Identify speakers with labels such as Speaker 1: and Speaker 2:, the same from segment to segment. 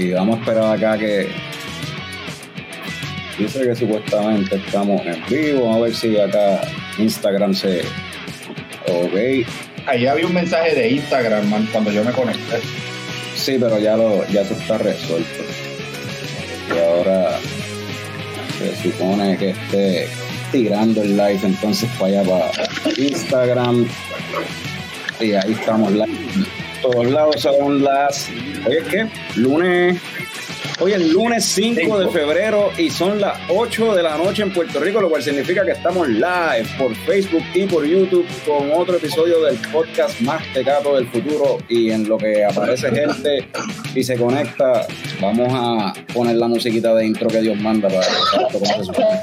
Speaker 1: Y vamos a esperar acá que. Dice que supuestamente estamos en vivo. Vamos a ver si acá Instagram se. Ok.
Speaker 2: Ahí había un mensaje de Instagram, man, cuando yo me conecté.
Speaker 1: Sí, pero ya lo ya eso está resuelto. Y ahora se supone que esté tirando el live entonces para allá para Instagram. Y ahí estamos live. Todos lados son las. Oye, ¿qué? Lunes. Hoy es lunes 5 de febrero y son las 8 de la noche en Puerto Rico, lo cual significa que estamos live por Facebook y por YouTube con otro episodio del podcast más tecato del futuro. Y en lo que aparece gente y se conecta, vamos a poner la musiquita de intro que Dios manda para para- para-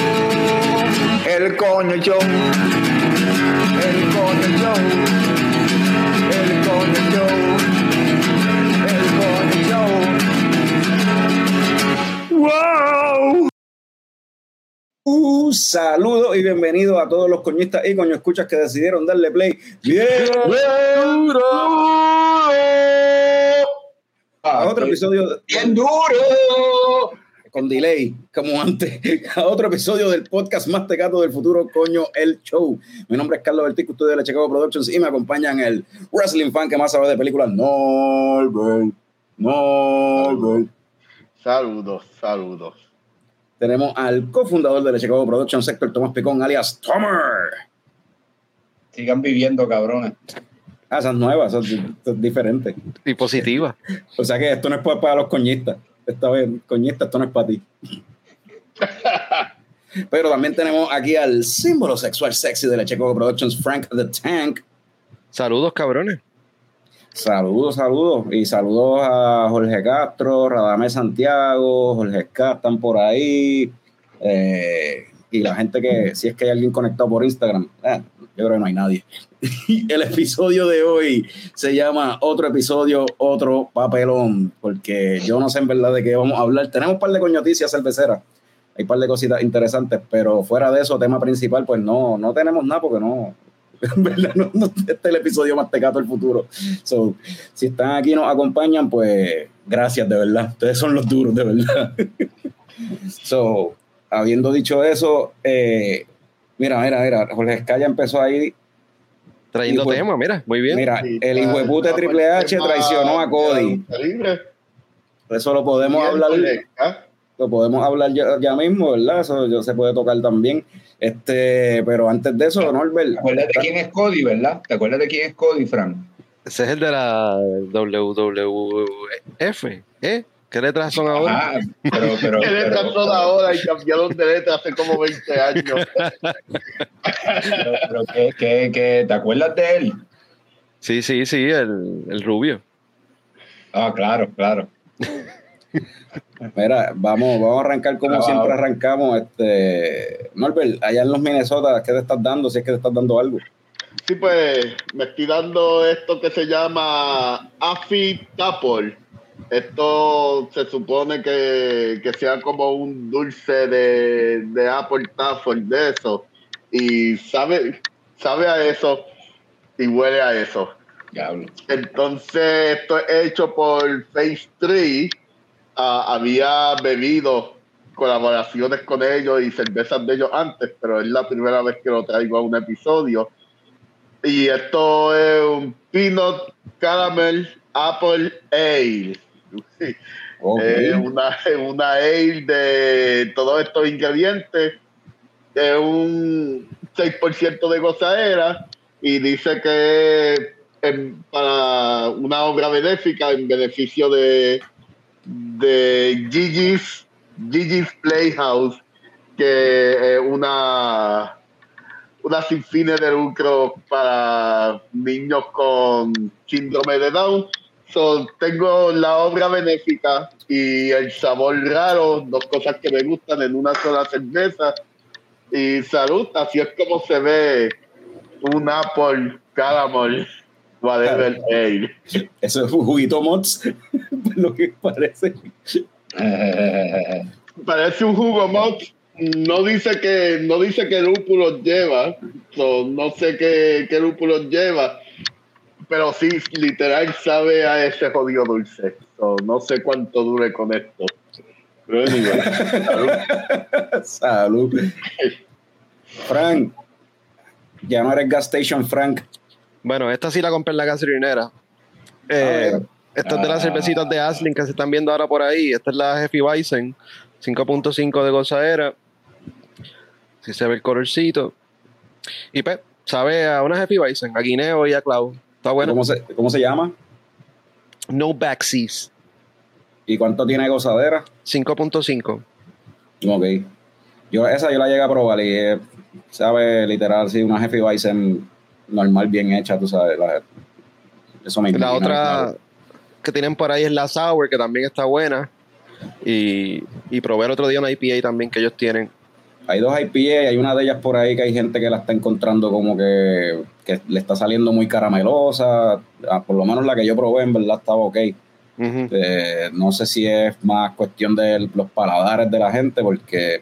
Speaker 3: el coño show, el coño show. El Coño Show. El Coño Show. ¡Wow!
Speaker 1: Un saludo y bienvenido a todos los coñistas y coño escuchas que decidieron darle play. Bien. A otro episodio de-
Speaker 2: ¡Bien duro!
Speaker 1: Con delay, como antes, a otro episodio del podcast más tecato del futuro, coño, el show. Mi nombre es Carlos Bertico, estudio de la Chicago Productions y me acompañan el wrestling fan que más sabe de películas, Norbert. Norbert.
Speaker 4: Saludos, saludos.
Speaker 1: Tenemos al cofundador de la Chicago Productions, Héctor Tomás Picón, alias Tomer.
Speaker 2: Sigan viviendo, cabrones.
Speaker 1: Ah, esas nuevas, son, son diferentes.
Speaker 5: Y positiva.
Speaker 1: O sea que esto no es pa- para los coñistas. Esta vez, coñista, esto no es para ti. Pero también tenemos aquí al símbolo sexual sexy de la Chicago Productions, Frank the Tank.
Speaker 5: Saludos, cabrones.
Speaker 1: Saludos, saludos. Y saludos a Jorge Castro, Radamés Santiago, Jorge K, están por ahí. Eh, y la gente que, si es que hay alguien conectado por Instagram, eh, yo creo que no hay nadie. El episodio de hoy se llama Otro episodio, otro papelón, porque yo no sé en verdad de qué vamos a hablar. Tenemos un par de coñoticias cerveceras, hay un par de cositas interesantes, pero fuera de eso, tema principal, pues no, no tenemos nada porque no, en verdad, no, no- este es el episodio más tecato del futuro. So, si están aquí y nos acompañan, pues gracias, de verdad. Ustedes son los duros, de verdad. so, habiendo dicho eso, eh, mira, mira, mira, Jorge Escaya empezó ahí.
Speaker 5: Trayendo
Speaker 1: Hijo
Speaker 5: tema, mira, muy bien.
Speaker 1: Mira,
Speaker 4: Sí,
Speaker 1: el hijo de puta Triple H traicionó a Cody.
Speaker 4: libre.
Speaker 1: Eso lo podemos hablar, lo podemos hablar ya, ya mismo, ¿verdad? Eso yo, se puede tocar también. Este, pero antes de eso, Norbert,
Speaker 2: ¿Te acuerdas de quién es Cody, verdad? ¿Te acuerdas de quién es Cody, Frank?
Speaker 5: Ese es el de la WWF, ¿eh? ¿Qué letras son ahora?
Speaker 2: Ah, pero, pero,
Speaker 4: Que
Speaker 2: pero,
Speaker 4: letras son ahora y cambiaron de letra hace como 20 años.
Speaker 2: pero- pero ¿qué- qué- qué? ¿te acuerdas de él?
Speaker 5: Sí, sí, sí, el, el rubio.
Speaker 2: Ah, claro, claro.
Speaker 1: Mira, vamos, vamos a arrancar como
Speaker 2: Ah,
Speaker 1: siempre arrancamos. Este, Norbert, allá en los Minnesota, ¿qué te estás dando? Si es que te estás dando algo.
Speaker 4: Sí, pues me estoy dando esto que se llama Affy Tapple. Esto se supone que, que sea como un dulce de, de Apple Taffel, de eso. Y sabe, sabe a eso y huele a eso.
Speaker 2: Diablo.
Speaker 4: Entonces, esto es hecho por Phase 3. Ah, había bebido colaboraciones con ellos y cervezas de ellos antes, pero es la primera vez que lo traigo a un episodio. Y esto es un Peanut Caramel Apple Ale. Sí.
Speaker 1: Ok.
Speaker 4: Es una, es una ale de todos estos ingredientes. Es un 6% de gozadera y dice que en- para una obra benéfica en beneficio de, de Gigi's, Gigi's Playhouse, que es una, una sin fines de lucro para niños con síndrome de Down. So, tengo la obra benéfica y el sabor raro, dos cosas que me gustan en una sola cerveza. Y salud, así es como se ve un Apple Caramel Whatever Ale.
Speaker 1: Eso es un juguito mods, lo que parece.
Speaker 4: Parece un jugo mod. No dice que no dice qué lúpulo lleva. So, no sé qué, qué lúpulo lleva. Pero sí, literal sabe a ese jodido dulce. So, no sé cuánto dure con esto. Pero anyway, salud.
Speaker 1: Salud. Frank, ya no eres gas station, Frank.
Speaker 5: Bueno, esta sí la compré en la gasolinera. Eh,
Speaker 1: Ah,
Speaker 5: esta es de las cervecitas de Aslin que se están viendo ahora por ahí. Esta es la Hefty Bison, 5.5 de gozadera. Si se ve el colorcito. Y pues, sabe a una Hefty Bison, a guineo y a clavo. Está bueno.
Speaker 1: ¿Cómo, se, ¿Cómo se llama?
Speaker 5: No backseas,
Speaker 1: ¿Y cuánto tiene gozadera?
Speaker 5: 5.5.
Speaker 1: Ok. Yo, esa yo la llegué a probar y eh, sabe literal, sí, una Jefe Bison normal, bien hecha, tú sabes. la- eso me
Speaker 5: La
Speaker 1: inclina,
Speaker 5: otra
Speaker 1: claro.
Speaker 5: que tienen por ahí es la Sour, que también está buena. Y, y probé el otro día una IPA también que ellos tienen.
Speaker 1: Hay dos IPA, hay una de ellas por ahí que hay gente que la está encontrando como que, que le está saliendo muy caramelosa. Ah, por lo menos la que yo probé, en verdad estaba ok. Eh, no sé si es más cuestión de los paladares de la gente, porque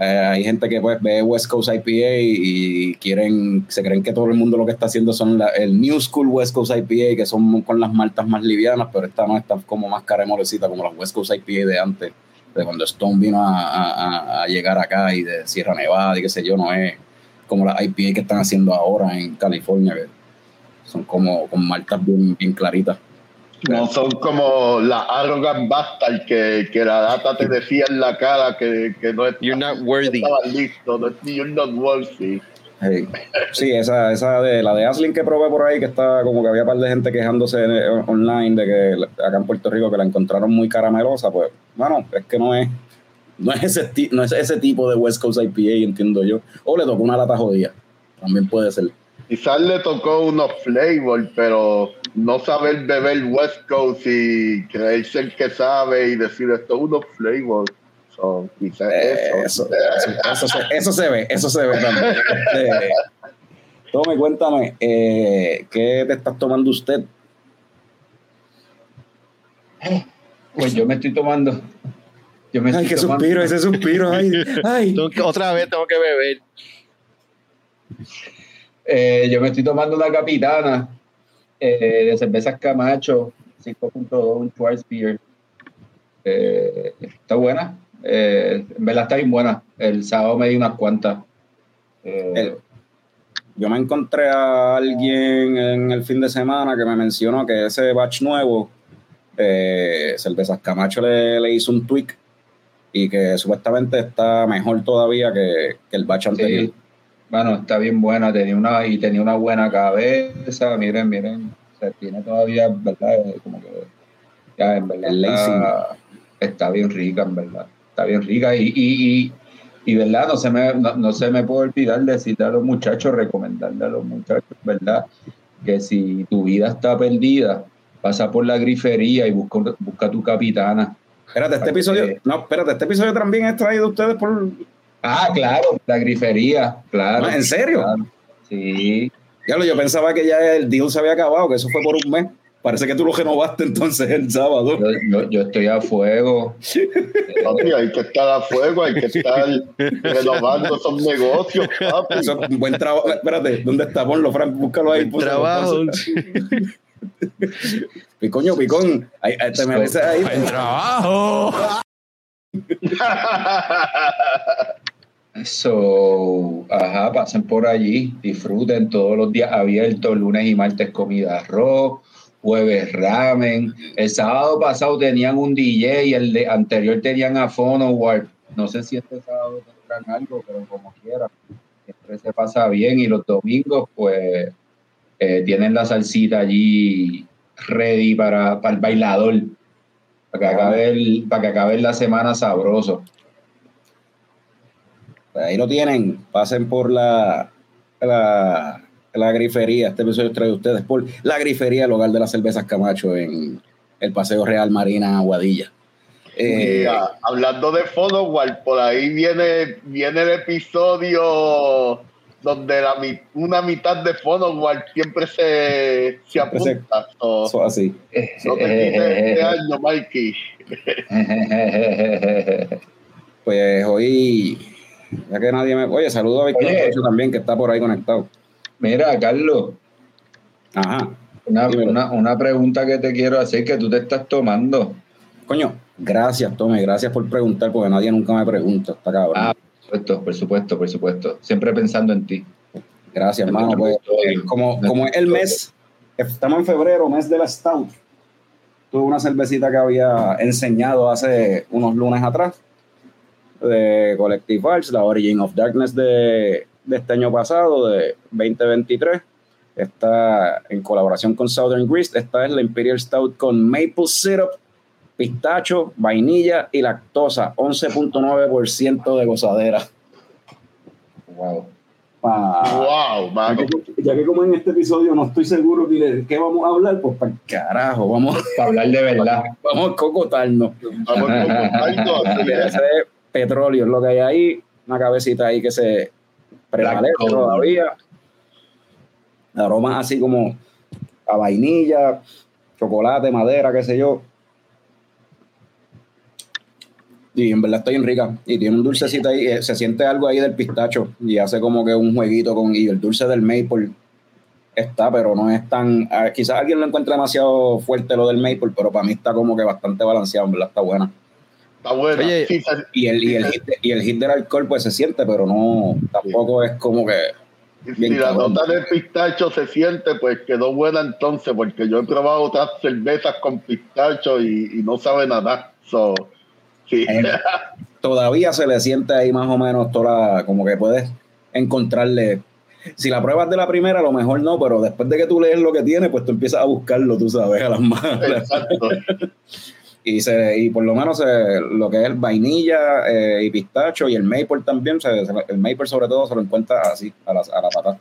Speaker 1: eh, hay gente que pues ve West Coast IPA y, quieren, se creen que todo el mundo lo que está haciendo son la- el New School West Coast IPA, que son con las maltas más livianas, pero esta no está como más caremolesita como las West Coast IPA de antes, de cuando Stone vino a, a- a- a llegar acá y de Sierra Nevada y qué sé yo, no es como las IPA que están haciendo ahora en California, que son como con maltas bien, bien claritas.
Speaker 4: No son como la arrogant bastard que, que la data te decía en la cara que, que no,
Speaker 5: You're not worthy.
Speaker 4: estaba listo, no, you're not worthy.
Speaker 1: Hey. Sí, esa, esa de la de Aslin que probé por ahí, que está como que había un par de gente quejándose en- online de que acá en Puerto Rico que la encontraron muy caramelosa, pues, bueno, es que no es, no es ese, no es ese tipo de West Coast IPA, entiendo yo. O le tocó una lata jodida, también puede ser.
Speaker 4: Quizás le tocó unos flavors, pero no saber beber West Coast y creerse el que sabe y decir esto es unos flavors. So, quizás
Speaker 1: Eh,
Speaker 4: eso.
Speaker 1: Eso, eso, eso se, eso se ve, eso se ve también. Eh, Tome, cuéntame, eh, ¿qué te estás tomando usted?
Speaker 2: pues yo me estoy tomando. Yo me
Speaker 1: Ay,
Speaker 2: estoy
Speaker 1: qué
Speaker 2: tomando-
Speaker 1: suspiro, ese suspiro, ay, ay.
Speaker 5: Otra vez tengo que beber.
Speaker 2: Eh, yo me estoy tomando una capitana eh, de cervezas Camacho 5.2, un Schwarz Beer. Eh, está buena. Eh, en verdad está bien buena. El sábado me di unas cuantas. Eh,
Speaker 1: El- yo me encontré a alguien en el fin de semana que me mencionó que ese batch nuevo, eh, Cervezas Camacho le, le hizo un tweak y que supuestamente está mejor todavía que, que el batch anterior.
Speaker 2: sí. Bueno, está bien buena. Tenía una, y tenía una buena cabeza. Miren, miren. O sea, tiene todavía, ¿verdad? Eh, Como que ya en verdad está, está bien rica, en verdad. Está bien rica. Y, y, y, y, verdad, no se me, no, no se me puede olvidar decirle a los muchachos, recomendarle a los muchachos, ¿verdad? Que si tu vida está perdida, pasa por la grifería y busca, busca tu capitana.
Speaker 1: Espérate, este episodio,
Speaker 2: que-
Speaker 1: no, espérate, este episodio también es traído a ustedes por.
Speaker 2: Ah, claro, la grifería, claro.
Speaker 1: Ah, ¿En serio?
Speaker 2: claro. Sí.
Speaker 1: Diablo, yo pensaba que ya el deal se había acabado, que eso fue por un mes. Parece que tú lo renovaste entonces el sábado.
Speaker 2: Yo, yo- yo estoy a fuego.
Speaker 4: Papi, hay que estar a fuego, hay que estar renovando esos negocios, papi.
Speaker 1: Eso buen trabajo. Espérate, ¿dónde está? Ponlo, Frank, búscalo ahí.
Speaker 5: El
Speaker 1: púsalo,
Speaker 5: trabajo.
Speaker 1: Picoño, picón. Ahí, ahí te mereces ahí.
Speaker 3: trabajo.
Speaker 2: So, ajá, pasen por allí, disfruten todos los días abiertos, lunes y martes comida arroz, jueves ramen. El sábado pasado tenían un DJ y el de anterior tenían a Fono Warp. No sé si este sábado tendrán algo, pero como quiera. Siempre se pasa bien y los domingos pues eh, tienen la salsita allí ready para, para el bailador, para que, acabe el- para que acabe la semana sabroso.
Speaker 1: Ahí lo tienen. Pasen por la, la, la grifería. Este episodio trae ustedes por la grifería, el hogar de las cervezas Camacho en el Paseo Real Marina Aguadilla. Eh,
Speaker 4: Mira, hablando de Phonowar, por ahí viene, viene el episodio donde la, una mitad de Phonowar siempre se, se apunta. So,
Speaker 1: eso así.
Speaker 4: no te este año, Mikey.
Speaker 1: Pues hoy, ya que nadie me. Oye, saludo a Víctor también, que está por ahí conectado.
Speaker 2: Mira, Carlos,
Speaker 1: Ajá.
Speaker 2: una, una, una pregunta que te quiero hacer que tú te estás tomando.
Speaker 1: Coño, gracias, Tommy. Gracias por preguntar, porque nadie nunca me pregunta. Está cabrón.
Speaker 2: Ah, por supuesto, por supuesto, por supuesto. Siempre pensando en ti.
Speaker 1: Gracias, hermano. Pues,
Speaker 2: episodio.
Speaker 1: como, como es el mes, estamos en febrero, mes de la Stout. Tuve una cervecita que había enseñado hace unos lunes atrás de Collective Arts, la Origin of Darkness de, de este año pasado, de 2023. Está en colaboración con Southern Grist. Esta es la Imperial Stout con maple syrup, pistacho, vainilla y lactosa. 11.9% de gozadera.
Speaker 2: Wow.
Speaker 1: Pa-
Speaker 4: Wow,
Speaker 1: ya que, ya que como en este episodio no estoy seguro de qué vamos a hablar, pues para carajo, vamos,
Speaker 2: Para hablar de verdad.
Speaker 1: vamos a cocotarnos.
Speaker 4: Vamos
Speaker 1: Ese es petróleo, es lo que hay ahí, una cabecita ahí que se prevalece todavía. Aromas así como a vainilla, chocolate, madera, qué sé yo. Y en verdad está bien rica. Y tiene un dulcecito ahí. eh, Se siente algo ahí del pistacho. Y hace como que un jueguito con. Y el dulce del maple está, pero no es tan. ah, quizás alguien lo encuentre demasiado fuerte lo del maple, pero para mí está como que bastante balanceado. En verdad está buena.
Speaker 4: Está bueno.
Speaker 5: Oye,
Speaker 4: Sí, se-
Speaker 1: Y el, y el, hit, de- y el hit del alcohol, pues se siente, pero no. Tampoco es como que.
Speaker 4: si la
Speaker 1: cabrón.
Speaker 4: nota del pistacho se siente, pues quedó buena entonces, porque yo he probado otras cervezas con pistacho y, y no sabe nada. So, sí.
Speaker 1: Eh, todavía se le siente ahí más o menos toda como que puedes encontrarle si la pruebas de la primera a lo mejor no pero después de que tú lees lo que tiene pues tú empiezas a buscarlo tú sabes a las manos
Speaker 4: Exacto.
Speaker 1: y se y por lo menos se- lo que es vainilla eh, y pistacho y el maple también se- se- el maple sobre todo se lo encuentra así a la, a la patada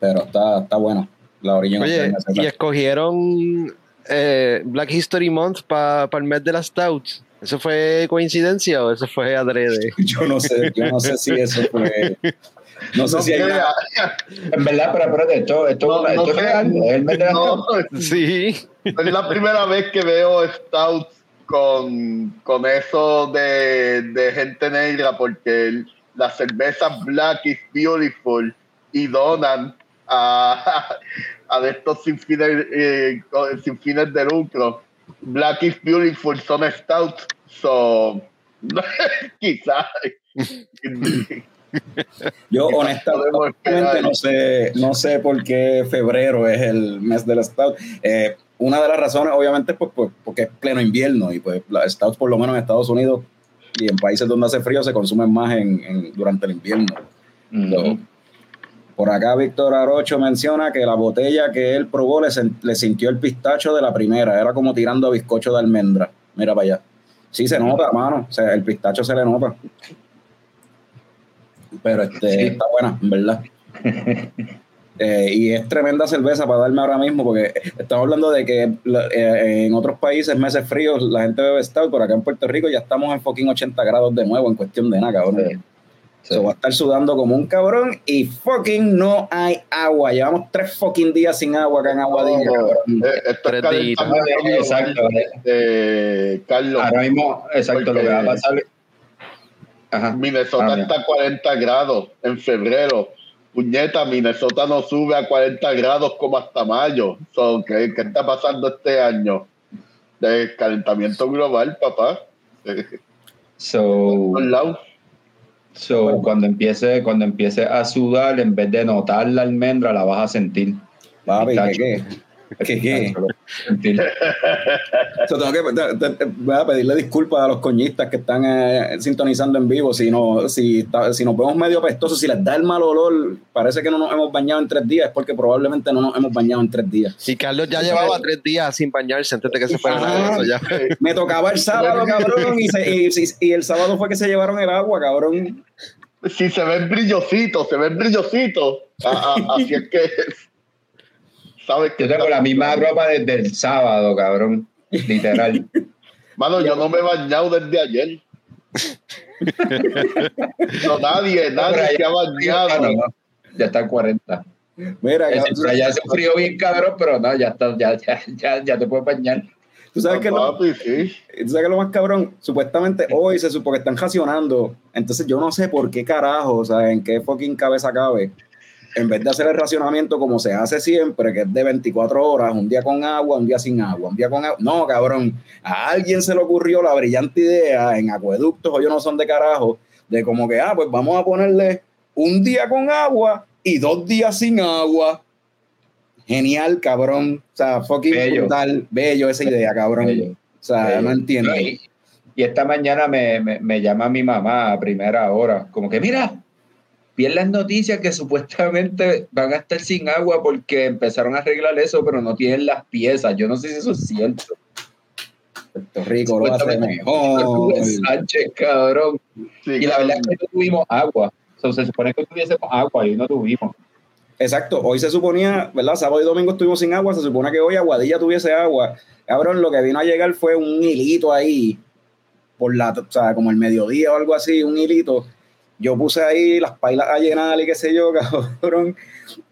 Speaker 1: pero está, está bueno la orilla
Speaker 5: Oye, y escogieron eh, Black History Month para el mes de las Stouts. ¿Eso fue coincidencia o eso fue adrede?
Speaker 1: yo no sé yo no sé si eso fue no sé
Speaker 4: No
Speaker 1: si hay una-.
Speaker 2: En verdad, pero espérate, esto, esto,
Speaker 4: No,
Speaker 2: esto
Speaker 4: no
Speaker 2: es real. Es el mes de la
Speaker 4: No,
Speaker 5: Sí.
Speaker 4: es la primera vez que veo Stouts con, con eso de, de gente negra, porque el- la cerveza Black is Beautiful y donan a, a de estos sin fines, eh, sin fines de lucro. Black is Beautiful son Stouts, so quizás.
Speaker 1: Yo honestamente no sé, no sé por qué febrero es el mes del Stout. Eh, una de las razones, obviamente, pues, pues, porque es pleno invierno y pues la Stout, por lo menos en Estados Unidos y en países donde hace frío, se consumen más en, en- durante el invierno.
Speaker 2: Mm.
Speaker 1: So, por acá Víctor Arocho menciona que la botella que él probó le sintió el pistacho de la primera, era como tirando a bizcocho de almendra. Mira para allá. Sí, se nota, mano. O sea, el pistacho se le nota. Pero este,
Speaker 2: Sí.
Speaker 1: está buena, en verdad. Eh, y es tremenda cerveza para darme ahora mismo, porque estamos hablando de que eh, en otros países, meses fríos, la gente bebe stout, pero acá en Puerto Rico ya estamos en fucking 80 grados de nuevo en cuestión de nada, cabrón.
Speaker 2: Sí.
Speaker 1: Va a estar sudando como un cabrón y fucking no hay agua. Llevamos tres fucking días sin agua acá en Aguadilla.
Speaker 4: Eh,
Speaker 5: Tres días.
Speaker 2: Exacto.
Speaker 4: eh, Carlos.
Speaker 2: Ahora mismo, exacto, lo que va a pasar. Ajá.
Speaker 4: Minnesota
Speaker 2: Ah,
Speaker 4: está a 40 grados en febrero. Puñeta, Minnesota no sube a 40 grados como hasta mayo. So, ¿qué, qué está pasando este año? De calentamiento global, papá.
Speaker 2: So, so cuando empiece, cuando empiece a sudar, en vez de notar la almendra, la vas a sentir.
Speaker 1: Papi, ¿qué
Speaker 2: Pistacho.
Speaker 1: qué? ¿Qué qué? So, tengo que te- te- te- voy a pedirle disculpas a los coñistas que están eh, sintonizando en vivo. Si, no, si, ta- si nos vemos medio pestosos, si les da el mal olor, parece que no nos hemos bañado en tres días, es porque probablemente no nos hemos bañado en tres días.
Speaker 5: Y Carlos ya llevaba tres días sin bañarse antes de que se fuera
Speaker 1: Ah.
Speaker 5: eso ya.
Speaker 1: Me tocaba el sábado, cabrón, y, se- y- y- y el sábado fue que se llevaron el agua, cabrón.
Speaker 4: Si se ven brillositos, se ven brillositos. Ah, ah, así es que. ¿Sabes
Speaker 2: Yo
Speaker 4: qué?
Speaker 2: tengo la misma ropa desde el sábado, cabrón. Literal.
Speaker 4: Mano, yo no me he bañado desde ayer. No, nadie, nadie se ha bañado.
Speaker 2: Ah, no, no. Ya está en 40.
Speaker 1: Mira,
Speaker 2: Es
Speaker 1: cabrón,
Speaker 2: ya hace frío bien cabrón, pero no, ya está, ya, ya, ya, ya te puedes bañar.
Speaker 1: tú sabes que lo,
Speaker 4: sí.
Speaker 1: tú sabes que lo más cabrón, supuestamente hoy se supo que están racionando, entonces yo no sé por qué carajo, o sea, en qué fucking cabeza cabe, en vez de hacer el racionamiento como se hace siempre, que es de 24 horas, un día con agua, un día sin agua, un día con agua, no, cabrón, a alguien se le ocurrió la brillante idea en acueductos o yo no son de carajo, de como que, ah, pues vamos a ponerle un día con agua y dos días sin agua. Genial, cabrón. O sea, fucking
Speaker 2: Bello.
Speaker 1: brutal, bello esa idea, cabrón.
Speaker 2: Bello.
Speaker 1: O sea,
Speaker 2: Bello.
Speaker 1: no entiendo.
Speaker 2: Y, y esta mañana me, me, me llama mi mamá a primera hora, como que mira, vi en las noticias que supuestamente van a estar sin agua porque empezaron a arreglar eso, pero no tienen las piezas. Yo no sé si eso es cierto.
Speaker 1: Puerto Rico lo hace mejor.
Speaker 2: Sánchez, cabrón.
Speaker 4: Sí,
Speaker 2: Y la verdad es que no tuvimos agua. O sea, se supone que tuviésemos agua y no tuvimos.
Speaker 1: Exacto, hoy se suponía, ¿verdad? Sábado y domingo estuvimos sin agua, se supone que hoy Aguadilla tuviese agua. Cabrón, lo que vino a llegar fue un hilito ahí, por la, o sea, como el mediodía o algo así, un hilito. Yo puse ahí las pailas a llenar y qué sé yo, cabrón.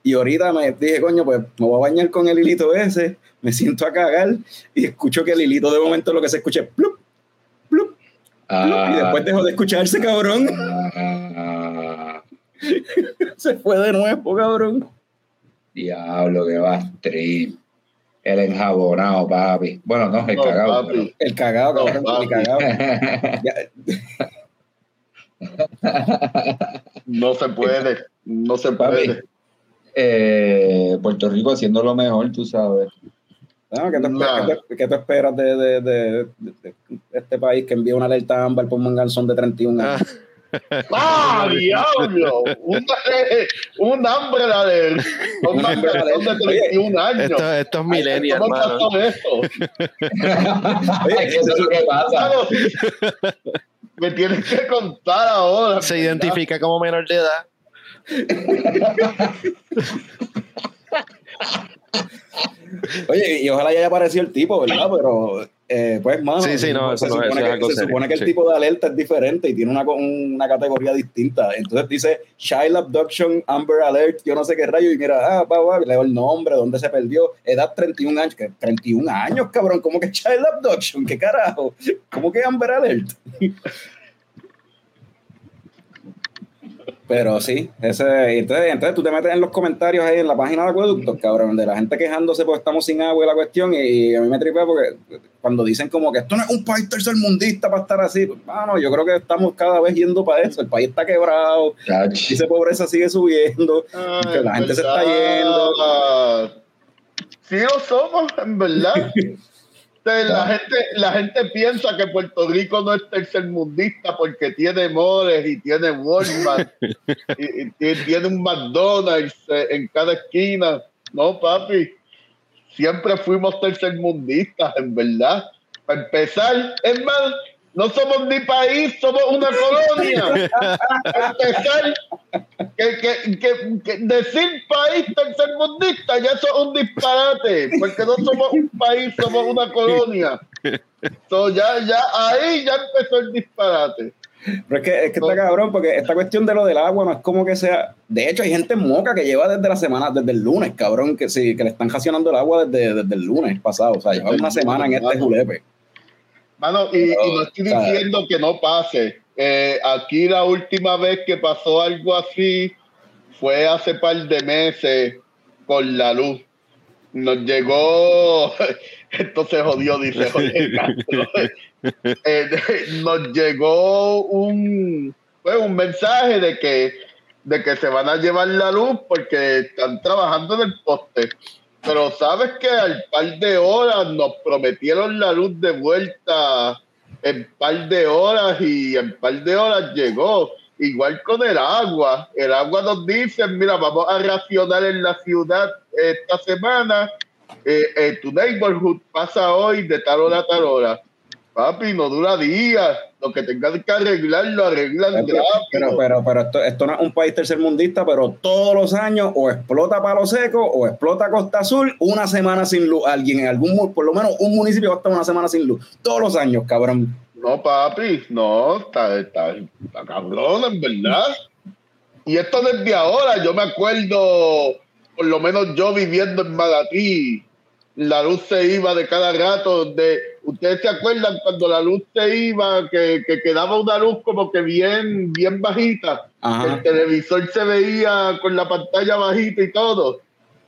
Speaker 1: Y ahorita me dije, coño, pues me voy a bañar con el hilito ese, me siento a cagar y escucho que el hilito de momento lo que se escucha es plup, plup, plup, y después dejó de escucharse, cabrón.
Speaker 2: Ah,
Speaker 1: Se fue de nuevo, cabrón.
Speaker 2: diablo, que va. El enjabonado, papi. Bueno, no, el
Speaker 4: No,
Speaker 2: cagado.
Speaker 4: papi.
Speaker 1: El cagado,
Speaker 4: No,
Speaker 1: cabrón, el
Speaker 4: papi.
Speaker 1: cagado.
Speaker 4: No se puede. No se puede.
Speaker 2: eh, Puerto Rico haciendo lo mejor, tú sabes.
Speaker 1: No, ¿qué,
Speaker 4: Nah.
Speaker 1: esperas, qué qué de, de- de- de- de este país que envía una alerta ámbar por un manganzón de 31
Speaker 5: Ah,
Speaker 1: años?
Speaker 4: ¡Ah, diablo! Un, eh, un hambre de un
Speaker 1: Un hambre
Speaker 4: de 31 años.
Speaker 5: esto, esto es
Speaker 4: ¿Cómo
Speaker 5: hermano.
Speaker 4: eso
Speaker 2: es lo que pasa.
Speaker 4: Me tienes que contar ahora.
Speaker 5: Se
Speaker 4: ¿verdad?
Speaker 5: identifica como menor de edad.
Speaker 1: Oye, y ojalá ya haya aparecido el tipo, ¿verdad? Pero, eh, pues, mano,
Speaker 5: Sí, sí, no,
Speaker 1: se
Speaker 5: no
Speaker 1: supone, que, se supone que el
Speaker 5: sí.
Speaker 1: tipo de alerta es diferente y tiene una, una categoría distinta. Entonces dice Child Abduction Amber Alert, yo no sé qué rayo, y mira, ah, va, va, leo el nombre, dónde se perdió, edad 31 años. ¿Qué? 31 años, cabrón, ¿cómo que Child Abduction? ¿Qué carajo? ¿Cómo que Amber Alert? Pero sí, ese, entonces, entonces tú te metes en los comentarios ahí en la página de Acueductos, cabrón, de la gente quejándose porque estamos sin agua y la cuestión, y, a mí me tripea porque cuando dicen como que esto no es un país tercermundista para estar así, pues, mano, yo creo que estamos cada vez yendo para eso, el país está quebrado, dice pobreza sigue subiendo,
Speaker 4: Ay,
Speaker 1: que la gente se está yendo.
Speaker 4: Sí lo somos, en verdad. La gente, la gente piensa que Puerto Rico no es tercermundista porque tiene moles y tiene Walmart y, y tiene- tiene un McDonald's eh, en cada esquina. No, papi. Siempre fuimos tercermundistas, en verdad. Para empezar, es más, no somos ni país, somos una colonia. Empezar, que, que, que, que decir país tercermundista ya eso es un disparate, porque no somos un país, somos una colonia. So, ya, ya, ahí ya empezó el disparate.
Speaker 1: Pero es que, es que está cabrón, porque esta cuestión de lo del agua no es como que sea. De hecho, hay gente en moca que lleva desde la semana, desde el lunes, cabrón, que sí, que le están racionando el agua desde, desde el lunes pasado. O sea, lleva una semana en este julepe.
Speaker 4: Mano, y, y no estoy diciendo que no pase. Eh, aquí la última vez que pasó algo así fue hace par de meses con la luz. Nos llegó, esto se jodió, dice Jorge Castro. Eh, nos llegó un, pues, un mensaje de que, de que se van a llevar la luz porque están trabajando en el poste. Pero sabes que al par de horas nos prometieron la luz de vuelta en par de horas y en par de horas llegó. Igual con el agua. El agua nos dice, mira, vamos a racionar en la ciudad esta semana. Eh, eh, tu neighborhood pasa hoy de tal hora a tal hora. Papi, no dura días. Lo que tengas que arreglar, lo arreglan
Speaker 1: Pero, pero, pero, pero esto, esto no es un país tercermundista, pero todos los años o explota Palo Seco o explota Costa Azul, una semana sin luz. Alguien en algún, por lo menos un municipio va a estar una semana sin luz. Todos los años, cabrón.
Speaker 4: No, papi, no, está, está, está cabrón, en verdad. Y esto desde ahora, yo me acuerdo, por lo menos yo viviendo en Magatí, la luz se iba de cada rato. De, ¿Ustedes se acuerdan cuando la luz se iba, que, que quedaba una luz como que bien, bien bajita?
Speaker 1: Ajá.
Speaker 4: El televisor se veía con la pantalla bajita y todo.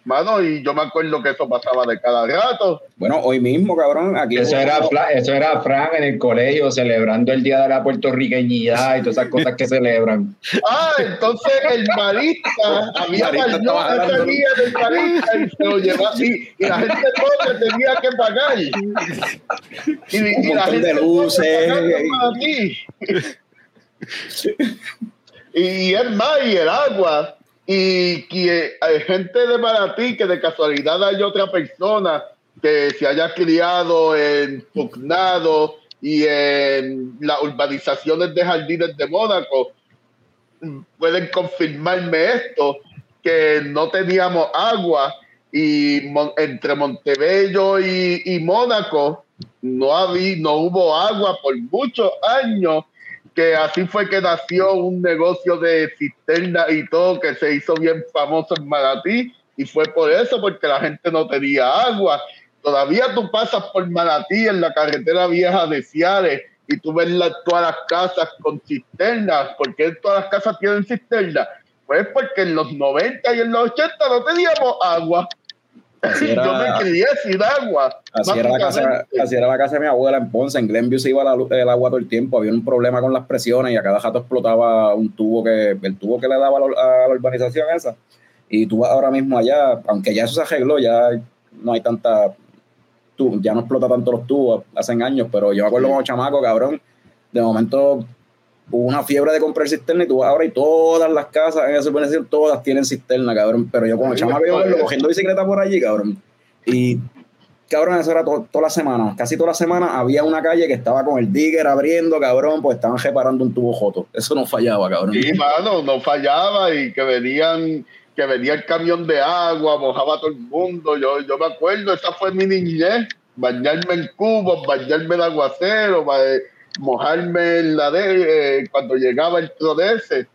Speaker 4: Mano, y yo me acuerdo que eso pasaba de cada rato.
Speaker 1: Bueno, hoy mismo, cabrón, aquí.
Speaker 2: Eso era, Fla- eso era Fran en el colegio celebrando el Día de la Puertorriqueñidad y todas esas cosas que celebran.
Speaker 4: Ah, entonces el marista, había
Speaker 1: Marista
Speaker 4: ese día del marista y se lo llevaba y, y la gente pobre tenía que pagar. Y, y la gente
Speaker 1: de luces.
Speaker 4: ti. Y es más, y el agua. Y que hay gente de Maratí que de casualidad hay otra persona que se haya criado en Pugnado y en las urbanizaciones de jardines de Mónaco, pueden confirmarme esto, que no teníamos agua y entre Montebello y, y Mónaco no, no hubo agua por muchos años, que así fue que nació un negocio de cisterna y todo que se hizo bien famoso en Manatí y fue por eso, porque la gente no tenía agua. Todavía tú pasas por Manatí en la carretera vieja de Ciales y tú ves la- todas las casas con cisternas. ¿Por qué todas las casas tienen cisternas? Pues porque en los 90 y en los 80 no teníamos agua.
Speaker 1: Así
Speaker 4: Yo
Speaker 1: era,
Speaker 4: me crié sin agua.
Speaker 1: así era la casa, así era la casa de mi abuela en Ponce. En Glenview se iba la el agua todo el tiempo. Había un problema con las presiones y a cada rato explotaba un tubo que, el tubo que le daba a la, urbanización esa. Y tú vas ahora mismo allá, aunque ya eso se arregló, ya no hay tanta, ya no explota tanto los tubos, hacen años, pero yo me acuerdo como chamaco, cabrón, de momento hubo una fiebre de comprar cisterna y tú ahora y todas las casas en esa urbanización, todas tienen cisterna, cabrón. Pero yo como chamaco, yo cogiendo bicicleta por allí, cabrón. Y cabrón, eso era to- toda la semana, casi toda la semana había una calle que estaba con el digger abriendo, cabrón, pues estaban reparando un tubo joto. Eso no fallaba, cabrón.
Speaker 4: Sí, mano, no fallaba y que venían, que venía el camión de agua, mojaba a todo el mundo. Yo, yo me acuerdo, esa fue mi niñez, bañarme en cubos, bañarme en aguacero, ba- mojarme en la de eh, cuando llegaba el ese.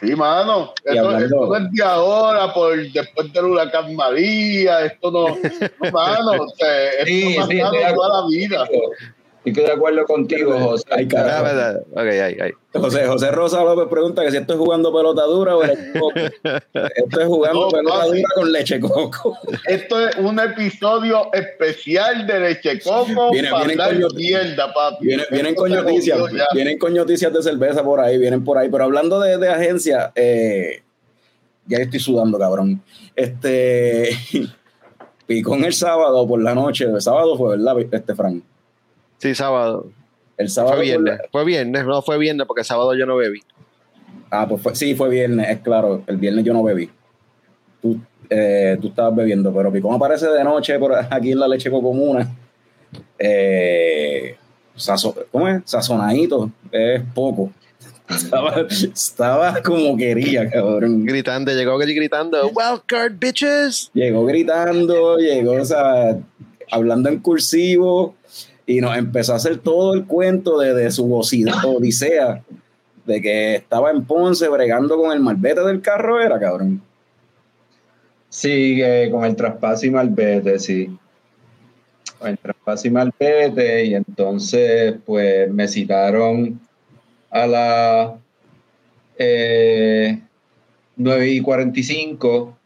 Speaker 4: Sí, mano,
Speaker 1: hablando-
Speaker 4: esto no es de ahora, por después del huracán María, esto no, no, mano, o sea, esto
Speaker 2: Sí,
Speaker 4: toda la vida.
Speaker 2: Estoy de acuerdo contigo, José.
Speaker 1: Ay,
Speaker 5: Ah,
Speaker 1: carajo.
Speaker 5: verdad. Ok, ahí, ahí.
Speaker 1: José, José Rosa López pregunta que si esto es jugando pelota dura o leche coco. Esto es jugando
Speaker 4: No,
Speaker 1: pelota dura con leche coco.
Speaker 4: Esto es un episodio especial de Leche Coco
Speaker 1: Viene-
Speaker 4: para
Speaker 1: vienen con-
Speaker 4: mierda, papi.
Speaker 1: Vienen, con noticias, vienen con noticias de cerveza por ahí, vienen por ahí. Pero hablando de, de agencia, eh, ya estoy sudando, cabrón. Este Picón el sábado por la noche, el sábado fue, ¿verdad? Este Frank.
Speaker 5: Sí, sábado.
Speaker 1: El sábado.
Speaker 5: Fue viernes.
Speaker 1: la-
Speaker 5: Fue viernes, no fue viernes porque sábado yo no bebí.
Speaker 1: ah, pues fue- sí, fue viernes, es claro. El viernes yo no bebí. Tú, eh, tú estabas bebiendo, pero Picón aparece de noche por aquí en la leche comuna. Eh, sazo- ¿Cómo es? Sazonadito, es poco. Estaba, estaba como quería, cabrón.
Speaker 5: Gritando, llegó gritando, Wildcard, bitches.
Speaker 1: Llegó gritando, llegó, o sea, hablando en cursivo y nos empezó a hacer todo el cuento de, de su odisea, de que estaba en Ponce bregando con el malvete del carro, era cabrón.
Speaker 2: Sí, eh, con el traspaso y malvete, sí. Con el traspaso y malvete, y entonces, pues me citaron a las eh, 9 y 45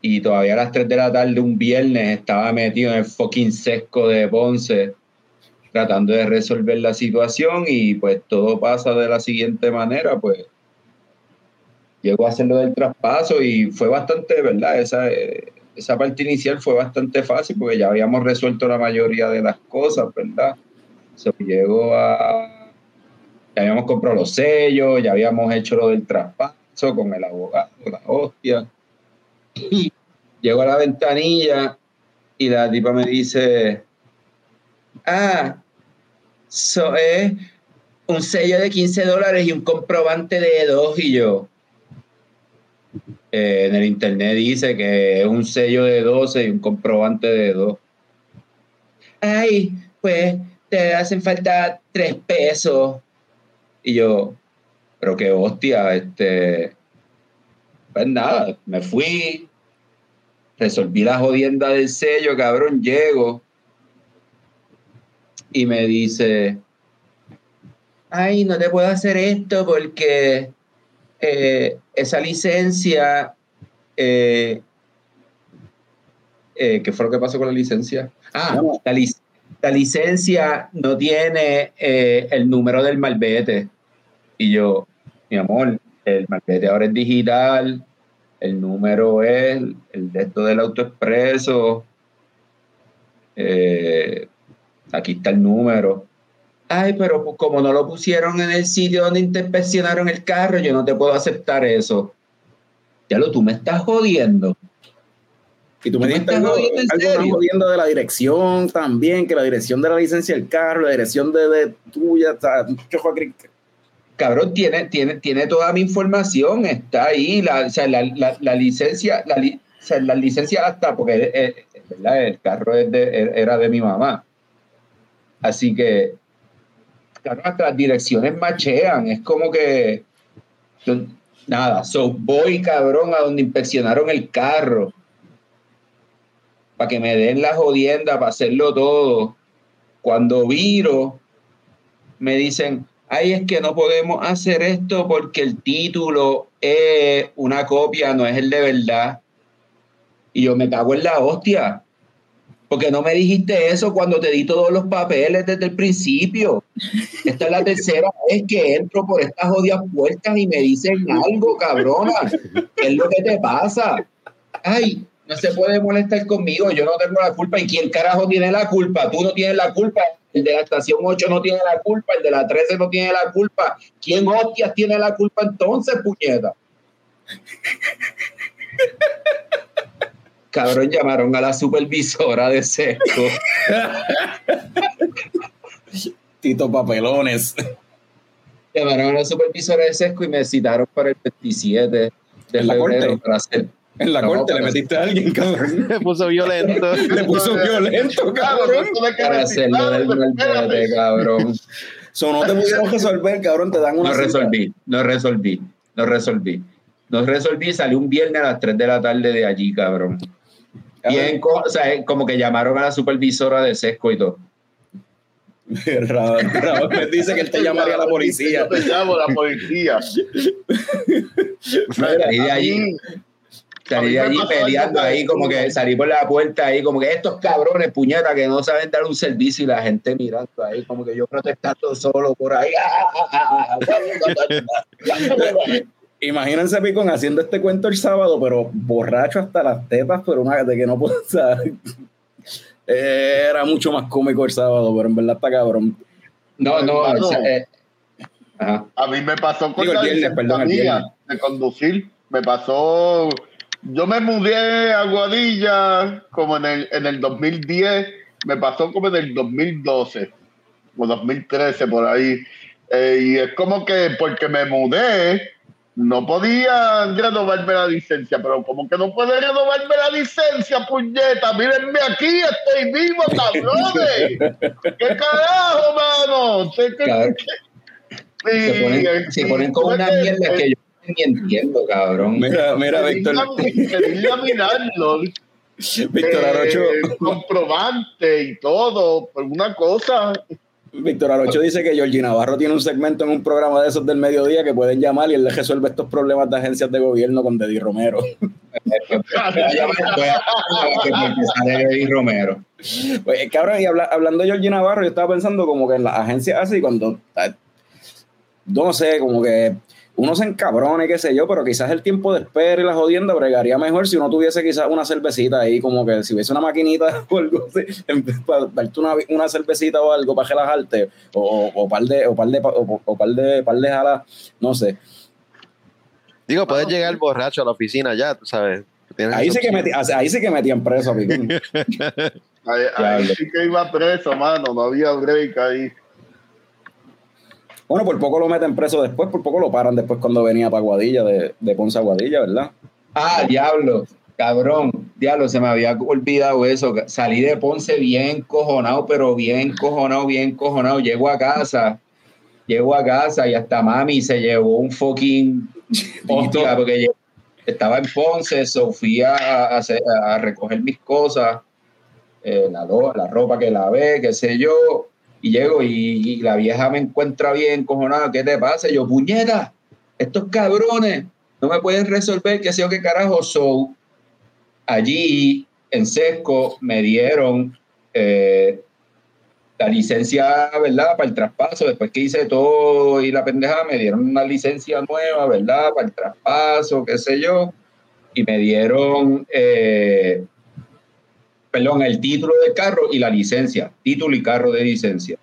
Speaker 2: y todavía a las 3 de la tarde, un viernes, estaba metido en el fucking sesco de Ponce tratando de resolver la situación y pues todo pasa de la siguiente manera, pues llegó a hacer lo del traspaso y fue bastante, ¿verdad? Esa, eh, esa parte inicial fue bastante fácil porque ya habíamos resuelto la mayoría de las cosas, ¿verdad? So, llego a... Ya habíamos comprado los sellos, ya habíamos hecho lo del traspaso con el abogado, la hostia. Y llego a la ventanilla y la tipa me dice, ah, so es un sello de 15 dólares y un comprobante de dos y yo. eh, en el internet dice que es un sello de 12 y un comprobante de 2. Ay, pues te hacen falta 3 pesos. Y yo, pero qué hostia, este. Pues nada, me fui, resolví la jodienda del sello, cabrón, llego y me dice, ay, no te puedo hacer esto porque eh, esa licencia, eh, eh, ¿qué fue lo que pasó con la licencia? Ah, la, lic- la licencia no tiene el número del malvete. Y yo, mi amor, el malvete ahora es digital, el número es el de esto del autoexpreso. Eh, aquí está el número. Ay, pero pues, como no lo pusieron en el sitio donde te inspeccionaron el carro, yo no te puedo aceptar eso. Ya lo, tú me estás jodiendo.
Speaker 1: Y tú me
Speaker 2: ¿Tú me
Speaker 1: dijiste
Speaker 2: estás
Speaker 1: algo,
Speaker 2: jodiendo en
Speaker 1: algo jodiendo de la dirección también, que la dirección de la licencia del carro, la dirección de, de tuya, sea, mucho
Speaker 2: Cabrón, tiene, tiene, tiene toda mi información, está ahí, la, o sea, la, la- la licencia, la, li- o sea, la licencia hasta, porque eh, eh, ¿verdad? el carro es de- era de mi mamá. Así que, cabrón, hasta las direcciones machean, es como que, nada, so voy, cabrón, a donde inspeccionaron el carro, para que me den la jodienda, para hacerlo todo. Cuando viro, me dicen, ay, es que no podemos hacer esto porque el título es una copia, no es el de verdad. Y yo me cago en la hostia. Porque no me dijiste eso cuando te di todos los papeles desde el principio. Esta es la tercera vez que entro por estas jodidas puertas y me dicen algo, cabrona. ¿Qué es lo que te pasa? Ay, no se puede molestar conmigo, yo no tengo la culpa. ¿Y quién carajo tiene la culpa? Tú no tienes la culpa. El de la estación 8 no tiene la culpa, el de la 13 no tiene la culpa. ¿Quién hostias tiene la culpa entonces, puñeta? Cabrón, llamaron a la supervisora de Sesco.
Speaker 1: Tito Papelones.
Speaker 2: Llamaron a la supervisora de Sesco y me citaron para el 27 de
Speaker 1: ¿En la
Speaker 2: febrero
Speaker 1: corte?
Speaker 2: para hacer.
Speaker 1: En la
Speaker 2: No,
Speaker 1: corte le metiste a alguien, cabrón.
Speaker 5: Se puso violento.
Speaker 1: Le puso violento, cabrón.
Speaker 2: Para hacerlo del malvete, cabrón.
Speaker 1: So, no te pudieron resolver, cabrón. Te dan una.
Speaker 2: No
Speaker 1: cita.
Speaker 2: resolví, no resolví, no resolví. No resolví, salí un viernes a las 3 de la tarde de allí, cabrón. Bien, o sea, eh, como que llamaron a la supervisora de Sesco y todo.
Speaker 1: Raúl, me dice que él te llamaría a la policía.
Speaker 4: Yo te llamo a la policía.
Speaker 2: Salí de allí, salí de allí peleando ahí, como que salí por la puerta ahí, como que estos cabrones, puñetas, que no saben dar un servicio y la gente mirando ahí, como que yo protestando solo por ahí.
Speaker 1: Imagínense Picón haciendo este cuento el sábado, pero borracho hasta las tetas, pero una de que no puedo. o sea, era mucho más cómico el sábado, pero en verdad está cabrón.
Speaker 2: No, no,
Speaker 4: Hermano.
Speaker 2: o sea, eh, ajá.
Speaker 4: A mí me pasó con
Speaker 1: Digo, el
Speaker 4: la
Speaker 1: viernes,
Speaker 4: licencia
Speaker 1: perdón,
Speaker 4: de conducir. Me pasó. Yo me mudé a Guadilla como en el, en el 2010. Me pasó como en el 2012 o 2013 por ahí. Eh, y es como que porque me mudé, no podía renovarme la licencia, pero como que no puede renovarme la licencia, puñeta. Mírenme aquí, estoy vivo, cabrones. ¿Qué carajo, mano? ¿Qué- qué-
Speaker 2: Cabrón.
Speaker 4: Sí,
Speaker 2: Se ponen, se ponen con una mierda que yo ni entiendo, cabrón.
Speaker 1: Mira, mira, Víctor,
Speaker 4: Quería laminarlo,
Speaker 1: Víctor
Speaker 4: eh,
Speaker 1: Arocho,
Speaker 4: comprobante y todo, por una cosa.
Speaker 1: Víctor Arocho dice que Georgie Navarro tiene un segmento en un programa de esos del mediodía que pueden llamar y él le resuelve estos problemas de agencias de gobierno con Deddy Romero.
Speaker 2: Romero.
Speaker 1: Pues, cabrón, y habla- hablando de Georgie Navarro, yo estaba pensando como que en las agencias así, cuando, ah, no sé, como que uno se encabrone, qué sé yo, pero quizás el tiempo de espera y la jodienda bregaría mejor si uno tuviese quizás una cervecita ahí, como que si hubiese una maquinita o algo así, en vez para darte una, una cervecita o algo para relajarte, o, o, par de, o par de, o, o par de, par de jalas, no sé.
Speaker 5: Digo, puedes llegar borracho a la oficina ya, tú sabes.
Speaker 1: Ahí sí, que metí, ahí sí que metían preso, Picón.
Speaker 4: Ahí, ahí sí que iba preso, mano. No había break ahí.
Speaker 1: Bueno, por poco lo meten preso después, por poco lo paran después cuando venía para Guadilla, de, de Ponce a Guadilla, ¿verdad?
Speaker 2: Ah, diablo, cabrón, diablo, se me había olvidado eso. Salí de Ponce bien cojonado, pero bien cojonado, bien cojonado. Llego a casa, llego a casa y hasta mami se llevó un fucking hostia, porque estaba en Ponce, Sofía a, a a recoger mis cosas, eh, la, la ropa que lavé, qué sé yo, y llego y, la vieja me encuentra bien cojonada, ¿qué te pasa? Yo, puñeta, estos cabrones no me pueden resolver qué sé yo qué carajo. So, allí en Sesco me dieron eh, la licencia, ¿verdad? Para el traspaso. Después que hice todo y la pendejada, me dieron una licencia nueva, ¿verdad? Para el traspaso, qué sé yo. Y me dieron, eh, perdón, el título del carro y la licencia. Título y carro de licencia.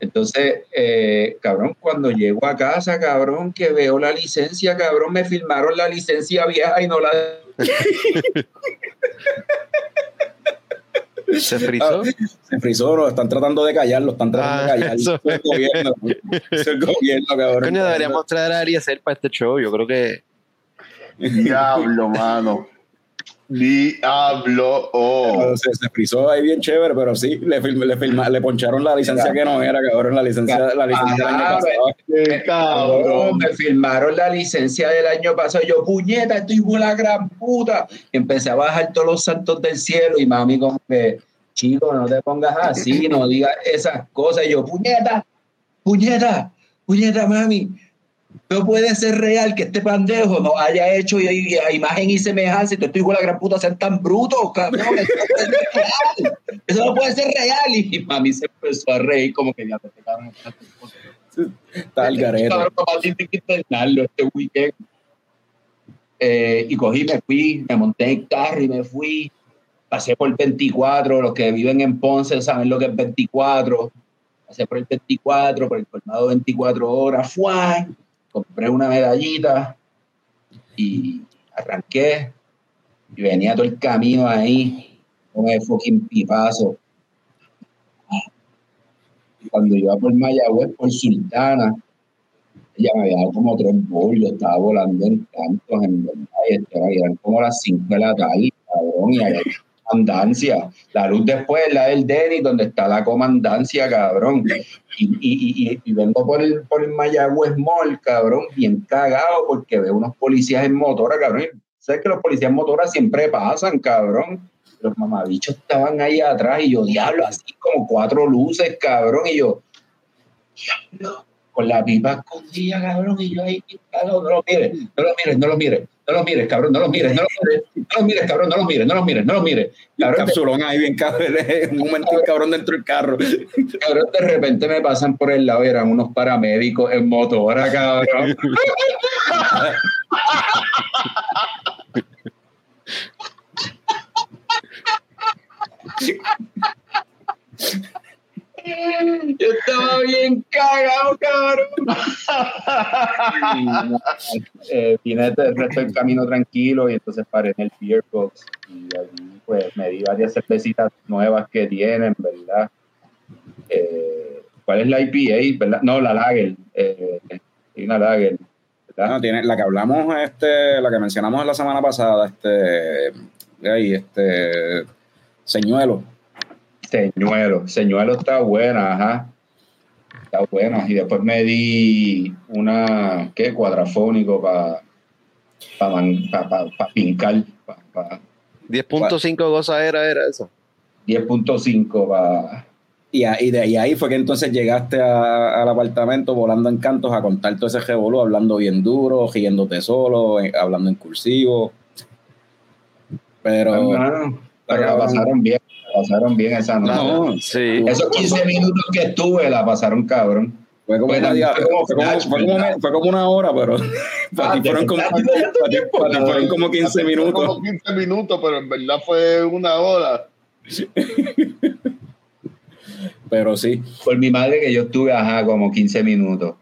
Speaker 2: Entonces, eh, cabrón, cuando llego a casa, cabrón, que veo la licencia, cabrón, me firmaron la licencia vieja y no la...
Speaker 5: Se frizó.
Speaker 1: Se frizó, lo están tratando de callar, lo están tratando
Speaker 5: Ah,
Speaker 1: de callar.
Speaker 5: eso.
Speaker 1: Eso es el gobierno. Eso es el gobierno, cabrón.
Speaker 5: Coño, deberíamos traer a Ariel para este show. Yo creo que.
Speaker 4: Diablo, mano. Diablo. Oh.
Speaker 1: Se, se frizó ahí bien chévere, pero sí, le, firma- le, firma- le poncharon la licencia que no era, cabrón, la licencia, la licencia del año
Speaker 2: Ajá,
Speaker 1: pasado.
Speaker 4: Qué
Speaker 2: Cabrón, me firmaron la licencia del año pasado. Yo, puñeta, estoy la gran puta. Y empecé a bajar todos los santos del cielo y mami como que, chico, no te pongas así, no digas esas cosas. Y yo, puñeta, puñeta, puñeta, mami. No puede ser real que este pendejo no haya hecho y, y- imagen y semejanza y tú estoy de la gran puta sean tan cabrón. Eso no puede ser real. Eso no puede ser real. Y mami se empezó a reír como que ya te cabrón.
Speaker 1: Está el garete.
Speaker 2: Este weekend. Eh, y cogí, me fui, me monté en carro y me fui. Pasé por el 24, los que viven en Ponce saben lo que es 24. Pasé por el 24, por el colmado 24 horas, fue, compré una medallita y arranqué. Y venía todo el camino ahí, con el fucking pipazo. Y cuando iba por Mayagüez, por Sultana, ella me había dado como tres bollos, estaba volando en cantos, en verdad, y eran como las 5 de la tarde, cabrón, y había comandancia. La luz después es la del Denis, donde está la comandancia, cabrón. Y, vengo por el, por el Mayagüez Mall, cabrón, bien cagado, porque veo unos policías en motora, cabrón. Sabes que los policías en motora siempre pasan, cabrón. Los mamabichos estaban ahí atrás y yo, diablo, así como cuatro luces, cabrón, y yo, diablo, con la pipa escondida, cabrón, y yo ahí, no lo mires, no lo mires, no lo mires, no lo mires, cabrón, no lo mires, no lo mires, no lo mires, cabrón, no lo mires, no lo mires, no lo mires, cabrón,
Speaker 1: Capsulón ahí bien cabrón, un momento cabrón dentro del carro.
Speaker 2: cabrón, de repente me pasan por el lado y eran unos paramédicos en motora, cabrón. Yo estaba bien cagado, cabrón. Y, eh, vine el resto del camino tranquilo y entonces paré en el beer box y allí pues me di varias cervecitas nuevas que tienen, ¿verdad? Eh, ¿Cuál es la IPA? ¿verdad? No, la Lager. Eh, hay una Lager, ¿verdad?
Speaker 1: No, tiene, la que hablamos, este, la que mencionamos la semana pasada, este, ahí, este, señuelo.
Speaker 2: Señuelo. Señuelo está buena, ajá. Está buena. Y después me di una, ¿qué? Cuadrafónico para pa, man- pa- pa- pa pincar. Pa, pa
Speaker 5: 10.5 gozadera era eso.
Speaker 2: 10.5 para...
Speaker 1: Y, y de y ahí fue que entonces llegaste a- al apartamento volando en cantos a contar todo ese revolú, hablando bien duro, riéndote solo, eh, hablando en cursivo. Pero
Speaker 2: pero la pasaron bien. Pasaron bien esa noche.
Speaker 1: no,
Speaker 5: Sí.
Speaker 2: Esos 15 minutos que estuve la pasaron cabrón.
Speaker 1: Fue como, media-
Speaker 2: fue como
Speaker 1: fue como-
Speaker 2: flash,
Speaker 1: fue como
Speaker 2: ¿verdad?
Speaker 1: me- fue como una hora, pero para ti
Speaker 2: te
Speaker 1: fueron como, para fueron como 15
Speaker 4: Fue
Speaker 1: minutos.
Speaker 4: Como 15 minutos, pero en verdad fue una hora.
Speaker 1: Pero sí,
Speaker 2: Por mi madre que yo estuve, ajá, como 15 minutos.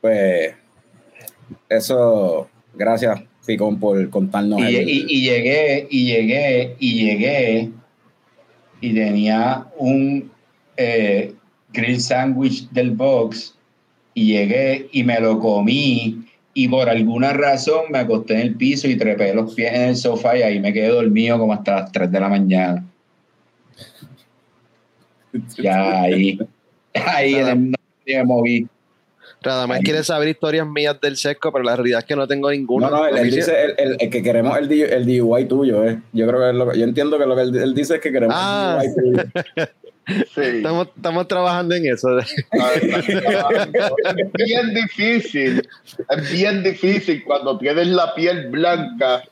Speaker 1: pues eso, gracias, Ficón, por contarnos.
Speaker 2: Y,
Speaker 1: el-
Speaker 2: y- y llegué, y llegué, y llegué, y tenía un eh, grill sandwich del box, y llegué y me lo comí, y por alguna razón me acosté en el piso y trepé los pies en el sofá y ahí me quedé dormido como hasta las 3 de la mañana. Ya ahí, ahí no me moví.
Speaker 5: Radamés quiere saber historias mías del sesco, pero la realidad es que no tengo ninguna.
Speaker 1: No, no, él, dice el, el- el que queremos el, el DUI tuyo, eh. Yo creo que es lo que- yo entiendo que lo que él, él dice es que queremos
Speaker 5: Ah.
Speaker 1: el DUI tuyo.
Speaker 4: Sí.
Speaker 5: Estamos, estamos trabajando en eso.
Speaker 4: Es bien difícil, es bien difícil cuando tienes la piel blanca,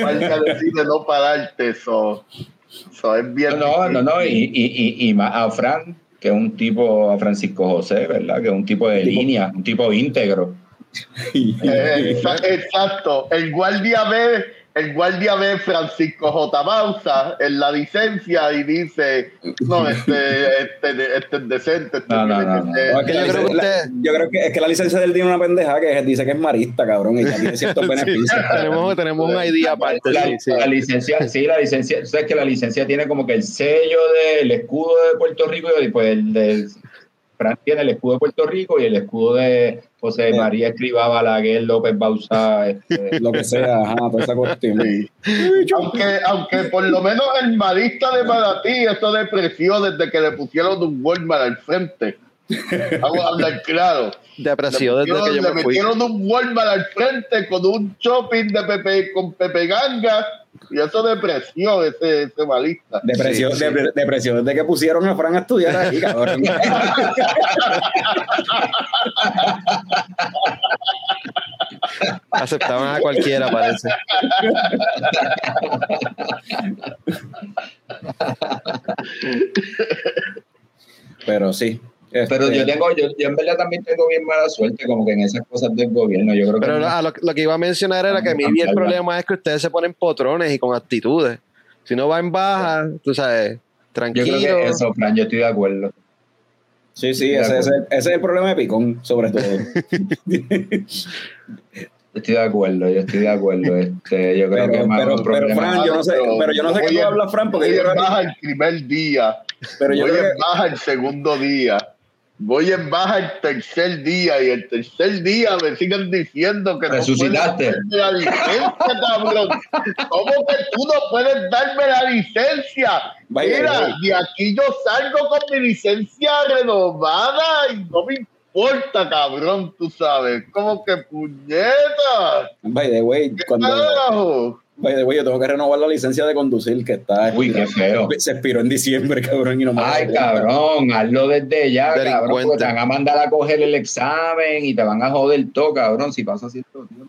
Speaker 4: falta decide no pararte, eso, eso es bien
Speaker 2: No, no, no,
Speaker 4: difícil.
Speaker 2: y, y, y, y más a Fran, que es un tipo, a Francisco José, ¿verdad? Que es un tipo de
Speaker 1: Tipo-
Speaker 2: línea, un tipo íntegro.
Speaker 4: Eh, exa- exacto, el guardia B, el guardia B Francisco J. Bausa en la licencia y dice, no, este, este, este es decente, este
Speaker 2: No, no, no, no.
Speaker 1: es que
Speaker 5: Yo creo que
Speaker 1: la-
Speaker 5: usted-
Speaker 1: yo creo que es que la licencia del tiene una pendeja que dice que es marista, cabrón, y ya tiene ciertos beneficios.
Speaker 5: tenemos, tenemos un ID aparte.
Speaker 2: La,
Speaker 5: sí, sí.
Speaker 2: la licencia, sí, la licencia, tú sabes que la licencia tiene como que el sello del escudo de Puerto Rico y pues el de Fran tiene el escudo de Puerto Rico y el escudo de José
Speaker 1: Sí.
Speaker 2: María Escribá Balaguer López Bausa. Este,
Speaker 1: Lo que sea, ajá, toda esa cuestión.
Speaker 4: Sí. Aunque, aunque por lo menos el marista de Manatí, eso depreció desde que le pusieron un Walmart al frente. Vamos a hablar claro.
Speaker 5: De aprecio
Speaker 4: le
Speaker 5: desde que
Speaker 4: metieron,
Speaker 5: yo
Speaker 4: le
Speaker 5: me fui.
Speaker 4: metieron un Walmart al frente con un shopping de Pepe, con Pepe Ganga y eso depreció ese, ese marista.
Speaker 1: Depresión,
Speaker 5: Sí, sí.
Speaker 1: de- depresión desde que pusieron a Fran a estudiar ahí, cabrón.
Speaker 5: Aceptaban a cualquiera, parece.
Speaker 1: Pero sí.
Speaker 2: Pero
Speaker 1: este,
Speaker 2: yo tengo, yo, yo en verdad también tengo bien mala suerte como que en esas cosas del gobierno. Yo creo que
Speaker 5: Pero
Speaker 2: no-
Speaker 5: ah, lo, lo que iba a mencionar era que a mí el problema es que ustedes se ponen potrones y con actitudes. Si no va en baja, tú sabes,
Speaker 2: yo
Speaker 5: tranquilo.
Speaker 2: creo que eso, Fran, yo estoy de acuerdo.
Speaker 1: Sí, sí, ese, ese-
Speaker 2: acuerdo.
Speaker 1: ese es el problema de Picón, sobre todo.
Speaker 2: Estoy de acuerdo, yo estoy de acuerdo. Este, yo creo
Speaker 1: Pero,
Speaker 2: que es más
Speaker 1: pero. Fran, yo no sé, pero yo no sé qué tú hablas, Fran, porque yo que-
Speaker 4: baja el primer día,
Speaker 1: pero yo que-
Speaker 4: baja el segundo día, voy en baja el tercer día y el tercer día me siguen diciendo que
Speaker 2: Resucitaste.
Speaker 4: no puedes darme la licencia, cabrón. ¿Cómo que tú no puedes darme la licencia?
Speaker 1: Vaya,
Speaker 4: Mira,
Speaker 1: vaya.
Speaker 4: de aquí yo salgo con mi licencia renovada y no me importa, cabrón, tú sabes. Como que puñeta.
Speaker 1: By the way, cuando,
Speaker 4: Carajo.
Speaker 1: by the way, yo tengo que renovar la licencia de conducir que está.
Speaker 2: Uy, qué feo.
Speaker 1: Se expiró en diciembre, cabrón, y no me
Speaker 2: Ay, cabrón, hazlo desde ya, cabrón, porque te van a mandar a coger el examen y te van a joder todo, cabrón, si pasa cierto tiempo.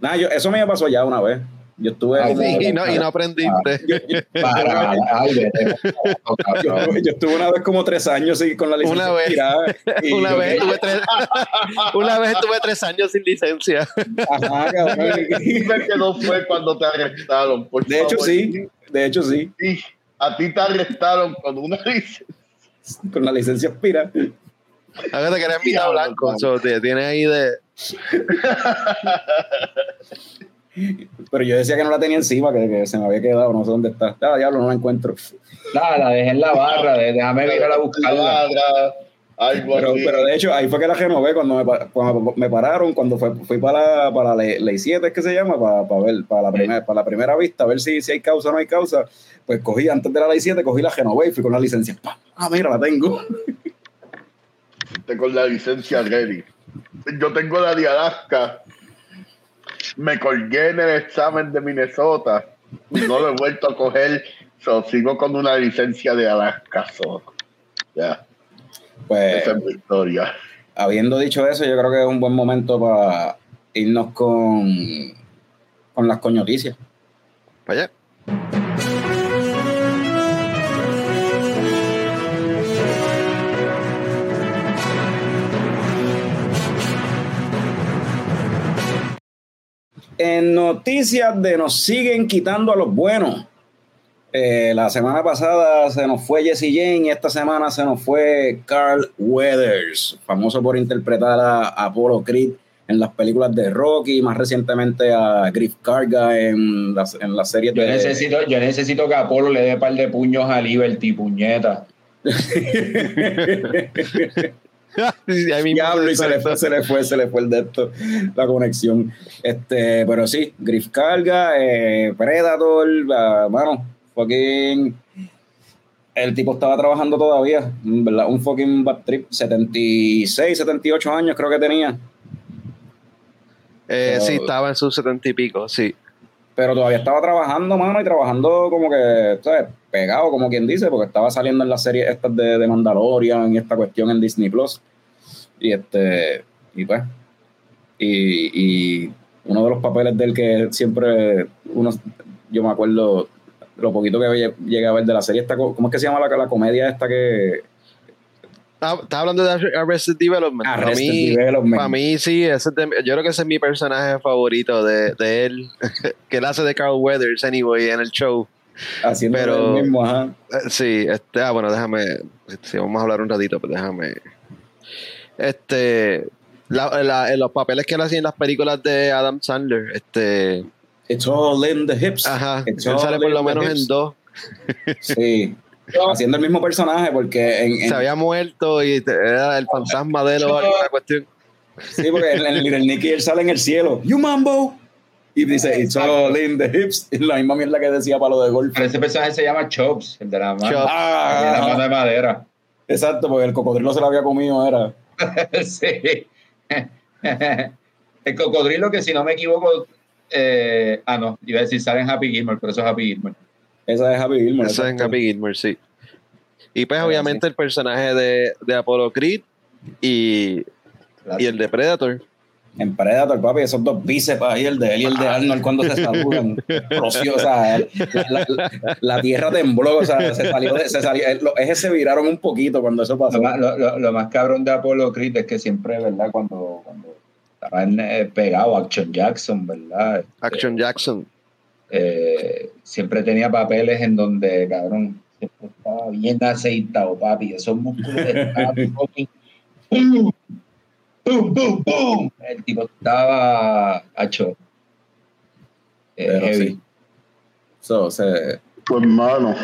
Speaker 1: Nah, yo, eso me pasó ya una vez. Yo estuve
Speaker 2: Ay,
Speaker 5: Sí, y, no, y no aprendiste.
Speaker 1: yo, yo-
Speaker 2: Para, ay, vete,
Speaker 1: yo-
Speaker 2: cabrón.
Speaker 1: yo estuve una vez como tres años sí, con la licencia
Speaker 5: Una vez.
Speaker 1: expirada, y
Speaker 5: Una vez, tuve tres, una vez tuve tres años sin licencia.
Speaker 1: Ajá, cabrón.
Speaker 4: Dime que no fue cuando te arrestaron. Por
Speaker 1: De hecho, sí. De hecho, sí.
Speaker 4: Sí, a ti te arrestaron con una licencia.
Speaker 1: Con la licencia expira.
Speaker 5: Acuérdate que eres mitad blanco. so, te- tienes ahí de.
Speaker 1: Pero yo decía que no la tenía encima, que, que se me había quedado, no sé dónde está. Ah, diablo, no la encuentro.
Speaker 2: Nada, la dejé en la barra, déjame ir a la buscarla.
Speaker 1: Pero, pero de hecho, ahí fue que la renové cuando me, cuando me pararon, cuando fue, fui para la, para la ley, ley 7, es que se llama, para, para ver, para la, primera, para la primera vista, a ver si, si hay causa o no hay causa. Pues cogí, antes de la ley 7, cogí la renové y fui con la licencia. ¡Pam! Ah, mira, la tengo.
Speaker 4: con la licencia ready. Yo tengo la de Alaska. Me colgué en el examen de Minnesota. y No lo he vuelto a coger. So, sigo con una licencia de Alaska. so, ya,
Speaker 1: Pues,
Speaker 4: esa es mi historia.
Speaker 1: habiendo dicho eso, yo creo que es un buen momento para irnos con, con las coñoticias.
Speaker 5: Vaya.
Speaker 1: En noticias de nos siguen quitando a los buenos. Eh, la semana pasada se nos fue Jesse Jane y esta semana se nos fue Carl Weathers, famoso por interpretar a Apollo Creed en las películas de Rocky, más recientemente a Griff Carga en las, en las series
Speaker 2: Yo
Speaker 1: de...
Speaker 2: necesito, yo necesito que Apolo le dé par de puños a Liberty, puñeta.
Speaker 1: Diablo, y se le, fue, se le fue, se le fue el de esto, la conexión. Este, pero sí, Griff Carga, eh, Predator, ah, mano, fucking. El tipo estaba trabajando todavía, ¿verdad? Un fucking bad trip, 76, 78 años creo que tenía,
Speaker 5: Eh, sí, estaba en sus setenta y pico, sí.
Speaker 1: Pero todavía estaba trabajando, mano, y trabajando como que, ¿sabes? Pegado, como quien dice, porque estaba saliendo en las series estas de, de Mandalorian y esta cuestión en Disney Plus. Y este, y pues, y, y uno de los papeles del que siempre uno, yo me acuerdo lo poquito que lle- llegué a ver de la serie esta, ¿cómo es que se llama la, la comedia esta que
Speaker 5: Estaba estaba hablando de Arrested Development. para,
Speaker 1: Arrested
Speaker 5: mí,
Speaker 1: Development.
Speaker 5: para mí, sí, ese es de- yo creo que ese es mi personaje favorito de, de él, que él hace de Carl Weathers, anyway, en el show.
Speaker 1: haciendo
Speaker 5: Pero-
Speaker 1: el mismo, ajá.
Speaker 5: Eh, Sí, este, ah, bueno, déjame, si vamos a hablar un ratito, pues déjame. Este, la- la- en los papeles que él hacía en las películas de Adam Sandler, este,
Speaker 1: It's all in the hips.
Speaker 5: ajá,
Speaker 1: It's
Speaker 5: él sale por lo menos en dos.
Speaker 1: Sí. Haciendo el mismo personaje porque en, en-
Speaker 5: Se había muerto y te- era el fantasma de él o alguna cuestión.
Speaker 1: Sí, porque en, en Little Nicky él sale en el cielo. You mambo. Y dice, it's all in the hips. Es la misma mierda que decía para lo de golf.
Speaker 2: Pero ese personaje se llama Chops, el de la mano.
Speaker 5: Chops.
Speaker 2: El de la mano
Speaker 1: Ah,
Speaker 2: de madera.
Speaker 1: exacto, porque el cocodrilo se lo había comido, era.
Speaker 2: sí. El cocodrilo que si no me equivoco, eh, ah no, iba a decir sale en Happy Gilmore, pero eso es Happy Gilmore.
Speaker 1: Esa es Happy Gilmore.
Speaker 5: Eso es. Happy Gilmore, sí. Y pues
Speaker 1: Ah,
Speaker 5: obviamente el personaje de, de Apollo Creed y, y el de Predator.
Speaker 1: En Predator, papi, esos dos bíceps ahí, el de él y el de Arnold, cuando se saludan. explosió, o sea, la, la- la tierra tembló, o sea, se salió, de- se salió, los ejes se viraron un poquito cuando eso pasó.
Speaker 2: Lo más, lo- lo- lo más cabrón de Apollo Creed es que siempre, ¿verdad? Cuando, cuando estaban eh, pegados, Action Jackson, ¿verdad? Este,
Speaker 5: Action Jackson.
Speaker 2: Eh, siempre tenía papeles en donde, cabrón, siempre estaba bien aceitado, papi. Esos músculos estaban fucking ¡pum! ¡Pum, pum, pum! El tipo estaba hecho. eh, heavy.
Speaker 1: sí. So, se-
Speaker 4: Pues hermano,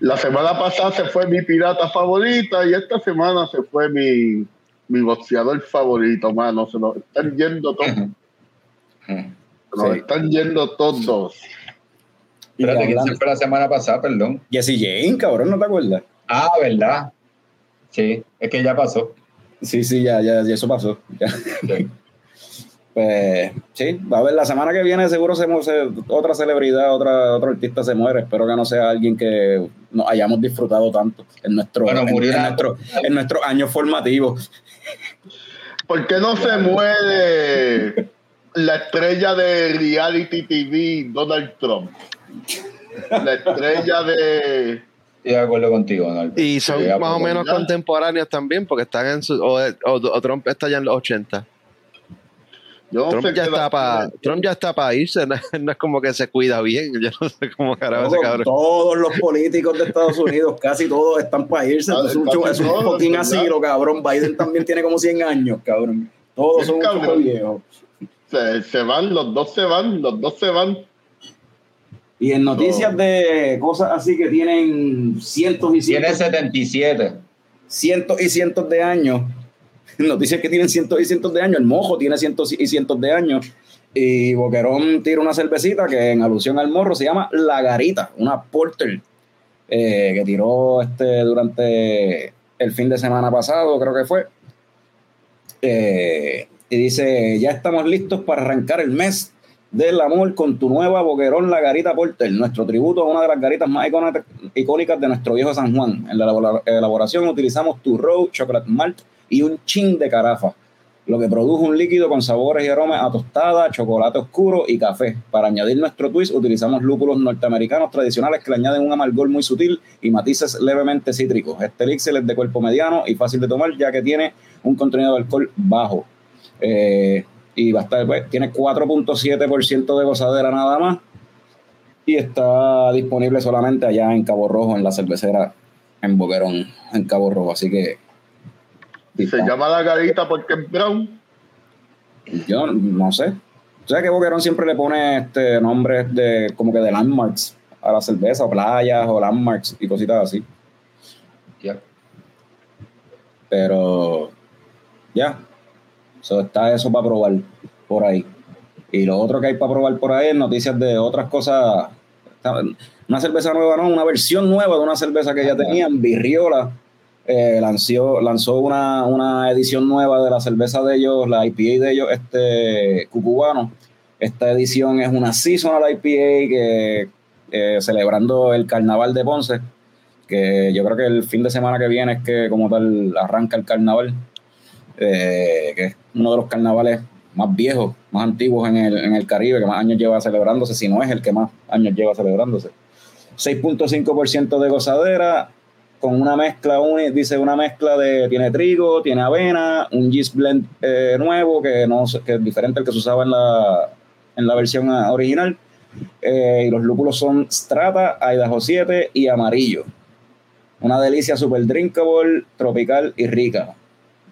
Speaker 4: la semana pasada se fue mi pirata favorita y esta semana se fue mi, mi boxeador favorito, mano. Se nos están yendo todos. Nos
Speaker 1: Sí.
Speaker 4: están yendo todos.
Speaker 2: Espérate, ¿quién se fue la semana pasada? Perdón.
Speaker 1: Jesse Jane, cabrón, ¿no te acuerdas?
Speaker 2: Ah, ¿verdad? Sí, es que ya pasó.
Speaker 1: Sí, sí, ya, ya, ya eso pasó. Ya.
Speaker 2: Sí.
Speaker 1: Pues sí, va a ver, la semana que viene seguro se, se- otra celebridad, otra, otro artista se muere. Espero que no sea alguien que nos hayamos disfrutado tanto en nuestro,
Speaker 2: Bueno,
Speaker 1: en, en nuestro, en nuestros años formativos.
Speaker 4: ¿Por qué no se muere la estrella de reality TV, Donald Trump? La estrella de.
Speaker 2: Estoy de acuerdo contigo, Donald.
Speaker 5: Y son más o menos contemporáneos también, porque están en su. O, o- o Trump está ya en los 80.
Speaker 4: Yo no
Speaker 5: Trump
Speaker 4: sé
Speaker 5: ya está
Speaker 4: la-
Speaker 5: para Trump ya está para irse, no, no es como que se cuida bien. Yo no sé cómo carajo ese
Speaker 1: Todos,
Speaker 5: cabrón.
Speaker 1: todos los políticos de Estados Unidos, casi todos están para irse.
Speaker 4: Ah,
Speaker 1: es un, es un
Speaker 4: ¿verdad?
Speaker 1: asilo, cabrón. Biden también tiene como 100 años, cabrón. Todos son un viejos.
Speaker 4: Se, se van, los dos se van, los dos se van.
Speaker 1: Y en noticias
Speaker 4: No.
Speaker 1: de cosas así que tienen cientos y
Speaker 2: Tiene
Speaker 1: cientos,
Speaker 2: 77.
Speaker 1: cientos y cientos de años, noticias que tienen cientos y cientos de años, el mojo tiene cientos y cientos de años, y Boquerón tira una cervecita que en alusión al morro se llama La Garita, una porter, eh, que tiró este durante el fin de semana pasado, creo que fue. Eh, y dice, ya estamos listos para arrancar el mes del amor con tu nueva Boquerón La Garita Porter, nuestro tributo a una de las garitas más icónicas- de nuestro viejo San Juan. En la elabora- elaboración utilizamos tu row, chocolate malt y un chin de carafa, lo que produjo un líquido con sabores y aromas a tostada, chocolate oscuro y café. Para añadir nuestro twist utilizamos lúpulos norteamericanos tradicionales que le añaden un amargor muy sutil y matices levemente cítricos. Este elixir es de cuerpo mediano y fácil de tomar ya que tiene un contenido de alcohol bajo. Eh, y va a estar, pues, tiene 4.7% de gozadera nada más y está disponible solamente allá en Cabo Rojo, en la cervecera en Boquerón, en Cabo Rojo. Así que.
Speaker 4: Se llama la garita porque es brown.
Speaker 1: Yo no sé. O sea que Boquerón siempre le pone este nombres de como que de landmarks a la cerveza, o playas, o landmarks y cositas así.
Speaker 2: Ya.
Speaker 1: Pero ya. So, está eso para probar por ahí. Y lo otro que hay para probar por ahí es noticias de otras cosas. Una cerveza nueva, no, una versión nueva de una cerveza que ya tenían, Virriola. eh, lanzó, lanzó una, una edición nueva de la cerveza de ellos, la IPA de ellos, este cucubano. Esta edición es una seasonal IPA que eh, celebrando el carnaval de Ponce, que yo creo que el fin de semana que viene es que como tal arranca el carnaval, eh, que es uno de los carnavales más viejos, más antiguos en el, en el Caribe, que más años lleva celebrándose, si no es el que más años lleva celebrándose. 6.5% de gozadera, con una mezcla, uni- dice una mezcla de, tiene trigo, tiene avena, un yeast blend eh, nuevo que, no, que es diferente al que se usaba en la, en la versión ah, original. Eh, y los lúpulos son Strata, Idaho 7 y amarillo. Una delicia super drinkable, tropical y rica.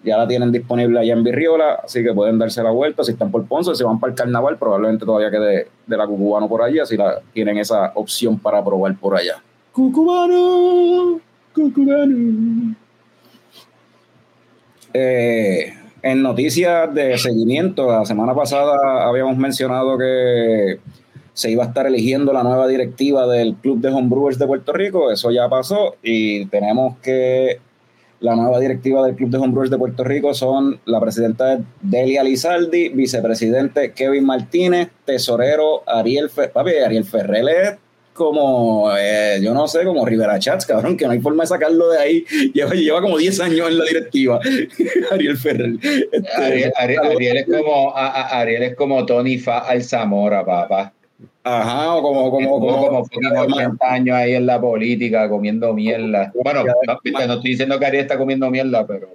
Speaker 1: Ya la tienen disponible allá en Virriola, así que pueden darse la vuelta. Si están por Ponce, si van para el carnaval, probablemente todavía quede de la Cucubano por allí, así la, tienen esa opción para probar por allá. Cucubano, Cucubano. Eh, en noticias de seguimiento, la semana pasada habíamos mencionado que se iba a estar eligiendo la nueva directiva del Club de Homebrewers de Puerto Rico. Eso ya pasó y tenemos que la nueva directiva del Club de Homebrewers de Puerto Rico son la presidenta Delia Lizaldi, vicepresidente Kevin Martínez, tesorero Ariel Ferrer. Papi, Ariel Ferrer es como, eh, yo no sé, como Rivera Chats, cabrón, que no hay forma de sacarlo de ahí. Lleva, lleva como 10 años en la directiva. Ariel Ferrer. Este,
Speaker 2: Ariel, Ariel- Ariel es como, a- a- Ariel es como Tony Fa Alzamora, papá.
Speaker 1: Ajá, o como, como,
Speaker 2: Como,
Speaker 1: como,
Speaker 2: como fucking 80 años ahí en la política comiendo mierda. Bueno, no, no estoy diciendo que Ariel está comiendo mierda, pero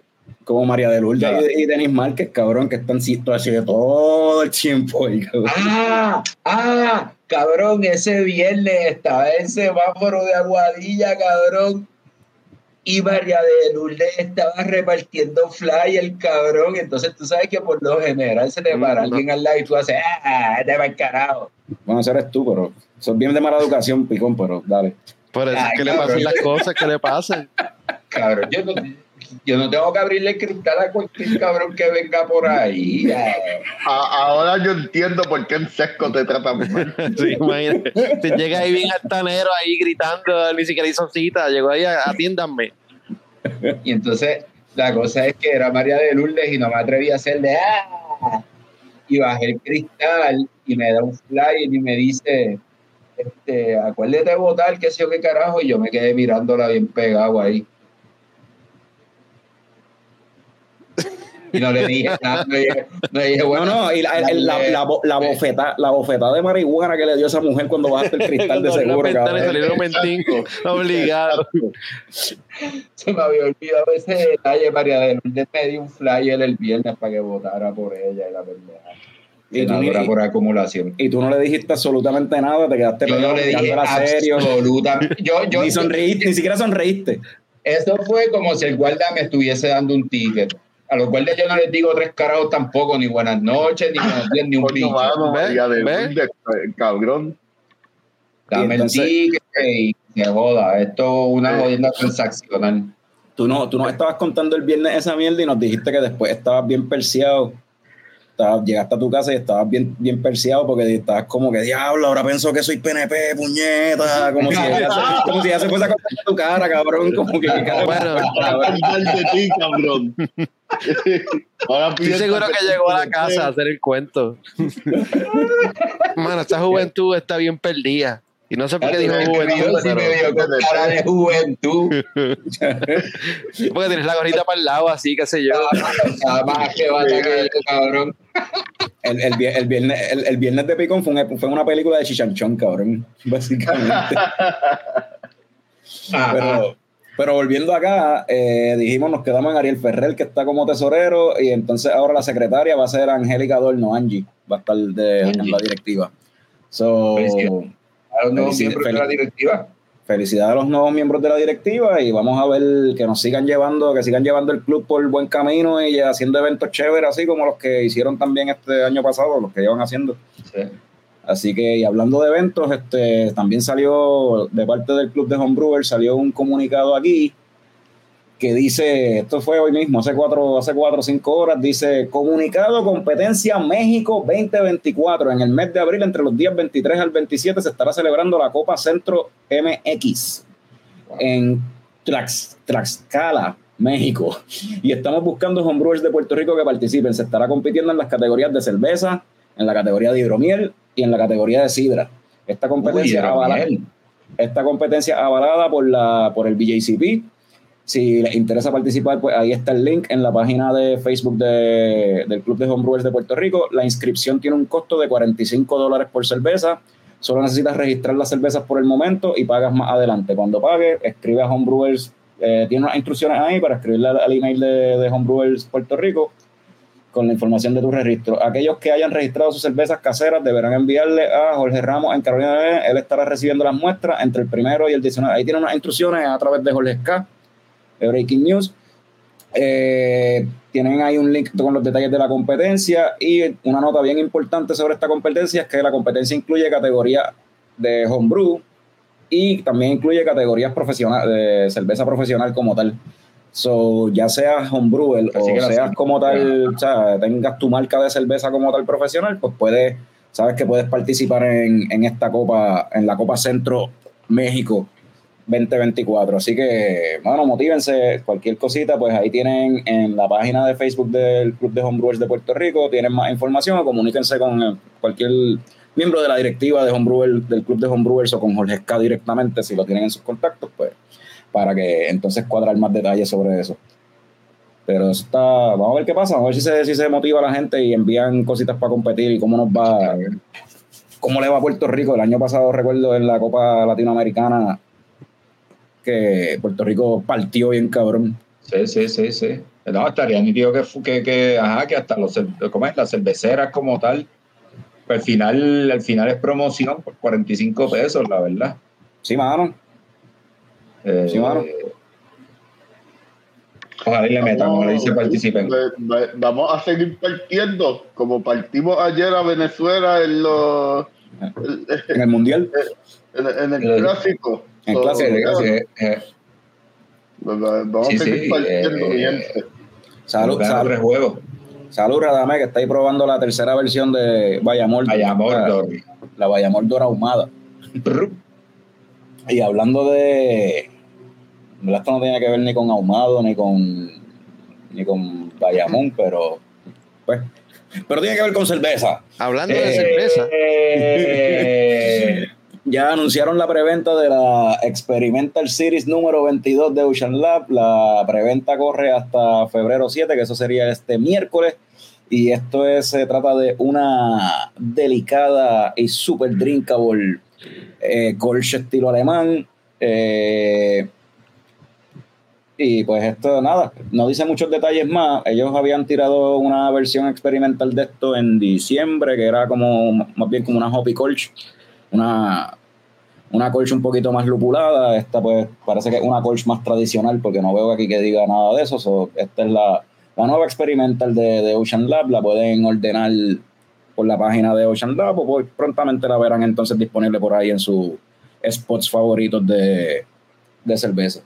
Speaker 1: como María de Lourdes y, y Denis Márquez, cabrón, que están situados todo el tiempo ahí, cabrón.
Speaker 2: ¡Ah! ¡Ah! Cabrón, ese viernes estaba el semáforo de Aguadilla, cabrón. Y María de Lourdes estaba repartiendo flyer, cabrón. Entonces tú sabes que por lo general se te para
Speaker 5: Mm, no.
Speaker 2: alguien al lado y tú haces, ¡ah! Te va el carajo.
Speaker 1: Bueno, ese eres tú, pero son bien de mala educación, picón, pero dale.
Speaker 5: Por eso
Speaker 2: Ay,
Speaker 5: es que le pasan las cosas que le pasan.
Speaker 2: Cabrón, yo no, yo no tengo que abrirle el cristal a cualquier cabrón que venga por ahí. Ah,
Speaker 4: A- ahora yo entiendo por qué en sesco te tratan mal.
Speaker 5: Sí, imagínate. Si llega ahí bien altanero ahí gritando, ni siquiera hizo cita, llegó ahí, atiéndanme.
Speaker 2: Y entonces la cosa es que era María de Lourdes y no me atreví a hacerle ¡ah! Y bajé el cristal y me da un flyer y me dice, este, acuérdate de votar, qué sé yo qué carajo, y yo me quedé mirándola bien pegado ahí. Y no le dije nada, no le dije, no le dije,
Speaker 1: No,
Speaker 2: bueno,
Speaker 1: no, y la, el- la, la, bo- la bofeta, la bofetada de marihuana que le dio esa mujer cuando bajaste el cristal de
Speaker 5: la
Speaker 1: seguro,
Speaker 5: y
Speaker 1: cabrón.
Speaker 5: salieron mentigos, obligado.
Speaker 2: se me había olvidado ese detalle, María de Lourdes me dio un flyer el viernes para que votara por ella y la pendeja.
Speaker 1: Y tú, ni-
Speaker 2: por acumulación.
Speaker 1: y tú no le dijiste absolutamente nada, te quedaste
Speaker 2: Yo no le dije
Speaker 1: serio.
Speaker 2: absolutamente. Yo, yo,
Speaker 1: ni sonreíste, ni siquiera sonreíste.
Speaker 2: Eso fue como si el guarda me estuviese dando un ticket. A los guardias yo no les digo tres carajos tampoco, ni buenas noches, ni buenos días, ni un pinche.
Speaker 4: eh, cabrón.
Speaker 2: Dame el ticket y se joda. Esto es una
Speaker 4: Sí.
Speaker 2: jodienda transaccional.
Speaker 1: Tú no, tú nos estabas contando el viernes esa mierda y nos dijiste que después estabas bien perseado. Estabas- llegaste a tu casa y estabas bien, bien perseado porque estabas como que diablo, ahora pienso que soy PNP, puñeta, como si ella se, como si ella se fuese a contar tu cara, cabrón, como que
Speaker 5: Bueno.
Speaker 1: cabrón.
Speaker 4: Hablar de ti, cabrón. Ahora
Speaker 5: Estoy seguro que llegó a la casa a hacer el cuento. Mano, esta juventud está bien perdida. Y no sé por qué dijo
Speaker 2: Sí
Speaker 5: juventud,
Speaker 2: me
Speaker 5: pero
Speaker 2: vio con cara de juventud.
Speaker 5: porque tienes la gorrita para el lado, así, qué sé yo.
Speaker 2: Nada más que va a que yo, cabrón.
Speaker 1: El, el, vier- el viernes, el, el viernes de Picón fue, un- fue una película de Chichanchón, cabrón, básicamente. Pero, Pero volviendo acá, eh, dijimos, nos quedamos en Ariel Ferrer, que está como tesorero, y entonces ahora la secretaria va a ser Angélica Adorno, Angie, va a estar de, en la directiva. So.
Speaker 2: A los nuevos miembros de la directiva.
Speaker 1: felicidades a los nuevos miembros de la directiva y vamos a ver que nos sigan llevando, que sigan llevando el club por buen camino y haciendo eventos chéveres, así como los que hicieron también este año pasado, los que llevan haciendo.
Speaker 2: Sí.
Speaker 1: Así que, y hablando de eventos, este, también salió de parte del club de Homebrewer, salió un comunicado aquí que dice, esto fue hoy mismo, hace cuatro, hace cuatro o cinco horas, dice, comunicado competencia México 2024. En el mes de abril, entre los días 23 al 27, se estará celebrando la Copa Centro MX en Tlax- Tlaxcala, México. Y estamos buscando homebrewers de Puerto Rico que participen. Se estará compitiendo en las categorías de cerveza, en la categoría de hidromiel y en la categoría de sidra. Esta competencia,
Speaker 2: Uy,
Speaker 1: avala-
Speaker 2: Gabriel.
Speaker 1: esta competencia avalada por, la, por el BJCP. Si les interesa participar, pues ahí está el link en la página de Facebook de- del Club de Homebrewers de Puerto Rico. La inscripción tiene un costo de 45 dólares por cerveza. Solo necesitas registrar las cervezas por el momento y pagas más adelante. Cuando pagues, escribe a Homebrewers. eh, tiene unas instrucciones ahí para escribirle al, email de, Homebrewers Puerto Rico con la información de tu registro. Aquellos que hayan registrado sus cervezas caseras deberán enviarle a Jorge Ramos en Carolina. Él estará recibiendo las muestras entre el primero y el 19. Ahí tiene unas instrucciones a través de Jorge K, Breaking News. Eh, tienen ahí un link con los detalles de la competencia y una nota bien importante sobre esta competencia es que la competencia incluye categoría de homebrew y también incluye categorías profesionales de cerveza profesional como tal. So, ya seas homebrewer
Speaker 2: Así
Speaker 1: o seas como tal, o sea, tengas tu marca de cerveza como tal profesional, pues puedes, sabes que puedes participar en, en esta copa, en la Copa Centro México 2024. Así que, bueno, motívense, cualquier cosita, pues ahí tienen en la página de Facebook del Club de Homebrewers de Puerto Rico, tienen más información o comuníquense con eh, cualquier miembro de la directiva de Homebrewer, del Club de Homebrewers o con Jorge Esca directamente, si lo tienen en sus contactos, pues para que entonces cuadrar más detalles sobre eso. Pero eso está, vamos a ver qué pasa, vamos a ver si se, si se motiva la gente y envían cositas para competir y cómo nos va, cómo le va a Puerto Rico. El año pasado recuerdo en la Copa Latinoamericana que Puerto Rico partió bien cabrón.
Speaker 2: Sí, sí, sí, sí. No, estaría nítido que, que, que, ajá, que hasta los, ¿cómo es? las cerveceras como tal, pues al final, al final es promoción por 45 pesos, la verdad.
Speaker 1: Sí, mano.
Speaker 2: Eh,
Speaker 1: Sí, mano.
Speaker 2: Ojalá y le metan, ojalá y se participen.
Speaker 4: Va- va- Vamos a seguir partiendo, como partimos ayer a Venezuela en, los,
Speaker 1: En el Mundial.
Speaker 4: en, en el
Speaker 2: El-
Speaker 4: clásico. So,
Speaker 1: clásico,
Speaker 2: Sí,
Speaker 4: ya,
Speaker 2: sí, eh,
Speaker 4: Vamos
Speaker 2: Sí,
Speaker 4: a seguir
Speaker 2: sí,
Speaker 4: partiendo,
Speaker 2: eh,
Speaker 4: gente.
Speaker 1: Salud, salud,
Speaker 2: tres juegos.
Speaker 1: salud, Radame, que está ahí probando la tercera versión de Bayamor.
Speaker 2: Allá,
Speaker 1: La,
Speaker 2: Mordor.
Speaker 1: la Bayamor Dora ahumada. Y hablando de. en Esto no tiene que ver ni con ahumado, ni con. ni con Bayamón, pero. Pues. Pero tiene que ver con cerveza.
Speaker 5: Hablando de
Speaker 2: Eh,
Speaker 5: cerveza,
Speaker 2: eh,
Speaker 1: Ya anunciaron la preventa de la Experimental Series número 22 de Ocean Lab. La preventa corre hasta febrero 7, que eso sería este miércoles. Y esto es, se trata de una delicada y super drinkable eh, estilo alemán. Eh, y pues esto, nada, no dice muchos detalles más. Ellos habían tirado una versión experimental de esto en diciembre, que era como más bien como una Hoppy Kolsch, una, una Kolsch un poquito más lupulada. Esta pues parece que es una Kolsch más tradicional, porque no veo aquí que diga nada de eso. So, esta es la, la nueva experimental de, de Ocean Lab, la pueden ordenar por la página de Ocean Lab o pues prontamente la verán entonces disponible por ahí en sus spots favoritos de, de cerveza.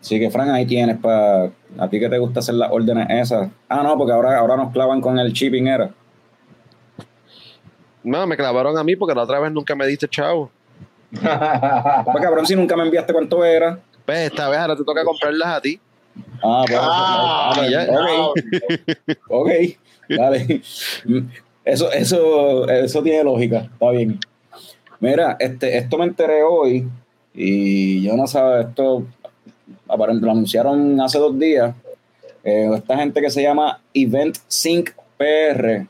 Speaker 1: Así que, Fran, ahí tienes para. A ti que te gusta hacer las órdenes esas. Ah, no, porque ahora, ahora nos clavan con el shipping, era.
Speaker 5: No, me clavaron a mí porque la otra vez nunca me diste chavo.
Speaker 1: Pues cabrón, si nunca me enviaste cuánto era.
Speaker 5: Pues esta vez ahora te toca comprarlas a ti.
Speaker 1: Ah, pues.
Speaker 4: Ah,
Speaker 1: ah, pues,
Speaker 5: ya.
Speaker 1: ok. Ok, dale. Eso, eso, eso tiene lógica, está bien. Mira, este, esto me enteré hoy y yo no sabía, esto aparentemente lo anunciaron hace dos días. Eh, esta gente que se llama Event Sync PR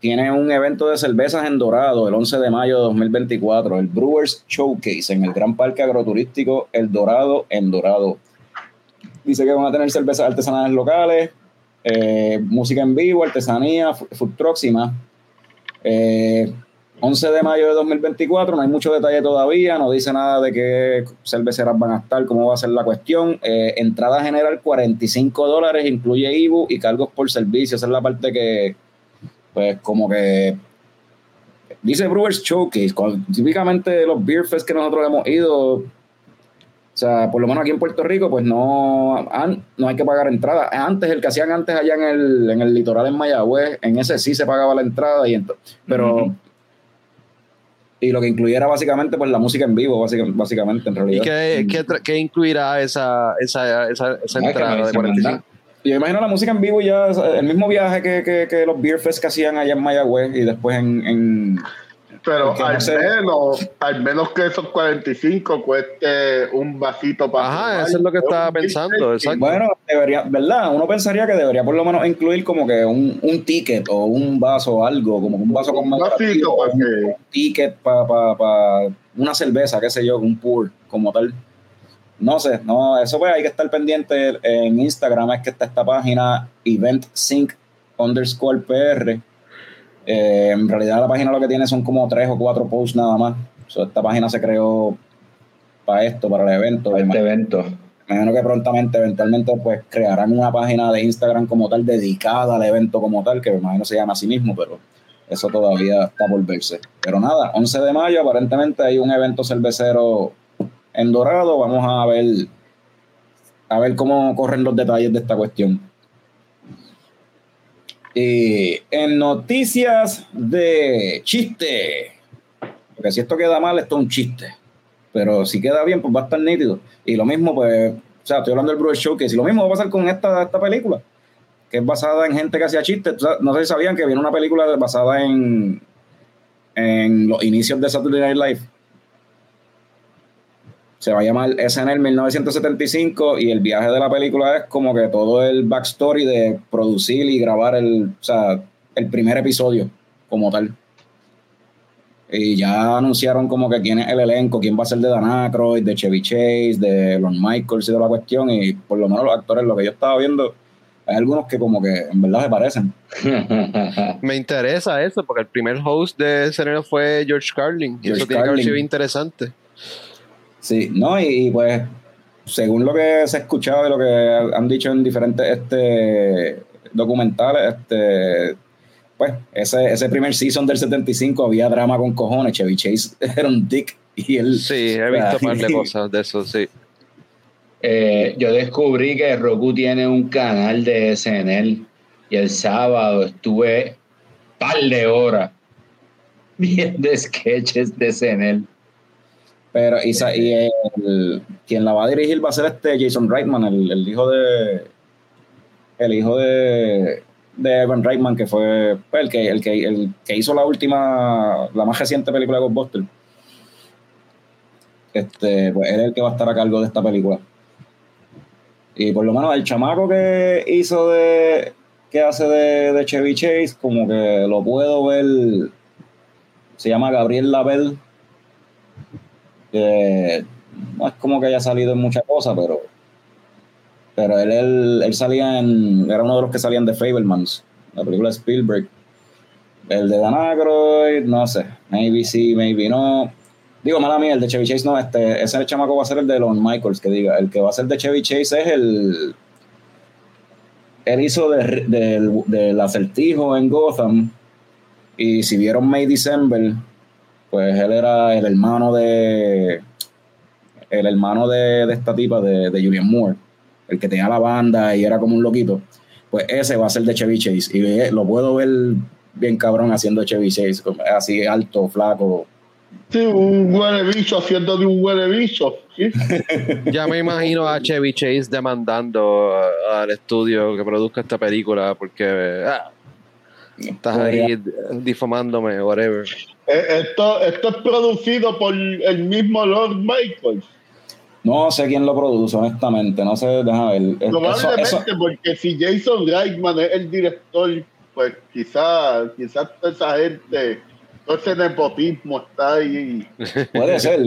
Speaker 1: tiene un evento de cervezas en Dorado el 11 de mayo de 2024, el Brewers Showcase en el Gran Parque Agroturístico El Dorado en Dorado. Dice que van a tener cervezas artesanales locales, eh, música en vivo, artesanía, food trucks y más. Eh, 11 de mayo de 2024, no hay mucho detalle todavía, no dice nada de qué cerveceras van a estar, cómo va a ser la cuestión. Eh, entrada general 45 dólares, incluye IBU y cargos por servicio. Esa es la parte que, pues, como que dice Brewers Showcase. cuando- típicamente los Beer Fest que nosotros hemos ido, o sea, por lo menos aquí en Puerto Rico, pues no, an- no hay que pagar entrada. Antes, el que hacían antes allá en el, en el litoral en Mayagüez, en ese sí se pagaba la entrada, y ento- pero. Y lo que incluyera básicamente, pues la música en vivo, básica- básicamente, en
Speaker 5: ¿Y
Speaker 1: realidad.
Speaker 5: qué, qué, tra- qué incluirá esa, esa, esa, esa entrada de
Speaker 2: dice,
Speaker 5: 45?
Speaker 1: Yo imagino la música en vivo ya, el mismo viaje que, que, que los Beer Fest que hacían allá en Mayagüez y después en. en
Speaker 4: Pero
Speaker 1: no
Speaker 4: al
Speaker 1: sé.
Speaker 4: menos, al menos que esos 45 cueste un vasito para
Speaker 5: Ajá,
Speaker 4: tomar.
Speaker 5: eso es lo que estaba
Speaker 4: Un
Speaker 5: pensando, exacto.
Speaker 1: bueno, debería, ¿verdad? Uno pensaría que debería por lo menos incluir como que un, un ticket o un vaso o algo, como que un vaso
Speaker 4: Un
Speaker 1: conmemorativo,
Speaker 4: vasito para
Speaker 1: un,
Speaker 4: que-
Speaker 1: un ticket para una cerveza, qué sé yo, un pour como tal. No sé, no, eso pues hay que estar pendiente en Instagram, es que está esta página EventSync underscore PR. Eh, en realidad la página lo que tiene son como tres o cuatro posts nada más. So, esta página se creó para esto, para el evento.
Speaker 2: Para este evento.
Speaker 1: Me imagino que prontamente, eventualmente, pues crearán una página de Instagram como tal dedicada al evento como tal, que me imagino se llama así mismo, pero eso todavía está por verse. Pero nada, 11 de mayo aparentemente hay un evento cervecero en Dorado. Vamos a ver a ver cómo corren los detalles de esta cuestión. Y en noticias de chiste, porque si esto queda mal, esto es un chiste pero si queda bien, pues va a estar nítido. Y lo mismo, pues, o sea, estoy hablando del Brewers Showcase, y lo mismo va a pasar con esta, esta película, que es basada en gente que hacía chistes. No sé si sabían que viene una película basada en, en los inicios de Saturday Night Live. Se va a llamar SNL 1975 y el viaje de la película es como que todo el backstory de producir y grabar el, o sea, el primer episodio como tal. Y ya anunciaron como que quién es el elenco, quién va a ser de Dan Aykroyd, de Chevy Chase, de Lon Michaels y toda la cuestión. Y por lo menos los actores, lo que yo estaba viendo, hay algunos que como que en verdad se parecen.
Speaker 5: Me interesa eso, porque el primer host de SNL fue George Carlin. Y eso tiene que haber sido interesante.
Speaker 1: Sí, ¿no? Y, y, pues, según lo que se ha escuchado y lo que han dicho en diferentes este, documentales, este, pues, ese, ese primer season del 75 había drama con cojones. Chevy Chase era un dick y él...
Speaker 5: Sí, he visto un par de cosas de eso, sí.
Speaker 2: Eh, yo descubrí que Roku tiene un canal de SNL y el sábado estuve par de horas viendo sketches de SNL.
Speaker 1: Pero y, sa- y el- quien la va a dirigir va a ser este Jason Reitman, el, el hijo de el hijo de, de Evan Reitman, que fue pues, el que, el que el que hizo la última, la más reciente película de Ghostbusters. Este, pues él es el que va a estar a cargo de esta película. Y por lo menos el chamaco que hizo de que hace de, de Chevy Chase, como que lo puedo ver. Se llama Gabriel Label no es como que haya salido en muchas cosas, pero pero él, él, él salía en era uno de los que salían de Fablemans, la película de Spielberg. El de Dan Aykroyd, no sé, maybe sí, maybe no. Digo, mala mía, el de Chevy Chase no, este, ese chamaco va a ser el de Lon Michaels, que diga, el que va a ser de Chevy Chase es el él hizo de- del del acertijo en Gotham y si vieron May December pues él era el hermano de el hermano de, de esta tipa de, de Julian Moore el que tenía la banda y era como un loquito pues ese va a ser de Chevy Chase y ve- lo puedo ver bien cabrón haciendo Chevy Chase así alto, flaco
Speaker 4: Sí, un huele bicho haciendo de un huele bicho. ¿sí?
Speaker 5: Ya me imagino a Chevy Chase demandando a- al estudio que produzca esta película porque ah, estás ahí difamándome, whatever.
Speaker 4: Eh, Esto, esto es producido por el mismo Lord Michael.
Speaker 1: no sé quién lo produce honestamente no sé déjame ver Eso-
Speaker 4: Probablemente
Speaker 1: eso-
Speaker 4: porque si Jason Reitman es el director pues quizás quizás toda esa gente, todo ese nepotismo está ahí.
Speaker 1: Puede ser.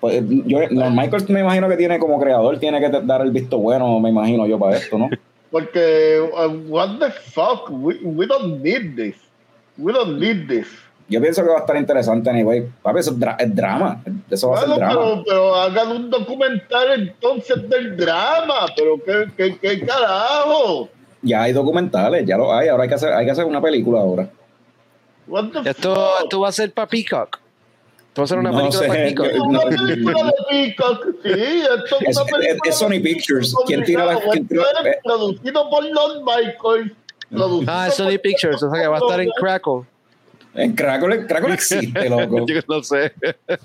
Speaker 1: Pues, yo, Michael me imagino que tiene como creador, tiene que dar el visto bueno, me imagino yo, para esto, ¿no?
Speaker 4: Porque, uh, what the fuck, we, we don't need this. We don't need this.
Speaker 1: Yo pienso que va a estar interesante, anyway. Papi, eso es, dra- es drama. Eso va a ser drama.
Speaker 4: pero, pero hagan un documental entonces del drama, pero qué, qué, qué carajo.
Speaker 1: Ya hay documentales, ya lo hay. Ahora hay que hacer, hay que hacer una película ahora.
Speaker 4: What the
Speaker 5: Esto,
Speaker 4: fuck?
Speaker 5: esto va a ser para Peacock. Esto va a ser una
Speaker 1: No
Speaker 5: película
Speaker 1: sé,
Speaker 5: para Peacock.
Speaker 1: yo-
Speaker 4: Una
Speaker 1: no,
Speaker 4: película de Peacock, sí, esto es
Speaker 1: Es-
Speaker 4: una película
Speaker 1: es- es Sony
Speaker 4: de
Speaker 1: Pictures. ¿Quién tira la- quién tira- eh?
Speaker 4: Producido por Lon Michael. producido
Speaker 5: Ah, es Sony Pictures, o sea que va a estar en Crackle.
Speaker 1: En Crackle, Crackle existe, loco.
Speaker 5: Yo no sé.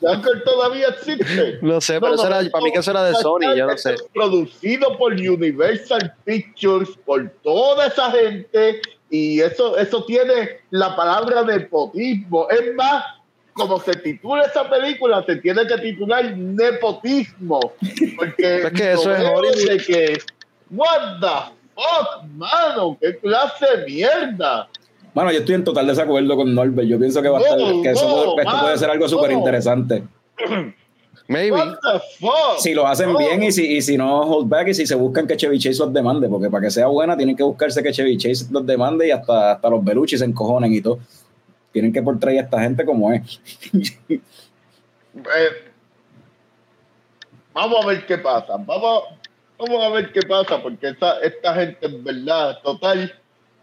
Speaker 4: Crackle todavía existe.
Speaker 5: No sé, pero eso era, para mí que eso era de Sony, yo no sé.
Speaker 4: Producido por Universal Pictures, por toda esa gente, y eso, eso tiene la palabra nepotismo. Es más, como se titula esa película, se tiene que titular nepotismo. Porque
Speaker 5: Es que eso es
Speaker 4: de que, what the fuck, mano, qué clase de mierda.
Speaker 1: Bueno, yo estoy en total desacuerdo con Norbert. Yo pienso que va a estar,
Speaker 4: No,
Speaker 1: que eso
Speaker 4: no,
Speaker 1: esto puede ser algo
Speaker 4: no.
Speaker 1: súper interesante.
Speaker 5: Maybe.
Speaker 4: What the fuck.
Speaker 1: Si lo hacen
Speaker 4: No.
Speaker 1: bien y si, y si no hold back y si se buscan que Chevy Chase los demande, porque para que sea buena tienen que buscarse que Chevy Chase los demande y hasta, hasta los Beluchis se encojonen y todo. Tienen que portrayar a esta gente como es.
Speaker 4: Eh, vamos a ver qué pasa. Vamos, vamos a ver qué pasa, porque esta, esta gente en verdad, total,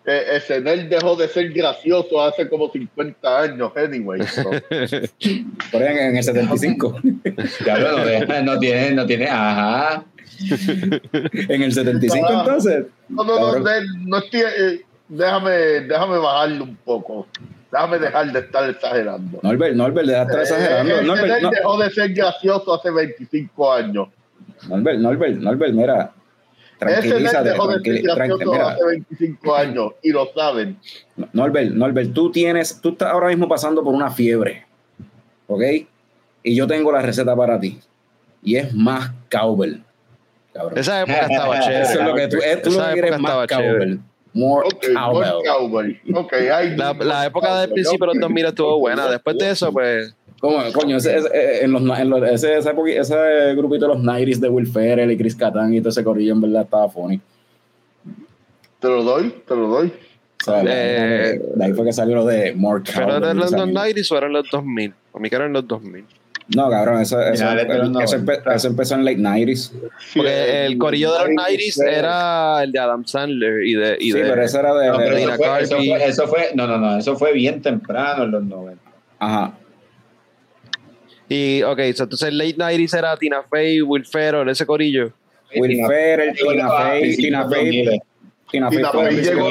Speaker 4: eh, SNL dejó de ser gracioso hace como 50 años, anyway. so.
Speaker 1: Por ahí en, en el 75.
Speaker 2: Claro, no, deja- no tiene, no tiene, ajá.
Speaker 1: en el 75
Speaker 4: Ah.
Speaker 1: entonces.
Speaker 4: No, no, no, estoy, eh, déjame, déjame bajarlo un poco. Déjame dejar de estar exagerando.
Speaker 1: Norbert, Norbert, deja de estar
Speaker 4: Eh,
Speaker 1: exagerando.
Speaker 4: el
Speaker 1: Norbert,
Speaker 4: SNL
Speaker 1: no-
Speaker 4: dejó de ser gracioso hace 25 años.
Speaker 1: Norbert, Norbert, Norbert, mira. Tranquilízate,
Speaker 4: dejó de ser gracioso hace 25 años y lo saben.
Speaker 1: Norbert, Norbert, tú tienes, tú estás ahora mismo pasando por una fiebre, ¿ok? Y yo tengo la receta para ti. Y es más cowbell, cabrón.
Speaker 5: Esa época estaba chévere.
Speaker 1: Eso es lo que tú, es, tú lo
Speaker 5: Esa
Speaker 1: que quieres más cowbell. More
Speaker 4: Ok, more
Speaker 1: cowbell.
Speaker 4: cowboy. Ok, hay
Speaker 5: La, la época del principio de los 2000 estuvo buena. Después de eso, pues.
Speaker 1: ¿Cómo, coño, ese, ese- eh, en los, en los- ese, ese, ese grupito de los 90s de Will Ferrell y Chris Catán y todo ese corrillo en verdad estaba funny.
Speaker 4: Te lo doy, te lo doy.
Speaker 1: O sea,
Speaker 5: Eh,
Speaker 1: de ahí fue que salió lo de More
Speaker 5: ¿Pero
Speaker 1: Cowbell.
Speaker 5: eran los
Speaker 1: salió.
Speaker 5: 90 o eran los 2000? A mí que eran los 2000.
Speaker 1: No, cabrón, eso, eso,
Speaker 2: Finales de los
Speaker 1: eso empe-
Speaker 2: 90.
Speaker 1: eso empezó en late 90s.
Speaker 5: Porque el corillo de los 90 era el de Adam Sandler y de. Y
Speaker 1: Sí,
Speaker 5: de
Speaker 1: pero ese era de.
Speaker 2: No,
Speaker 1: de-
Speaker 5: Dina
Speaker 2: eso fue, eso, fue, eso fue- no, no, no, eso fue bien temprano en los 90.
Speaker 1: ajá.
Speaker 5: Y, ok, so, entonces late 90s era Tina Fey, Will Ferrell, ese corillo.
Speaker 1: Will
Speaker 2: Tina-
Speaker 1: Ferrell, Tina
Speaker 2: Ah,
Speaker 1: Fey,
Speaker 2: principios
Speaker 1: Tina Fey,
Speaker 2: 2000.
Speaker 1: Tina Fey
Speaker 4: llegó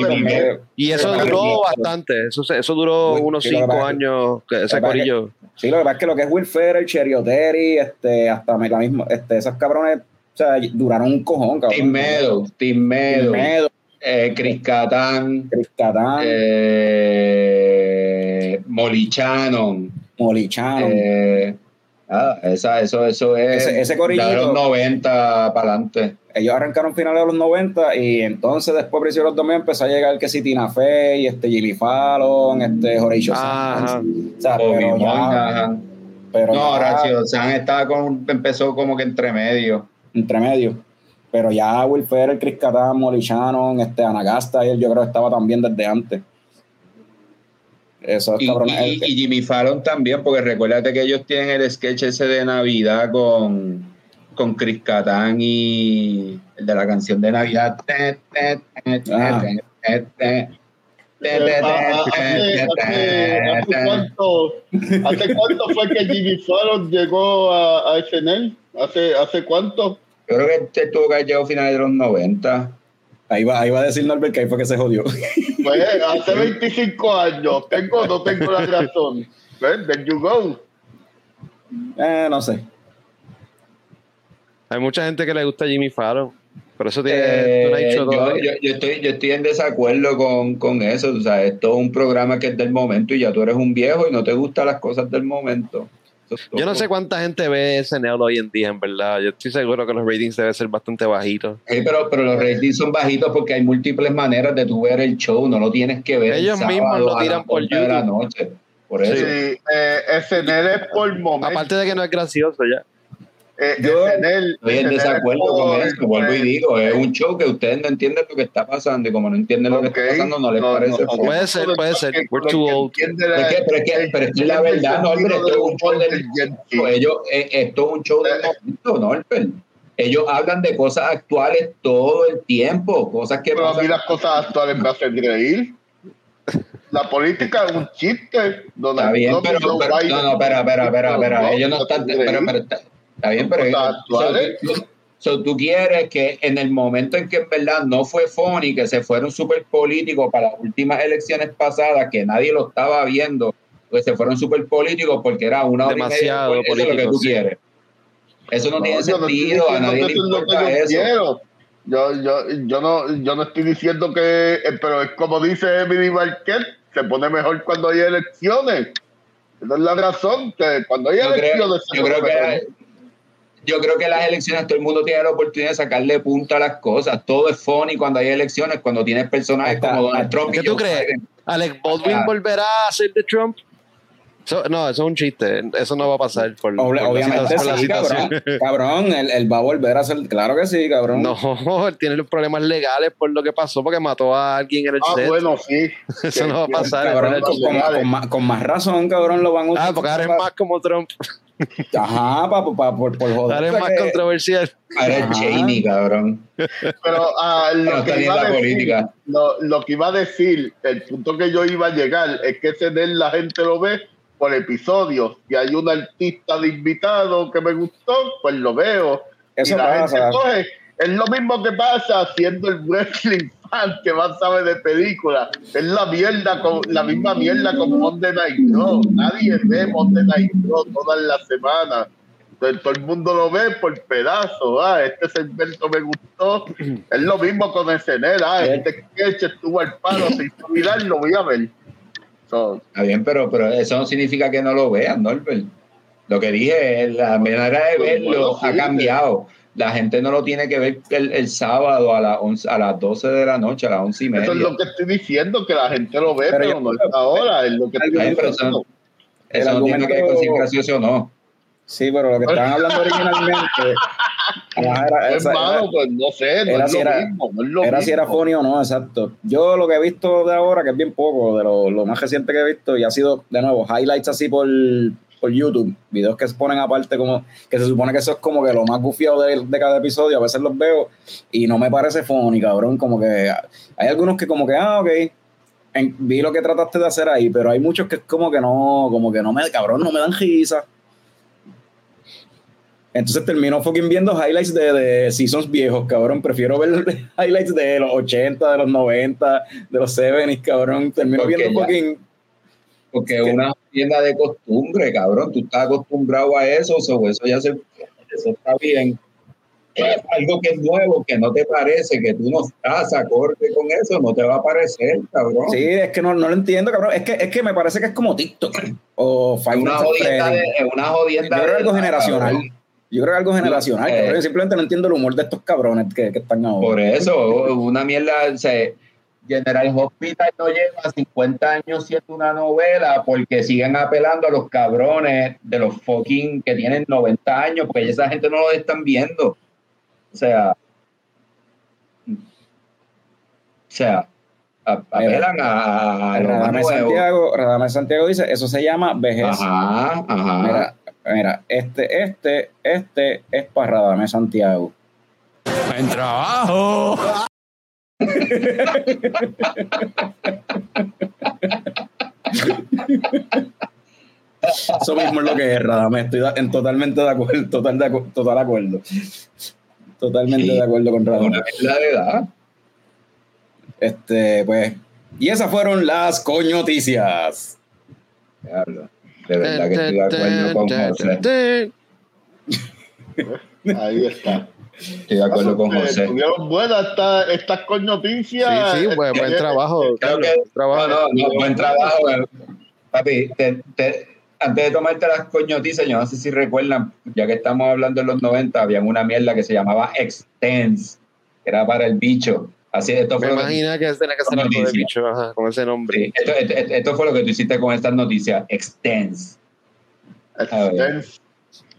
Speaker 5: Y eso duró bastante. Eso, eso duró
Speaker 1: Will-
Speaker 5: unos
Speaker 1: sí, lo que
Speaker 5: 5
Speaker 1: pasa-
Speaker 5: años, que ese
Speaker 1: que
Speaker 5: corillo.
Speaker 1: Sí, lo que pasa es que lo que es Will Ferrell, Cherry este, hasta la misma, este, esos cabrones, o sea, duraron un cojón, cabrón.
Speaker 2: Tim Meadows, Tim Meadows, eh, Chris Catán,
Speaker 1: Chris Catán,
Speaker 2: eh, Molly Shannon,
Speaker 1: Molly Shannon.
Speaker 2: eh, nada, esa, eso, eso es
Speaker 1: Ese- ese corillito.
Speaker 2: de los 90 para adelante.
Speaker 1: Ellos arrancaron finales de los 90 y entonces después, de los 2000, empezó a llegar que si Tina Fey, este, Jimmy Fallon, este, Horatio. Sanz. O sea,
Speaker 2: Bobby
Speaker 1: pero ya, pero
Speaker 2: No,
Speaker 1: ya-
Speaker 2: Horacio San estaba con, empezó como que entre medio.
Speaker 1: entre medio. Pero ya Will Ferrell, Chris Catán, Molly Shannon, este, Anagasta, él yo creo que estaba también desde antes. Eso es
Speaker 2: Y,
Speaker 1: cabrón.
Speaker 2: y-
Speaker 1: el-
Speaker 2: y Jimmy Fallon también, porque recuérdate que ellos tienen el sketch ese de Navidad con, con Chris Catán y el de la canción de Navidad.
Speaker 1: Ah.
Speaker 4: ¿Hace cuánto fue que Jimmy Fallon llegó a, a SNL? ¿Hace, ¿Hace cuánto?
Speaker 2: Yo creo que este tuvo que haber llegado a finales de los 90.
Speaker 1: Ahí, va, ahí va a decir Norbert que ahí fue que se jodió.
Speaker 4: Pues hace 25 años. ¿Tengo o no tengo la razón? ¿Ves? There you go.
Speaker 1: eh, no sé.
Speaker 5: Hay mucha gente que le gusta Jimmy Fallon. Por eso tiene
Speaker 2: Eh, yo estoy, yo estoy en desacuerdo con, con eso. O sea, esto es un programa que es del momento y ya tú eres un viejo y no te gustan las cosas del momento.
Speaker 5: Yo no sé cuánta gente ve SNL hoy en día, en verdad. Yo estoy seguro que los ratings deben ser bastante bajitos.
Speaker 2: Sí, pero, pero los ratings son bajitos porque hay múltiples maneras de tu ver el show, no lo tienes que ver. el
Speaker 5: Ellos mismos lo tiran por
Speaker 2: 11 de la
Speaker 5: YouTube.
Speaker 2: noche. Por eso.
Speaker 4: Sí, eh, SNL es por momento.
Speaker 5: Aparte de que no es gracioso ya.
Speaker 4: Eh,
Speaker 1: Yo
Speaker 2: Estoy en desacuerdo con eso, vuelvo y digo, es un show que ustedes no entienden lo que está pasando y como no entienden lo que está pasando no les
Speaker 4: no,
Speaker 2: parece
Speaker 4: no.
Speaker 5: Puede ser, puede ser. We're too old.
Speaker 2: Pero es que- pero es que- pero es que la verdad, no, hombre, esto es un show del-
Speaker 4: Z.
Speaker 2: Ellos, eh, esto es un show del momento. Ellos hablan de cosas actuales todo el tiempo, cosas que
Speaker 4: Pero a mí las cosas actuales me hacen reír. La política es un chiste. Donald
Speaker 2: Está bien, pero, no, no, espera, espera, espera, espera. Ellos no están, pero, pero está, bien, pero
Speaker 4: actuales.
Speaker 2: so, tú- so, tú quieres que en el momento en que en verdad no fue funny, que se fueron súper políticos para las últimas elecciones pasadas, que nadie lo estaba viendo, que se fueron súper políticos porque era una hora y media,
Speaker 5: Demasiado
Speaker 2: pues, eso es lo que tú
Speaker 5: sí.
Speaker 2: quieres. Eso no, tiene sentido, a
Speaker 4: diciendo
Speaker 2: nadie le
Speaker 4: eso es lo que
Speaker 2: importa
Speaker 4: yo
Speaker 2: eso.
Speaker 4: quiero. Yo, yo, yo, no, yo no estoy diciendo que, eh, pero es como dice Emily Marquez, se pone mejor cuando hay elecciones. Esa es la razón, que cuando hay
Speaker 2: Yo creo,
Speaker 4: elecciones se
Speaker 2: yo creo
Speaker 4: mejor.
Speaker 2: que yo creo que las elecciones todo el mundo tiene la oportunidad de sacarle punta a las cosas. Todo es funny cuando hay elecciones, cuando tienes personajes
Speaker 1: Está-
Speaker 2: como Donald Trump. y
Speaker 5: ¿Qué tú
Speaker 2: Joe
Speaker 5: crees?
Speaker 2: Biden.
Speaker 5: ¿Alex Baldwin volverá a ser de Trump? Eso- no, eso es un chiste. Eso no va a pasar por, por la
Speaker 1: Obviamente
Speaker 5: por la
Speaker 1: cabrón. Cabrón, él, él va a volver a ser. Claro que sí, cabrón.
Speaker 5: No, él tiene los problemas legales por lo que pasó, porque mató a alguien en el
Speaker 4: Ah,
Speaker 5: set.
Speaker 4: bueno, sí.
Speaker 5: Eso no va a pasar.
Speaker 1: Cabrón, con, más, con más razón, cabrón, lo van a
Speaker 5: Ah, porque ahora es más como Trump.
Speaker 1: Ajá, pa, pa- por, por joder.
Speaker 5: Ahora es más
Speaker 1: que-
Speaker 5: controversial.
Speaker 2: Ahora es. Cheney, cabrón.
Speaker 4: Pero ah,
Speaker 2: No
Speaker 4: lo, que iba
Speaker 2: la
Speaker 4: a decir,
Speaker 2: política.
Speaker 4: lo, lo que iba a decir, el punto que yo iba a llegar es que ese del la gente lo ve por episodios. Si hay un artista de invitado que me gustó, pues lo veo.
Speaker 1: Eso
Speaker 4: y la
Speaker 1: pasa.
Speaker 4: gente coge. Es lo mismo que pasa haciendo el wrestling fan que más sabe de películas. Es la mierda, con, la misma mierda con Monday Night Raw. Nadie ve Monday Night Raw todas las semanas. Entonces, todo el mundo lo ve por pedazos. Ah, este segmento me gustó. Es lo mismo con SNL. Ah, este sketch estuvo al palo sin olvidar, lo voy a ver. So,
Speaker 2: Está bien, pero, pero eso no significa que no lo vean, Norbert. Lo que dije es la manera de verlo
Speaker 4: Bueno, sí,
Speaker 2: ha cambiado. La gente no lo tiene que ver el, el sábado a las 11, a las 12 de la noche, a las 11 y media.
Speaker 4: eso es lo que estoy diciendo, que la gente lo ve,
Speaker 1: Pero
Speaker 4: pero,
Speaker 1: yo-
Speaker 4: no es ahora. Es lo que estoy
Speaker 2: pero. Eso
Speaker 1: el
Speaker 2: no tiene que ver con si es gracioso o no.
Speaker 1: Sí, pero lo que estaban hablando originalmente. Ajá, era, esa-
Speaker 4: Hermano,
Speaker 1: era-
Speaker 4: pues no sé, no
Speaker 1: era
Speaker 4: es
Speaker 1: si era-
Speaker 4: mismo. No es lo
Speaker 1: era si era
Speaker 4: mismo.
Speaker 1: funny o no, exacto. Yo lo que he visto de ahora, que es bien poco, de lo, lo más reciente que he visto, y ha sido, de nuevo, highlights así por, por YouTube, videos que se ponen aparte, como que se supone que eso es como que lo más gufiado de, de cada episodio, a veces los veo y no me parece funny, cabrón, como que hay algunos que como que, ah, ok, en- vi lo que trataste de hacer ahí, pero hay muchos que es como que no, como que no me, cabrón, no me dan risa. Entonces termino fucking viendo highlights de, de seasons viejos, cabrón. Prefiero ver highlights de los 80, de los 90, de los 70, cabrón. Termino
Speaker 2: Porque
Speaker 1: viendo
Speaker 2: ya-
Speaker 1: fucking.
Speaker 2: Porque es una tienda de costumbre, cabrón. Tú estás acostumbrado a eso, so, eso ya se, eso está bien. Es algo que es nuevo, que no te parece, que tú no estás acorde con eso, no te va a parecer, cabrón.
Speaker 1: Sí, es que no, no lo entiendo, cabrón. Es que, es que me parece que es como TikTok o
Speaker 2: es
Speaker 1: Five
Speaker 2: una jodienda, de, una jodienda
Speaker 1: Yo creo algo generacional.
Speaker 2: cabrón.
Speaker 1: Yo creo que algo generacional,
Speaker 2: Eh.
Speaker 1: Yo simplemente no entiendo el humor de estos cabrones que, que están ahora.
Speaker 2: Por eso, una mierda, o sea, General Hospital no lleva 50 años siendo una novela porque siguen apelando a los cabrones de los fucking que tienen 90 años, porque esa gente no lo están viendo. O sea, o sea, apelan a, a
Speaker 1: Radamés. Santiago, Radamés Santiago dice, eso se llama vejez.
Speaker 2: Ajá, ajá.
Speaker 1: Mira, mira, este, este, este es para Radamés Santiago.
Speaker 3: En trabajo.
Speaker 1: Eso mismo es lo que es Radamés. Estoy en totalmente de acuerdo, total de, acu- total acuerdo. Totalmente
Speaker 2: Sí.
Speaker 1: de acuerdo con Radamés.
Speaker 2: de edad.
Speaker 1: Este, pues, y esas fueron las coñoticias.
Speaker 2: Diablo. De verdad que estoy de acuerdo con José.
Speaker 4: Ahí está.
Speaker 2: Estoy de acuerdo con
Speaker 4: Eh,
Speaker 2: José.
Speaker 4: Estuvieron buenas esta- estas coñoticias.
Speaker 5: Sí, sí, buen, buen
Speaker 4: Eh,
Speaker 5: trabajo.
Speaker 2: Que-
Speaker 5: buen trabajo.
Speaker 2: No, no, no, buen trabajo. eh. Papi, te, te, antes de tomarte las coñotizas, yo no sé si recuerdan, ya que estamos hablando de los 90, había una mierda que se llamaba Extens, que era para el bicho. Así esto
Speaker 5: Me
Speaker 2: fue, lo que,
Speaker 5: imagino que tenía que algo de
Speaker 2: Noticia.
Speaker 5: bicho, ajá, con ese nombre.
Speaker 2: sí, esto, esto- esto fue lo que tú hiciste con estas noticias. Extens.
Speaker 4: Extens.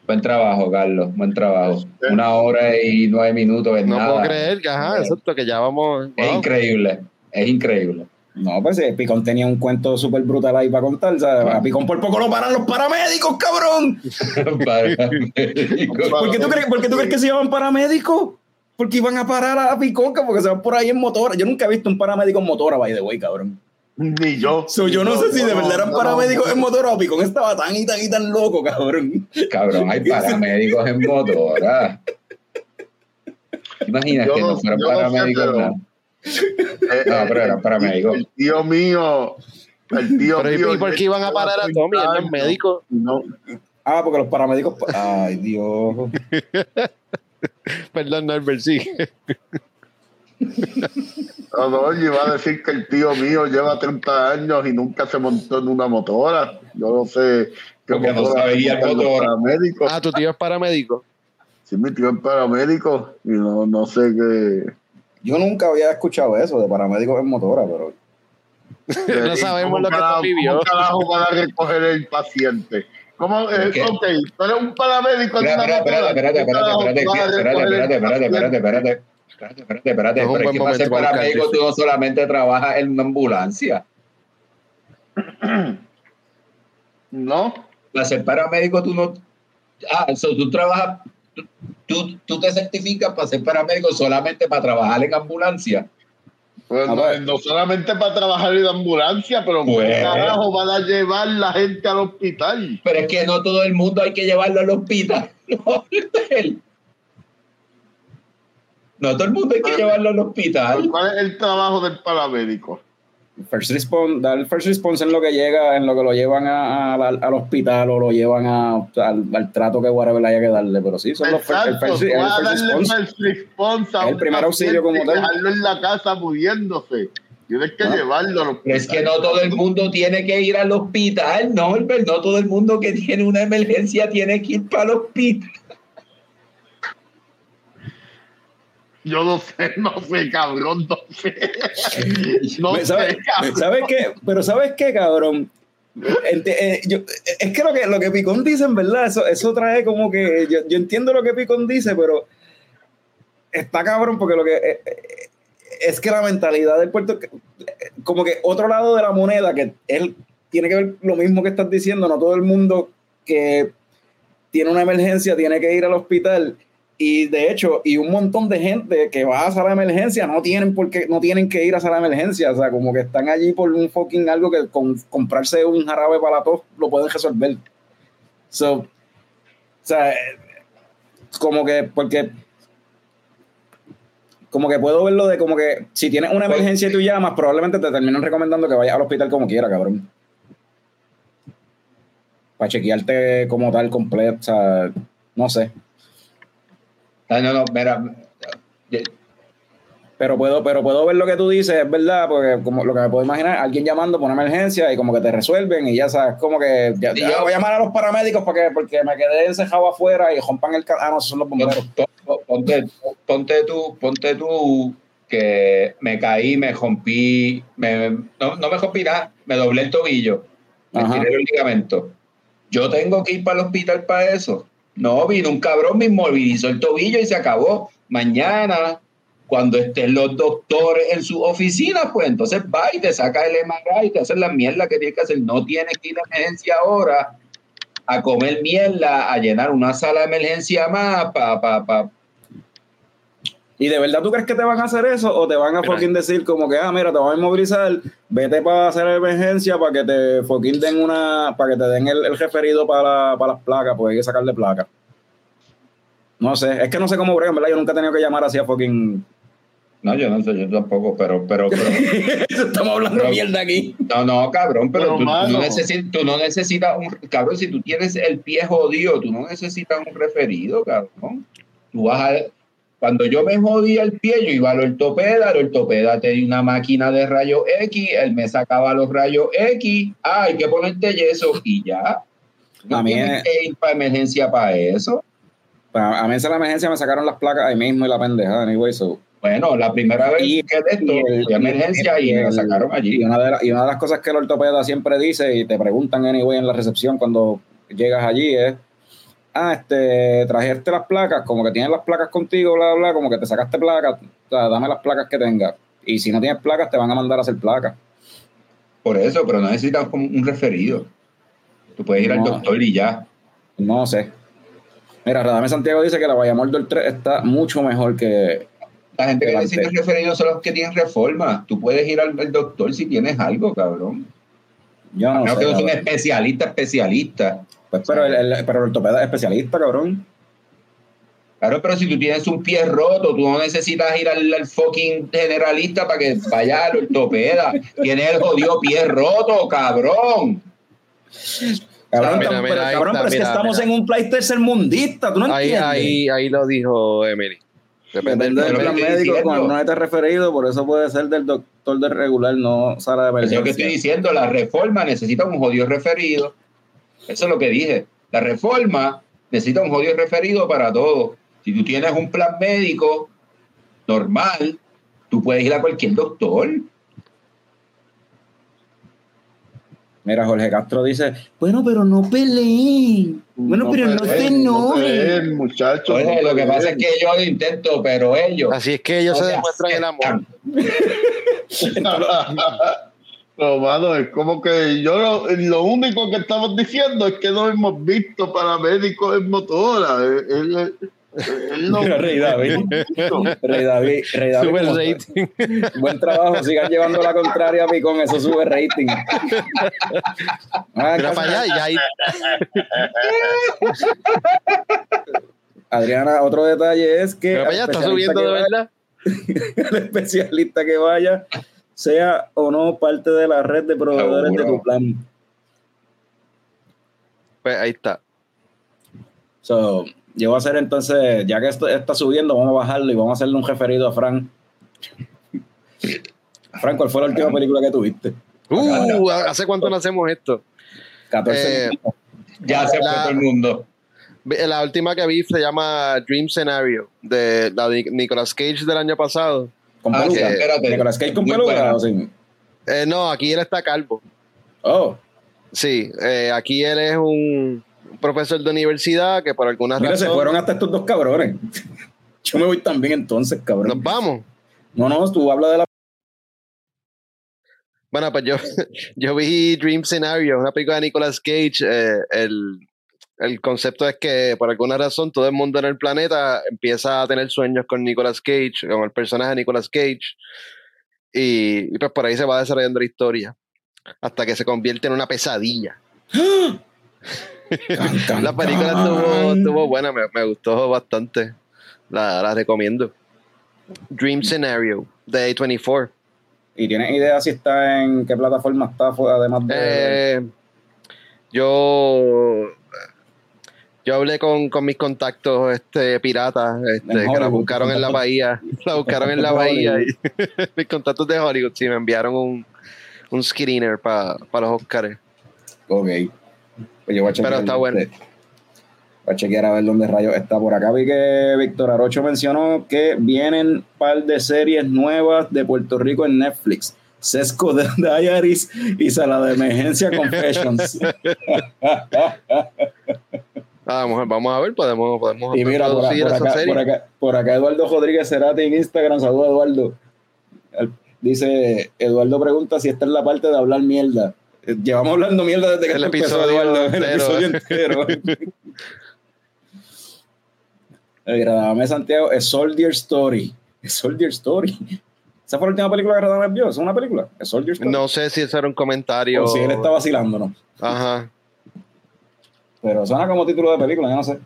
Speaker 2: Buen trabajo, Carlos. Buen trabajo. Una hora y nueve minutos es
Speaker 5: No
Speaker 2: nada.
Speaker 5: puedo creer que, ajá, exacto, que ya vamos.
Speaker 2: Es
Speaker 5: wow.
Speaker 2: increíble. Es increíble.
Speaker 1: No, pues eh, Picón tenía un cuento súper brutal ahí para contar. o sea, A Picón por poco lo paran los paramédicos, cabrón.
Speaker 2: Paramédico.
Speaker 1: ¿Por qué tú crees, por qué tú crees que se llaman paramédicos? Porque iban a parar a Picón, que porque se van por ahí en motora. Yo nunca he visto un paramédico en motora, by the way, cabrón.
Speaker 4: Ni yo.
Speaker 1: So, yo no, sé si de verdad eran
Speaker 4: no,
Speaker 1: paramédicos
Speaker 4: no.
Speaker 1: en motora o Picón estaba tan y tan y tan loco, cabrón.
Speaker 2: Cabrón, hay paramédicos en motora. ¿Te imaginas
Speaker 4: Yo
Speaker 2: que
Speaker 4: no-
Speaker 2: fueran paramédicos? no?
Speaker 4: Eh,
Speaker 2: No, pero eran paramédicos.
Speaker 4: El tío mío. El tío
Speaker 5: Pero ¿y-
Speaker 4: mío.
Speaker 5: ¿y por qué iban a parar a Tommy? Él no es médico.
Speaker 4: No,
Speaker 1: Ah, porque los paramédicos. Ay, Dios.
Speaker 5: Perdón, Norbert, sí.
Speaker 4: no, no, yo iba a decir que el tío mío lleva 30 años y nunca se montó en una motora. Yo no sé qué
Speaker 2: Porque no
Speaker 4: los
Speaker 2: motora.
Speaker 4: paramédicos.
Speaker 5: Ah, tu tío es paramédico.
Speaker 4: Sí, mi tío es paramédico y no, no sé qué.
Speaker 1: Yo nunca había escuchado eso de paramédicos en motora, pero.
Speaker 5: No sabemos
Speaker 4: ¿Cómo
Speaker 5: lo que Tommy vio.
Speaker 4: ¿Cómo carajo van a recoger el paciente? ¿Cómo? Eh,
Speaker 2: ¿Qué?
Speaker 4: ok, tú eres un paramédico
Speaker 2: espérate,
Speaker 4: ¿Cómo
Speaker 2: espérate, espérate, espérate, espérate, espérate, espérate, espérate, espérate, espérate, espérate,
Speaker 5: Es un
Speaker 2: pero es que para ser paramédico tú no solamente trabajas en una ambulancia.
Speaker 4: No,
Speaker 2: Para ser paramédico tú no... Ah, eso tú trabajas... tú- Tú, tú te certificas para ser paramédico solamente para trabajar en ambulancia.
Speaker 4: Pues
Speaker 1: A
Speaker 4: no,
Speaker 1: ver.
Speaker 4: no solamente para trabajar en ambulancia, pero ¿cómo
Speaker 2: Pues.
Speaker 4: carajo van a llevar la gente al hospital?
Speaker 2: Pero es que no todo el mundo hay que llevarlo al hospital. No, todo el mundo hay que llevarlo al hospital.
Speaker 4: ¿Cuál es el trabajo del paramédico?
Speaker 1: First response, dar first response en lo que llega, en lo que lo llevan a- a- al, al hospital o lo llevan a, al, al trato que whatever haya que darle. Pero sí, son los el first, el
Speaker 4: a
Speaker 1: response.
Speaker 4: first response a
Speaker 1: Es el primer auxilio como tal.
Speaker 4: dejarlo en la casa muriéndose. Tienes que
Speaker 1: Ah.
Speaker 4: llevarlo al hospital.
Speaker 2: Es que no todo el mundo tiene que ir al hospital, no, Albert, no todo el mundo que tiene una emergencia tiene que ir para el hospital.
Speaker 4: Yo no sé, no sé, cabrón, no sé. No
Speaker 1: ¿Sabes,
Speaker 4: sé, cabrón.
Speaker 1: ¿sabes qué? Pero ¿sabes qué, cabrón? Ente- eh, yo- es que lo que lo que Picón dice, en verdad, eso, eso trae como que. Yo, yo entiendo lo que Picón dice, pero está cabrón porque lo que. eh, eh, es que la mentalidad del puerto. Como que otro lado de la moneda, que él tiene que ver lo mismo que estás diciendo, no todo el mundo que tiene una emergencia tiene que ir al hospital. Y de hecho, y un montón de gente que va a sala de emergencia no tienen por qué, no tienen que ir a sala de emergencia. O sea, como que están allí por un fucking algo que con comprarse un jarabe para la tos lo pueden resolver. So, o sea, eh, como que, porque como que puedo verlo de como que si tienes una
Speaker 2: Pues-
Speaker 1: emergencia y tú llamas, probablemente te terminan recomendando que vayas al hospital como quiera, cabrón. Para chequearte como tal completo, o sea, no sé.
Speaker 2: No, no, no, mira,
Speaker 1: Pero puedo, pero puedo ver lo que tú dices, es verdad, porque como lo que me puedo imaginar, alguien llamando por una emergencia y como que te resuelven y ya sabes, como que ya,
Speaker 2: Sí,
Speaker 1: ya
Speaker 2: yo-
Speaker 1: voy a llamar a los paramédicos porque, porque me quedé encejado afuera y rompan el... ca- Ah, no, esos son los bomberos.
Speaker 2: pon- pon- ponte, ponte tú, ponte tú que me caí, me rompí, me, no, no me rompí nada, me doblé el tobillo, me
Speaker 1: Ajá.
Speaker 2: tiré el ligamento. Yo tengo que ir para el hospital para eso. No, vino un cabrón, me inmovilizó el tobillo y se acabó. Mañana, cuando estén los doctores en su oficina, pues entonces va y te saca el MRI y te hacen la mierda que tienes que hacer. No tienes que ir a emergencia ahora a comer mierda, a llenar una sala de emergencia más para... Pa, pa.
Speaker 1: ¿Y de verdad tú crees que te van a hacer eso o te van a
Speaker 5: Mira.
Speaker 1: fucking decir como que, ah, mira, te van a inmovilizar, vete para hacer emergencia para que te fucking den una, para que te den el, el referido para, para las placas, porque hay que sacarle placas. No sé, es que no sé cómo bregan, ¿verdad? Yo nunca he tenido que llamar así a fucking...
Speaker 2: No, yo no sé, yo tampoco, pero... pero, pero
Speaker 1: Estamos hablando
Speaker 2: Pero-
Speaker 1: mierda aquí.
Speaker 2: no, no, cabrón, pero,
Speaker 4: Pero,
Speaker 2: tú, no necesitas, tú no necesitas un... Cabrón, si tú tienes el pie jodido, tú no necesitas un referido, cabrón. Tú vas a... Cuando yo me jodía el pie, yo iba al ortopeda, el ortopeda te dio una máquina de rayos X, él me sacaba los rayos X, ah, hay que ponerte yeso y ya. No
Speaker 1: A mí
Speaker 2: tienes
Speaker 1: es-
Speaker 2: que ir para emergencia para eso.
Speaker 1: A mí en la emergencia me sacaron las placas ahí mismo y la pendeja, anyway, so.
Speaker 2: Bueno, la primera vez
Speaker 1: Y-
Speaker 2: que de esto,
Speaker 1: y el-
Speaker 2: fui a emergencia y,
Speaker 1: y
Speaker 2: me la
Speaker 1: el-
Speaker 2: sacaron allí.
Speaker 1: Y una, de la- y una de las cosas que el ortopeda siempre dice y te preguntan anyway en la recepción cuando llegas allí es, ah, este, trajiste las placas, como que tienes las placas contigo, bla, bla, como que te sacaste placas, o sea, dame las placas que tengas. Y si no tienes placas, te van a mandar a hacer placas.
Speaker 2: Por eso, pero no necesitas como un referido. Tú puedes ir al doctor y ya.
Speaker 1: No sé. Mira, Radame Santiago dice que la Bayamor del 3 está mucho mejor que...
Speaker 2: La gente que
Speaker 1: Delante.
Speaker 2: necesita referido son los que tienen reforma. Tú puedes ir al, al doctor si tienes algo, cabrón.
Speaker 1: Yo no sé.
Speaker 2: que no es un
Speaker 1: cabrón. Pues, pero, el, el- pero el ortopeda es especialista, cabrón.
Speaker 2: Claro, pero si tú tienes un pie roto, tú no necesitas ir al, al fucking generalista para que vaya al ortopeda. Tienes el jodido pie roto, cabrón.
Speaker 1: Cabrón,
Speaker 5: Mira, mira,
Speaker 1: pero,
Speaker 5: ahí
Speaker 1: cabrón,
Speaker 5: está,
Speaker 1: pero es que
Speaker 5: mira,
Speaker 1: estamos
Speaker 5: mira.
Speaker 1: en un país tercermundista, tú no
Speaker 5: Ahí,
Speaker 1: entiendes.
Speaker 5: ahí, ahí lo dijo Emily. Depende
Speaker 1: Depende
Speaker 5: del
Speaker 1: plan médico
Speaker 2: diciendo.
Speaker 1: cuando no esté referido, por eso puede ser del doctor de regular, no sala de
Speaker 2: Eso es lo que
Speaker 1: emergencia.
Speaker 2: estoy diciendo. La reforma necesita un jodido referido. Eso es lo que dije. La reforma necesita un jodido referido para todo. Si tú tienes un plan médico normal, tú puedes ir a cualquier doctor.
Speaker 1: Mira, Jorge Castro dice, bueno, pero no peleen. Bueno, pero no se
Speaker 4: peleen, no
Speaker 1: enojen.
Speaker 4: peleen, muchachos.
Speaker 2: Oye,
Speaker 4: no
Speaker 2: lo que pasa es que yo lo intento, pero ellos.
Speaker 5: Así es que ellos
Speaker 2: no
Speaker 5: se
Speaker 2: se
Speaker 5: demuestran el amor.
Speaker 4: No, mano, es como que yo lo, lo único que estamos diciendo es que no hemos visto paramédicos en motora. Él, él- él no-
Speaker 1: Mira, Rey David. Rey David, Rey David,
Speaker 5: Super
Speaker 1: como-
Speaker 5: rating.
Speaker 1: Buen trabajo, sigan llevando la contraria a Picón, eso sube rating. Ah,
Speaker 5: Mira para allá y ahí.
Speaker 1: Adriana, otro detalle es que
Speaker 5: Mira para allá,
Speaker 1: al
Speaker 5: está subiendo de verdad.
Speaker 1: el especialista que vaya sea o no parte de la red de proveedores de tu plan.
Speaker 5: Pues ahí está.
Speaker 1: So, yo voy a hacer entonces, ya que esto está subiendo, vamos a bajarlo y vamos a hacerle un referido a Fran. Fran, ¿cuál fue la última película que tuviste?
Speaker 5: Uh, ¿hace cuánto no hacemos esto?
Speaker 1: 14
Speaker 5: Eh,
Speaker 1: minutos.
Speaker 2: Ya se fue todo el mundo.
Speaker 5: La última que vi se llama Dream Scenario, de la de Nicolas Cage del año pasado.
Speaker 1: Con
Speaker 2: ah,
Speaker 1: peluca.
Speaker 2: espérate.
Speaker 1: Nicolas Cage con
Speaker 2: Muy
Speaker 1: peluca.
Speaker 2: buena.
Speaker 1: o sin?
Speaker 5: Eh, no, aquí él está calvo.
Speaker 1: Oh,
Speaker 5: Sí, eh, aquí él es un profesor de universidad que por alguna
Speaker 1: mira, se fueron hasta estos dos cabrones. Yo me voy también entonces,
Speaker 5: Nos
Speaker 1: cabrón.
Speaker 5: vamos.
Speaker 1: No, no, tú hablas de la.
Speaker 5: Bueno, pues yo, yo vi Dream Scenario, una película de Nicolas Cage. eh, el, el concepto es que por alguna razón todo el mundo en el planeta empieza a tener sueños con Nicolas Cage, con el personaje de Nicolas Cage. Y, y pues por ahí se va desarrollando la historia. Hasta que se convierte en una pesadilla.
Speaker 1: Can, can,
Speaker 5: La película estuvo, estuvo buena, me, me gustó bastante. La, la recomiendo. Dream Scenario de A24.
Speaker 1: ¿Y tienes idea si está en qué plataforma está, además de.
Speaker 5: Eh, yo yo hablé con, con mis contactos este piratas este, que la buscaron en la bahía la buscaron en la bahía y mis contactos de Hollywood sí me enviaron un, un screener para los Oscars
Speaker 1: Ok. Pues yo voy a chequear.
Speaker 5: Pero está bueno.
Speaker 1: este, Voy a chequear a ver dónde rayos está por acá. Vi que Víctor Arocho mencionó que vienen un par de series nuevas de Puerto Rico en Netflix. Sesco de Diaries y Sala de Emergencia Confessions.
Speaker 5: vamos, vamos a ver podemos podemos
Speaker 1: y mira, por, acá,
Speaker 5: serie.
Speaker 1: por, acá, por acá Eduardo Rodríguez Cerati en Instagram. Saludos, Eduardo. Dice, Eduardo pregunta si esta es la parte de hablar mierda. Eh, Llevamos hablando mierda desde que
Speaker 5: El
Speaker 1: empezó,
Speaker 5: episodio
Speaker 1: Eduardo, el
Speaker 5: entero.
Speaker 1: episodio entero. Santiago, es Soldier Story. Es Soldier Story. ¿Esa fue la última película que Radamé vio? ¿Es una película? ¿Es Soldier Story?
Speaker 5: no sé si eso era un comentario
Speaker 1: O si él está vacilándonos.
Speaker 5: ajá
Speaker 1: Pero suena como título de película, yo no sé.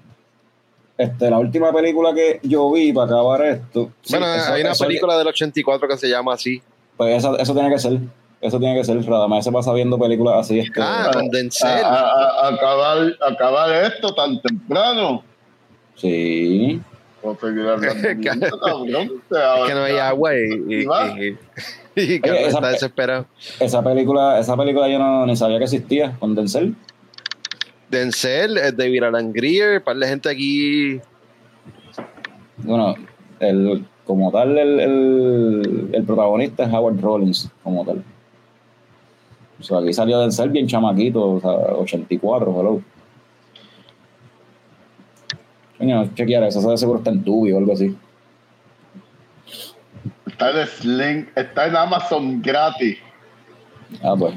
Speaker 1: Este, la última película que yo vi para acabar esto. sí,
Speaker 5: bueno
Speaker 1: esa-
Speaker 5: hay una película del 84 que se llama así
Speaker 1: Pues eso, eso tiene que ser. Eso tiene que ser. Radamé se pasa viendo películas así. Este,
Speaker 5: ah con
Speaker 4: A,
Speaker 5: Denzel
Speaker 4: a- a- acabar, acabar esto tan temprano.
Speaker 1: Sí.
Speaker 4: Seguir cabrón.
Speaker 5: Es que no hay agua y, y,
Speaker 4: va.
Speaker 5: y- y Carlos
Speaker 1: esa-
Speaker 5: está desesperado.
Speaker 1: Esa película, esa película yo no ni sabía que existía con Denzel.
Speaker 5: Eh, David Alan Grier, un par de gente aquí.
Speaker 1: Bueno, el, como tal, el, el, el protagonista es Howard Rollins, como tal. O sea, aquí salió Denzel bien chamaquito, o sea, 84, hello. Coño, chequear eso, eso de seguro está en Tubi o algo así.
Speaker 4: Está en Sling, está en Amazon gratis.
Speaker 1: Ah, pues.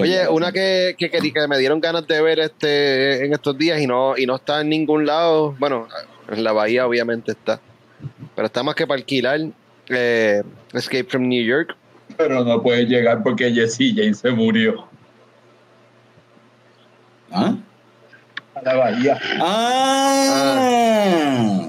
Speaker 5: Oye, una que, que, que- que me dieron ganas de ver este en estos días y no, y no está en ningún lado. Bueno, en la bahía obviamente está. Pero está más que para alquilar. eh, Escape from New York.
Speaker 2: Pero no puede llegar porque Jesse James se murió.
Speaker 1: ¿Ah?
Speaker 2: A la bahía.
Speaker 1: ¡Ah!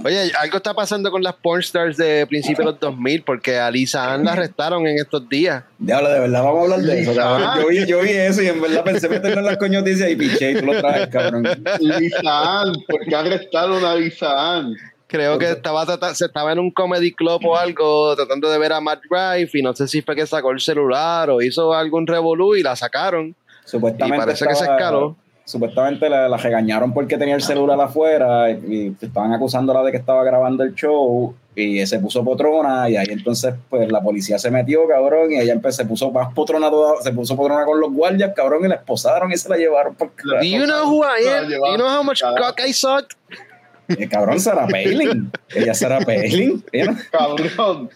Speaker 5: Oye, algo está pasando con las pornstars de principios de los 2000 porque a Lisa Ann la arrestaron en estos días.
Speaker 1: Diablo, de verdad vamos a hablar de eso. Yo vi, yo vi eso y en verdad pensé meterlo en las coñoticias y piché y tú lo traes, cabrón.
Speaker 4: Lisa Ann, ¿por qué arrestaron a Lisa Ann?
Speaker 5: Creo que estaba se estaba en un comedy club o algo tratando de ver a Matt Rife y no sé si fue que sacó el celular o hizo algún revolú y la sacaron.
Speaker 1: Supuestamente
Speaker 5: Y parece que se escaló.
Speaker 1: Supuestamente la, la regañaron porque tenía el celular afuera y, y estaban acusándola de que estaba grabando el show y se puso potrona y ahí entonces pues la policía se metió, cabrón, y ella empe- se puso más potrona toda- se puso potrona con los guardias, cabrón, y la esposaron y se la llevaron por
Speaker 5: Do you know who I am? Do you know how much cock I sucked?
Speaker 1: Eh, cabrón, Sarah Palin. Ella Sarah Palin. Ella no-
Speaker 4: Cabrón,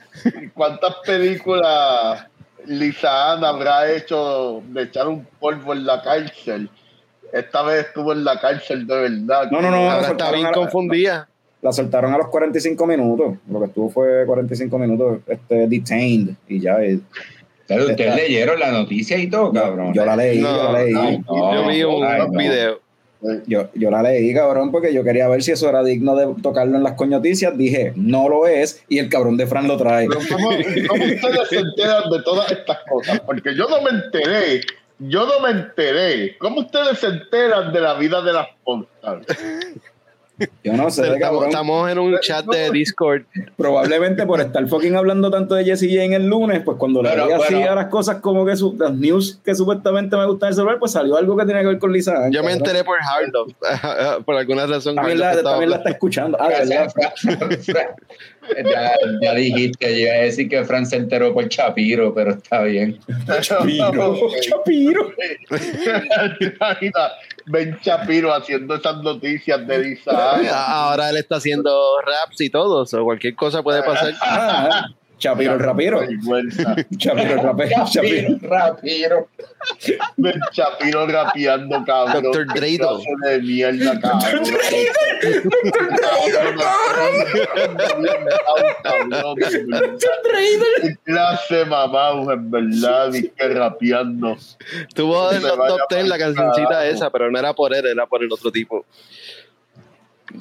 Speaker 4: ¿cuántas películas Lisa Ann habrá hecho de echar un polvo en la cárcel? Esta vez estuvo en la cárcel de verdad.
Speaker 1: No, no, no.
Speaker 5: Ahora
Speaker 1: la
Speaker 5: está
Speaker 1: soltaron
Speaker 5: bien
Speaker 1: a la-
Speaker 5: confundida.
Speaker 1: La soltaron a los 45 minutos. Lo que estuvo fue 45 minutos este, detained y ya. y-
Speaker 2: Pero ustedes
Speaker 1: Está-
Speaker 2: leyeron la noticia y todo, cabrón.
Speaker 1: Yo la leí,
Speaker 5: No,
Speaker 1: yo la leí.
Speaker 2: no.
Speaker 5: Yo vi un
Speaker 2: ay, no.
Speaker 5: video.
Speaker 1: Yo, yo la leí, cabrón, porque yo quería ver si eso era digno de tocarlo en las coñoticias. Dije, no lo es, y el cabrón de Fran lo trae.
Speaker 4: Pero ¿cómo, cómo ustedes se enteran de todas estas cosas? Porque yo no me enteré. Yo no me enteré. ¿Cómo ustedes se enteran de la vida de las portales?
Speaker 1: Yo no sé,
Speaker 5: Estamos, estamos en un chat de Discord.
Speaker 1: Probablemente por estar fucking hablando tanto de Jesse Jane el lunes, pues cuando le
Speaker 2: Pero,
Speaker 1: leí así
Speaker 2: bueno.
Speaker 1: a las cosas como que su- las news que supuestamente me gustan el celular, pues salió algo que tenía que ver con Lisa.
Speaker 5: Yo me enteré por Hardlove. por alguna razón.
Speaker 1: También la, también la está escuchando. Ah,
Speaker 2: Fran- ya, ya dijiste, yo iba a decir que Fran se enteró por Chapiro, pero está bien.
Speaker 1: Chapiro. Chapiro.
Speaker 4: Ben Shapiro haciendo esas noticias de.
Speaker 5: Ah, Ahora él está haciendo raps y todo, o cualquier cosa puede pasar.
Speaker 1: Chapiro el rapero. Chapiro el rapero. Chapiro.
Speaker 2: Chapiro, Rapiro.
Speaker 4: Ben Shapiro rapeando, cabrón.
Speaker 5: Dr.
Speaker 4: Qué
Speaker 5: Dreidel.
Speaker 4: clase de mierda, cabrón. Cabrón, Qué clase de mamá, en verdad, y que rapeando.
Speaker 5: Tuvo en los top 10 la cancioncita esa, pero no era por él, era por el otro tipo.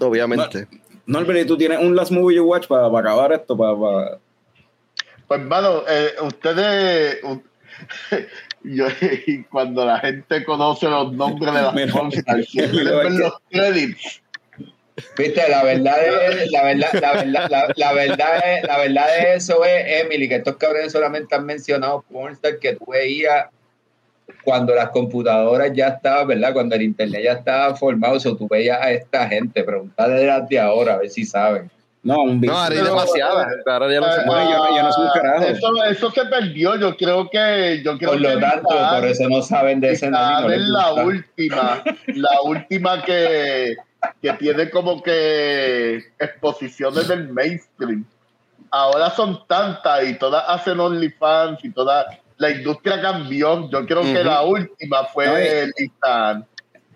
Speaker 5: Obviamente.
Speaker 1: No, Albert, tú tienes un last movie you watch para, acabar esto, para, para-
Speaker 4: Pues, hermano, eh, ustedes. u- yo, y cuando la gente conoce los nombres de las
Speaker 1: Mira,
Speaker 4: cosas, siempre ven los credits.
Speaker 2: Viste, la verdad es, la verdad, la verdad, la, la verdad es, la verdad de eso es, Emily, que estos cabrones solamente han mencionado pornstar que tú veías cuando las computadoras ya estaban, ¿verdad? Cuando el internet ya estaba formado, o sea, tú veías a esta gente, preguntarle de ahora, a ver si saben.
Speaker 1: No, un bicho.
Speaker 5: No, ahora hay
Speaker 4: Pero-
Speaker 5: demasiadas. Ahora ya no se
Speaker 4: Eh,
Speaker 5: puede.
Speaker 1: yo no- yo no soy un carajo.
Speaker 4: Eso, eso se perdió. Yo creo que. Yo creo
Speaker 2: Por lo
Speaker 4: que
Speaker 2: tanto, por eso no saben de ese
Speaker 4: Lisa
Speaker 2: nene, no les
Speaker 4: es la última. La última que, que tiene como que exposiciones del mainstream. Ahora son tantas y todas hacen OnlyFans y todas. La industria cambió. Yo creo que la última fue
Speaker 1: No,
Speaker 4: Ann.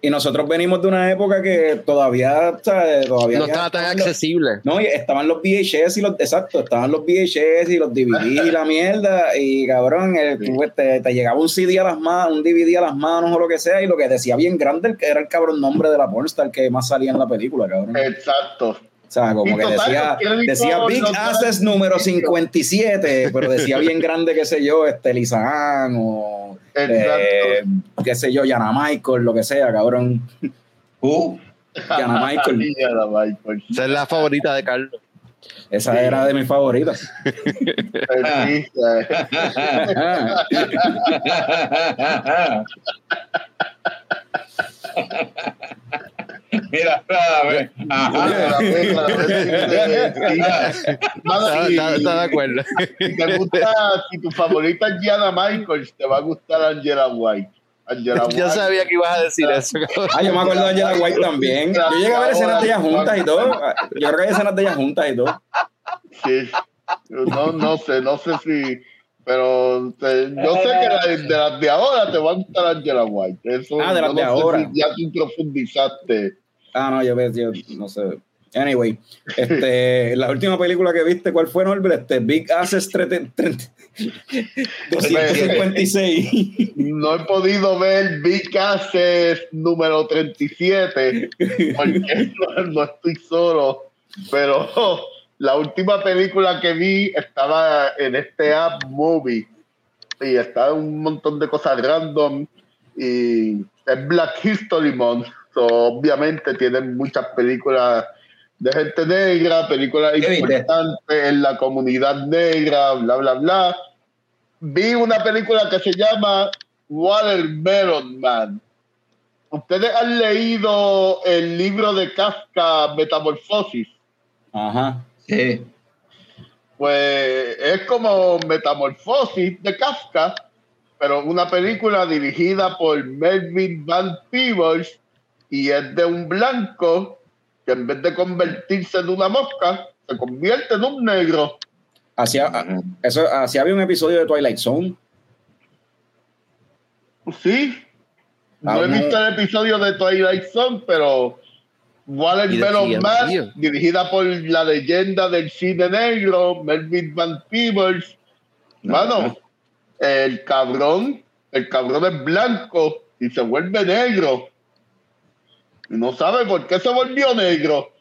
Speaker 1: Y nosotros venimos de una época que todavía, o sea, todavía
Speaker 5: No
Speaker 1: había-
Speaker 5: estaba tan accesible.
Speaker 1: No, y estaban los VHS y los, exacto, estaban los VHS y los DVD y la mierda, y cabrón, el, tú, te, te llegaba un CD a las manos, un DVD a las manos o lo que sea, y lo que decía bien grande era el cabrón nombre de la pornstar que más salía en la película, cabrón.
Speaker 4: Exacto.
Speaker 1: O sea, como
Speaker 4: Y
Speaker 1: que
Speaker 4: total,
Speaker 1: decía,
Speaker 4: los
Speaker 1: decía Big
Speaker 4: los dan
Speaker 1: Asses número 57, pero decía bien grande, qué sé yo, este o eh, qué sé yo, Yana Michael, lo que sea, cabrón.
Speaker 2: Uh,
Speaker 1: Yana Michael.
Speaker 4: Y Yana Michael.
Speaker 5: Esa es la favorita de Carlos.
Speaker 1: Esa era de mis favoritas.
Speaker 4: Eh,
Speaker 2: Mira, a ver. Ajá.
Speaker 4: Mano,
Speaker 5: Está, de acuerdo.
Speaker 4: Si te gusta, si tu favorita es Gianna Michaels, te va a gustar Angela White. Angela White.
Speaker 5: Yo sabía que ibas a decir eso.
Speaker 1: Ah, yo me acuerdo de Angela White también. Yo llegué a ver escenas de ellas juntas y todo. Yo creo que hay escenas de ellas juntas y todo.
Speaker 4: Sí. No, no sé, no sé si. Pero te- yo sé que la- de las de ahora te va a gustar Angela White. Eso,
Speaker 1: Ah, de las de
Speaker 4: no sé
Speaker 1: ahora.
Speaker 4: si ya tú profundizaste.
Speaker 1: Ah, no, yo, ves, yo no sé. Anyway, este, la última película que viste, ¿cuál fue, Norbert? Este, Big Asses 30 30 256.
Speaker 4: No he podido ver Big Asses número 37 porque no, no estoy solo. Pero la última película que vi estaba en este app Movie y estaba un montón de cosas random y es Black History Month. So, obviamente tienen muchas películas de gente negra, películas importantes en la comunidad negra, bla, bla, bla. Vi una película que se llama Watermelon Man. ¿Ustedes han leído el libro de Kafka, Metamorfosis?
Speaker 1: Ajá.
Speaker 2: Sí.
Speaker 4: Pues es como Metamorfosis de Kafka, pero una película dirigida por Melvin Van Peebles y es de un blanco que en vez de convertirse en una mosca, se convierte en un negro.
Speaker 1: Hacía, eso, hacía había un episodio de Twilight Zone.
Speaker 4: Sí, no
Speaker 1: Ah,
Speaker 4: he
Speaker 1: no.
Speaker 4: visto el episodio de Twilight Zone, pero Watermelon
Speaker 5: Y decía,
Speaker 4: Man, dirigida por la leyenda del cine negro, Melvin Van Peebles. Mano, el cabrón, el cabrón es blanco y se vuelve negro. Y no sabe por qué se volvió negro.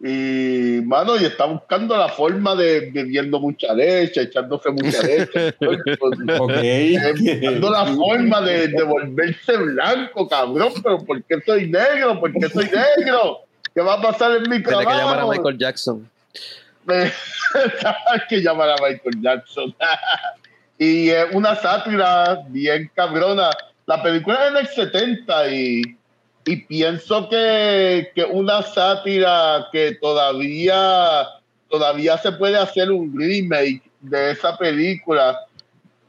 Speaker 4: Y, mano, y está buscando la forma de bebiendo mucha leche, echándose mucha leche.
Speaker 1: Ok.
Speaker 4: buscando la forma de, de volverse blanco, cabrón. Pero ¿por qué soy negro? ¿Por qué soy negro? ¿Qué va a pasar en mi
Speaker 5: Tiene que llamar a
Speaker 4: trabajo?
Speaker 5: Michael Jackson.
Speaker 4: Hay que llamar a Michael Jackson. y es una sátira bien cabrona. La película es en el 70 y, y pienso que, que una sátira que todavía, todavía se puede hacer un remake de esa película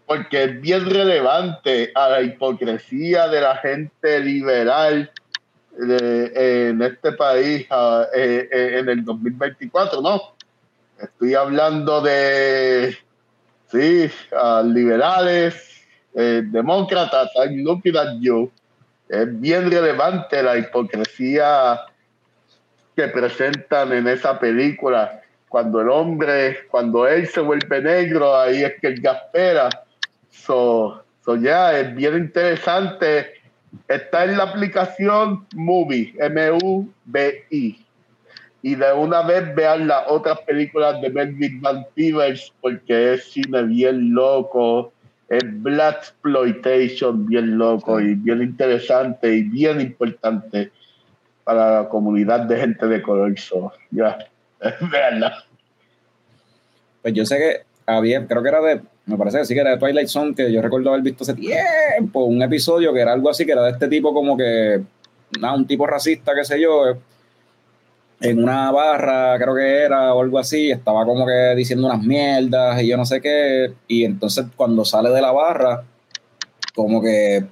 Speaker 4: porque es bien relevante a la hipocresía de la gente liberal de- en este país ah, eh, eh, en el 2024, ¿no? Estoy hablando de, sí, ah, liberales, eh, demócratas, I'm looking at. Es bien relevante la hipocresía que presentan en esa película. Cuando el hombre, cuando él se vuelve negro, ahí es que él gaspera. So, so ya, es bien interesante. Está en la aplicación Movie, M-U-B-I y de una vez vean las otras películas de Melvin Van Peebles porque es cine bien loco, es black exploitation bien loco y bien interesante y bien importante para la comunidad de gente de color. So, ya, veanla.
Speaker 1: Pues yo sé que había, creo que era de, me parece que sí que era de Twilight Zone, que yo recuerdo haber visto hace tiempo, un episodio que era algo así, que era de este tipo como que, nada, un tipo racista, qué sé yo, en una barra, creo que era, o algo así, estaba como que diciendo unas mierdas y yo no sé qué, y entonces cuando sale de la barra, como que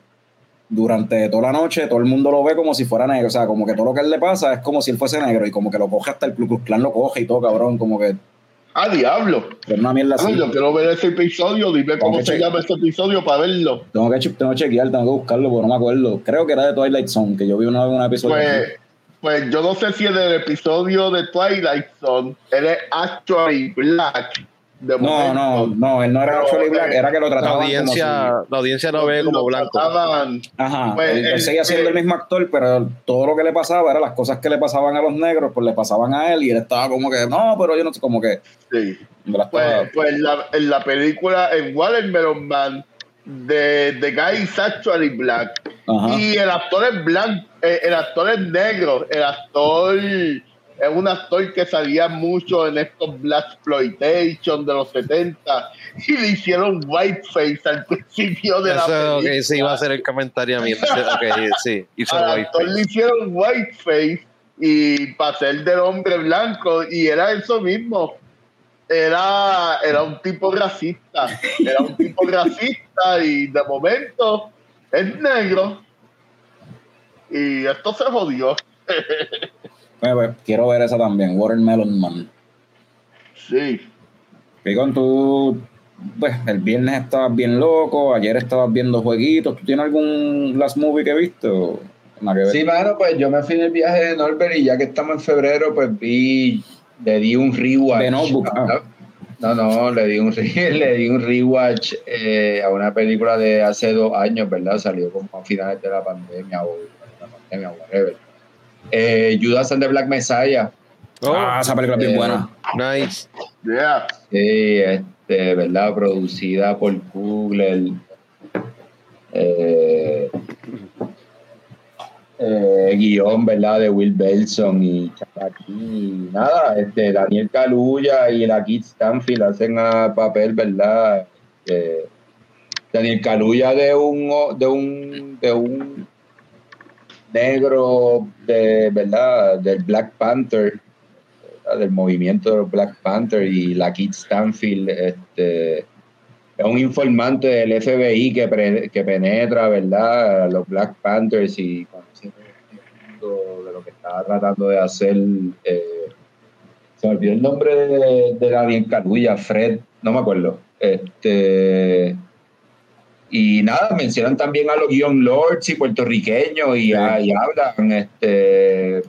Speaker 1: durante toda la noche todo el mundo lo ve como si fuera negro, o sea, como que todo lo que él le pasa es como si él fuese negro y como que lo coge hasta el Ku Klan lo coge y todo cabrón, como que
Speaker 4: ¡Ah, diablo!
Speaker 1: es una mierda así.
Speaker 4: Ay, yo quiero ver ese episodio, dime cómo se llama ese episodio para verlo.
Speaker 1: Tengo que, tengo que chequear, tengo que buscarlo porque no me acuerdo. Creo que era de Twilight Zone, que yo vi una vez un episodio.
Speaker 4: Pues, pues yo no sé si en el episodio de Twilight Zone él es actually black. De
Speaker 1: no, no, no, él no era actually black, era que lo
Speaker 5: La
Speaker 1: trataban
Speaker 5: audiencia, la audiencia lo ve como blanco.
Speaker 4: trataban-
Speaker 1: como si... Ajá,
Speaker 4: Pues,
Speaker 1: él, él
Speaker 4: el-
Speaker 1: seguía siendo
Speaker 4: el-
Speaker 1: mismo actor, pero todo lo que le pasaba era las cosas que le pasaban a los negros, pues le pasaban a él y él estaba como que, no, pero yo no sé, como que...
Speaker 4: sí.
Speaker 1: la
Speaker 4: Pues, pues la- en la película en Watermelon Man, de The Guy is Actually Black.
Speaker 1: Ajá.
Speaker 4: Y el actor es blanco, eh, el actor es negro, el actor es un actor que salía mucho en estos Black Exploitation de los 70 y le hicieron whiteface al principio de la
Speaker 5: Eso, ok,
Speaker 4: película.
Speaker 5: sí, iba a ser el comentario a mí. Ok, sí, hizo
Speaker 4: Al
Speaker 5: white
Speaker 4: actor le hicieron whiteface y para ser del hombre blanco y era eso mismo. Era, era un tipo racista, era un tipo racista y de momento es negro y esto se jodió.
Speaker 1: Pues, pues, quiero ver esa también, Watermelon Man.
Speaker 4: Sí.
Speaker 1: Picón, tú, pues, el viernes estabas bien loco, ayer estabas viendo jueguitos. ¿Tú tienes algún last movie que viste? que ver?
Speaker 2: Sí, mano, pues yo me fui en el viaje de Norbert y ya que estamos en febrero, pues vi, le di un rewatch.
Speaker 1: De Notebook, ah.
Speaker 2: No, no, le di un, re- le di un rewatch eh, a una película de hace dos años, ¿verdad? Salió como a finales de la pandemia o la pandemia, whatever. Eh, Judas and the Black Messiah.
Speaker 5: Oh,
Speaker 1: Ah, esa película es bien
Speaker 2: Eh,
Speaker 1: buena.
Speaker 5: nice.
Speaker 4: Yeah.
Speaker 2: Sí, este, ¿verdad? Producida por Google. Eh, eh, guion, ¿verdad? De Will Belson y nada, este, Daniel Caluya y la Kit Stanfield hacen a papel, ¿verdad? Eh, Daniel Caluya de un de un de un negro de verdad del Black Panther ¿verdad? del movimiento de Black Panther y la Kit Stanfield este es un informante del FBI que, penetra verdad los Black Panthers y de lo que estaba tratando de hacer eh, se me olvidó el nombre de, de Daniel Caluya Fred no me acuerdo este y nada, mencionan también a los guion lords y puertorriqueños y, y hablan, este,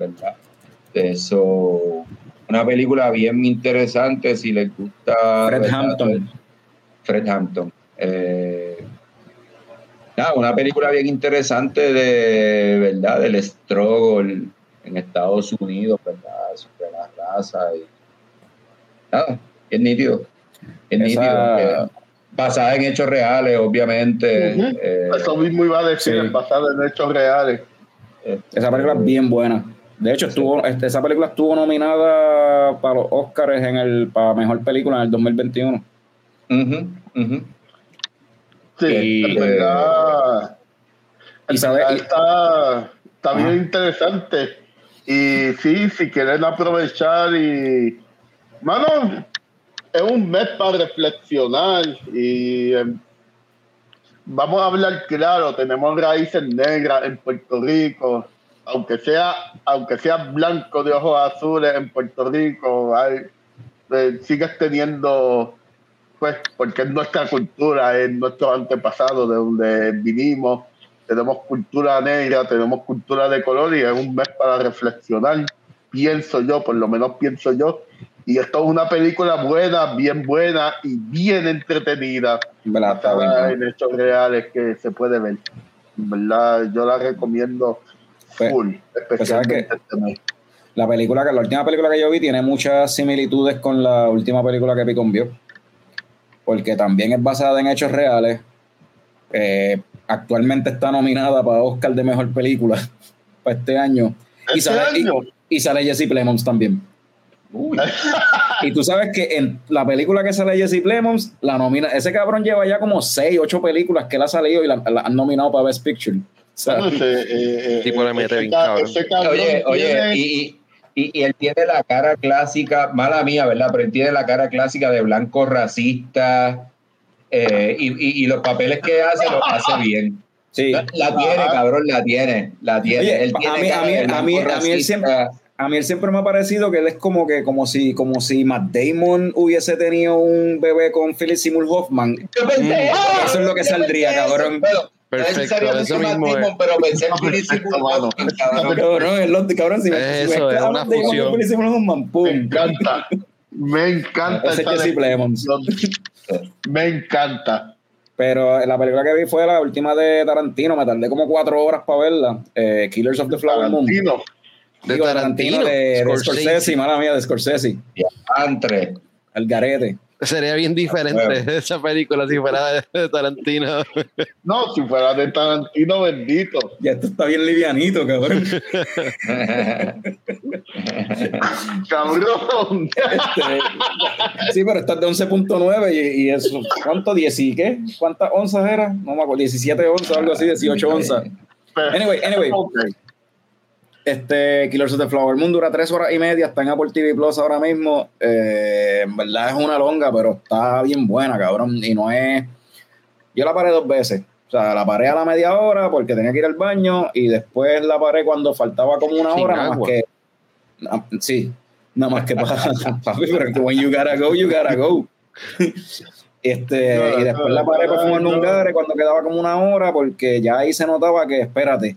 Speaker 2: eso. Una película bien interesante si les gusta.
Speaker 1: Fred
Speaker 2: ¿verdad?
Speaker 1: Hampton.
Speaker 2: Fred Hampton. Eh, nada, una película bien interesante de, ¿verdad? Del struggle en Estados Unidos, ¿verdad? Sobre la raza y. Nada, bien nítido.
Speaker 1: Esa-
Speaker 2: nítido. basada en hechos reales, obviamente. Eh,
Speaker 4: Eso mismo iba a decir,
Speaker 1: sí.
Speaker 4: basado en hechos reales.
Speaker 2: este,
Speaker 1: Esa película es bien buena. De hecho, estuvo, este, esa película estuvo nominada para los Oscars en el, para mejor película en el 2021.
Speaker 2: ujú, ujú.
Speaker 4: Sí,
Speaker 1: Y-
Speaker 4: en verdad.
Speaker 1: y
Speaker 4: en
Speaker 1: sabe-
Speaker 4: verdad
Speaker 1: y-
Speaker 4: está, está bien interesante. Y sí, si quieren aprovechar y. Mano, es un mes para reflexionar y. em, vamos a hablar claro, tenemos raíces negras en Puerto Rico. Aunque sea, aunque sea blanco de ojos azules en Puerto Rico, hay, eh, sigues teniendo pues porque es nuestra cultura, es nuestro antepasado de donde vinimos, tenemos cultura negra, tenemos cultura de color y es un mes para reflexionar, pienso yo, por lo menos pienso yo, y esto es una película buena, bien buena y bien entretenida,
Speaker 1: En verdad,
Speaker 4: hechos reales que se puede ver. Verdad, yo la recomiendo
Speaker 1: Pues-
Speaker 4: full,
Speaker 1: pues,
Speaker 4: especialmente este mes.
Speaker 1: La película, que la última película que yo vi tiene muchas similitudes con la última película que Picón vio. Porque también es basada en hechos reales. Eh, actualmente está nominada para Oscar de Mejor Película para este año. Y
Speaker 4: ¿Este
Speaker 1: sale, y-
Speaker 4: año?
Speaker 1: y sale Jesse Plemons también. Y tú sabes que en la película que sale Jesse Plemons, la nomina, ese cabrón lleva ya como 6, 8 películas que él ha salido y la, la han nominado para Best Picture. O sea,
Speaker 4: Bueno, ese, eh, eh,
Speaker 5: Tipo le mete bien
Speaker 4: ca-
Speaker 5: cabrón.
Speaker 4: ese cabrón
Speaker 2: Oye, oye,
Speaker 4: tiene-
Speaker 2: y, y, y él tiene la cara clásica, mala mía, ¿verdad? Pero él tiene la cara clásica de blanco racista eh, y, y- y los papeles que hace los hace bien.
Speaker 1: sí.
Speaker 2: La, la tiene,
Speaker 4: Ajá.
Speaker 2: cabrón, la tiene, la tiene.
Speaker 1: Oye,
Speaker 2: él tiene
Speaker 1: a mí- a
Speaker 2: cara
Speaker 1: mí-
Speaker 2: de
Speaker 1: a mí-
Speaker 2: blanco
Speaker 1: a mí él siempre- A mí él siempre me ha parecido que él es como que como si como si Matt Damon hubiese tenido un bebé con Philip Seymour Hoffman.
Speaker 2: Yo pensé,
Speaker 1: Mm,
Speaker 2: ¡ah!
Speaker 1: eso es lo que saldría, cabrón.
Speaker 2: pero-
Speaker 5: Perfecto, eso mismo es.
Speaker 2: Damon, Pero pensé en. Hoffman, cabrón.
Speaker 1: Es lo- cabrón, si me,
Speaker 5: Es
Speaker 1: si
Speaker 5: eso,
Speaker 1: me
Speaker 5: es una fusión.
Speaker 1: con Philip Seymour Hoffman,
Speaker 4: Me encanta. Me encanta.
Speaker 1: Ese
Speaker 4: esa
Speaker 1: Jesse.
Speaker 4: Me encanta.
Speaker 1: Pero la película que vi fue la última de Tarantino, me tardé como cuatro horas para verla. eh, Killers of the Flower Moon.
Speaker 4: Tarantino.
Speaker 5: De
Speaker 1: Digo,
Speaker 5: Tarantino,
Speaker 1: de, de
Speaker 5: Scorsese.
Speaker 1: Scorsese, mala mía, de Scorsese.
Speaker 2: Diantre.
Speaker 1: Al garete.
Speaker 5: Sería bien diferente
Speaker 2: Bueno.
Speaker 5: esa película si fuera de- de Tarantino.
Speaker 4: No, si fuera de Tarantino, bendito.
Speaker 1: Ya esto está bien livianito, cabrón.
Speaker 4: Cabrón.
Speaker 1: Este, sí, pero esta es de 11.9 y, y eso, ¿cuánto? ¿10 y qué? ¿Cuántas onzas era? No me acuerdo, 17 onzas, algo así, 18 onzas. Anyway, anyway. Este Killers of the Flower Moon dura tres horas y media, está en Apple TV Plus ahora mismo. Eh, en verdad es una longa, pero está bien buena, cabrón. Y no es. Yo la paré dos veces. O sea, la paré a la media hora porque tenía que ir al baño y después la paré cuando faltaba como una
Speaker 5: Sin
Speaker 1: hora, nada más que. na- sí, nada más que para. Papi, pero que when you gotta go, you gotta go. Este, y después la paré para fumar un gare cuando quedaba como una hora, porque ya ahí se notaba que, espérate,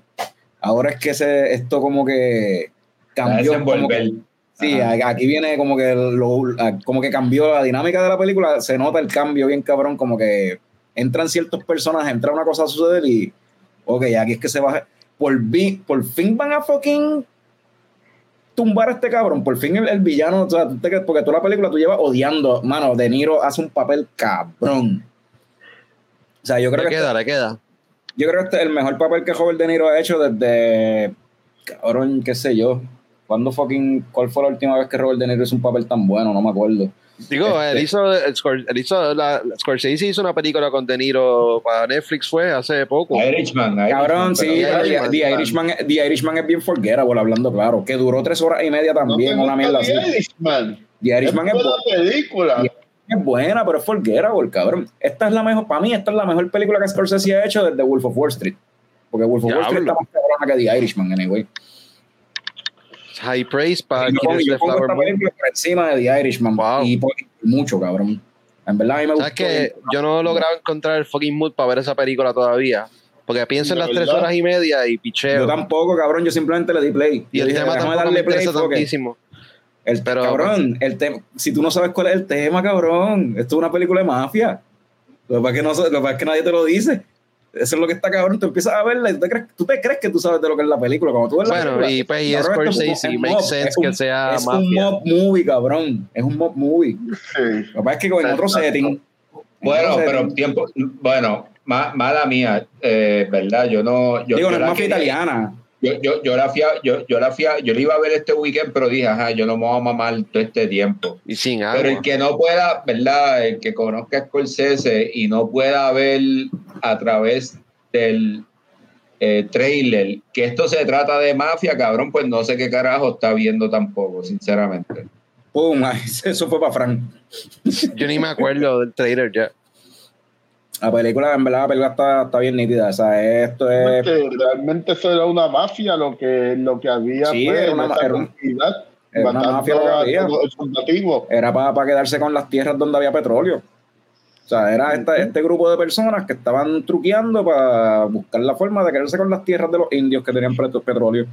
Speaker 1: ahora es que se, esto como que cambió. Como que, sí,
Speaker 2: Ajá.
Speaker 1: aquí viene como que, lo, como que cambió la dinámica de la película, se nota el cambio bien cabrón, como que entran ciertos personajes, entra una cosa a suceder y, ok, aquí es que se va, por, vi- por fin van a fucking tumbar a este cabrón, por fin el, el villano, o sea, tú te- porque toda la película tú llevas odiando, mano, De Niro hace un papel cabrón. O sea, yo creo
Speaker 5: Le
Speaker 1: que
Speaker 5: queda, le queda.
Speaker 1: Yo creo que este es el mejor papel que Robert De Niro ha hecho desde, cabrón, qué sé yo. ¿Cuándo fucking, cuál fue la última vez que Robert De Niro hizo un papel tan bueno? No me acuerdo.
Speaker 5: Digo,
Speaker 1: Este-
Speaker 5: él hizo, el Scor- él hizo la, Scorsese hizo una película con De Niro para Netflix, fue hace poco.
Speaker 2: Irishman, Irishman,
Speaker 1: Cabrón, sí,
Speaker 5: The
Speaker 1: The,
Speaker 5: Irishman.
Speaker 1: The Irishman, The Irishman es bien forgettable, hablando claro, que duró tres horas y media
Speaker 4: No
Speaker 1: también,
Speaker 4: te
Speaker 1: una mierda así.
Speaker 4: The Irishman.
Speaker 1: The Irishman es,
Speaker 4: es
Speaker 1: bu-
Speaker 4: buena película.
Speaker 1: Es buena, pero es forgettable, cabrón. Esta es la mejor, para mí, esta es la mejor película que Scorsese ha hecho desde Wolf of Wall Street. Porque Wolf of Wall Street está más cabrona que The Irishman, anyway.
Speaker 5: High praise para
Speaker 1: yo pongo, yo pongo esta película por encima de The Irishman.
Speaker 5: Wow.
Speaker 1: Y por mucho, cabrón. En verdad, a mí me
Speaker 5: ¿Sabes
Speaker 1: gustó.
Speaker 5: que Yo no he logrado encontrar el fucking mood para ver esa película todavía. Porque pienso en
Speaker 4: ¿De
Speaker 5: las tres horas y media y
Speaker 1: Yo
Speaker 5: picheo.
Speaker 1: tampoco, cabrón. Yo simplemente le di play.
Speaker 5: Y
Speaker 1: Yo
Speaker 5: el
Speaker 1: dije,
Speaker 5: tema tampoco me tantísimo.
Speaker 1: El,
Speaker 5: Pero,
Speaker 1: cabrón, el tema, si tú no sabes cuál es el tema, cabrón, esto es una película de mafia. Lo que pasa es que, no, lo que pasa es que nadie te lo dice. Eso es lo que está cabrón. Tú empiezas a verla y tú te crees, tú te crees que tú sabes de lo que es la película. Cuando tú ves la
Speaker 5: Bueno,
Speaker 1: película,
Speaker 5: y pues y es Scorsese,
Speaker 1: un-
Speaker 5: makes
Speaker 1: mob,
Speaker 5: sense
Speaker 1: es
Speaker 5: que
Speaker 1: un-
Speaker 5: sea
Speaker 1: Es un
Speaker 5: mafia.
Speaker 1: mob movie, cabrón. Es un mob movie.
Speaker 4: Sí.
Speaker 1: Lo que pasa es que en otro setting. en
Speaker 2: Bueno,
Speaker 1: otro
Speaker 2: pero
Speaker 1: setting-
Speaker 2: tiempo, bueno, ma- mala mía, eh, ¿verdad? Yo no. Yo,
Speaker 1: Digo,
Speaker 2: yo
Speaker 1: no es
Speaker 2: la
Speaker 1: mafia
Speaker 2: quería-
Speaker 1: italiana.
Speaker 2: Yo, yo, yo la fui a- yo, yo la fui a- yo la iba a ver este weekend, pero dije, ajá, yo no me voy a mamar todo este tiempo.
Speaker 5: Y sin
Speaker 2: Pero
Speaker 5: agua.
Speaker 2: el que no pueda, ¿verdad? El que conozca a Scorsese y no pueda ver a través del eh, trailer que esto se trata de mafia, cabrón, pues no sé qué carajo está viendo tampoco, sinceramente.
Speaker 1: Pum, ay, eso fue para Frank.
Speaker 5: Yo ni me acuerdo del trailer ya.
Speaker 1: La película, en verdad, la película está, está bien nítida. O sea, esto es.
Speaker 4: Porque realmente eso era una mafia lo que, lo que había
Speaker 1: Sí, era una
Speaker 4: en
Speaker 1: ma-
Speaker 4: esa
Speaker 1: era un-
Speaker 4: comunidad,
Speaker 1: era una
Speaker 4: matando
Speaker 1: mafia lo que había. era para quedarse con las tierras donde había petróleo. O sea, era esta- este grupo de personas que estaban truqueando para buscar la forma de quedarse con las tierras de los indios que tenían pet- petróleo.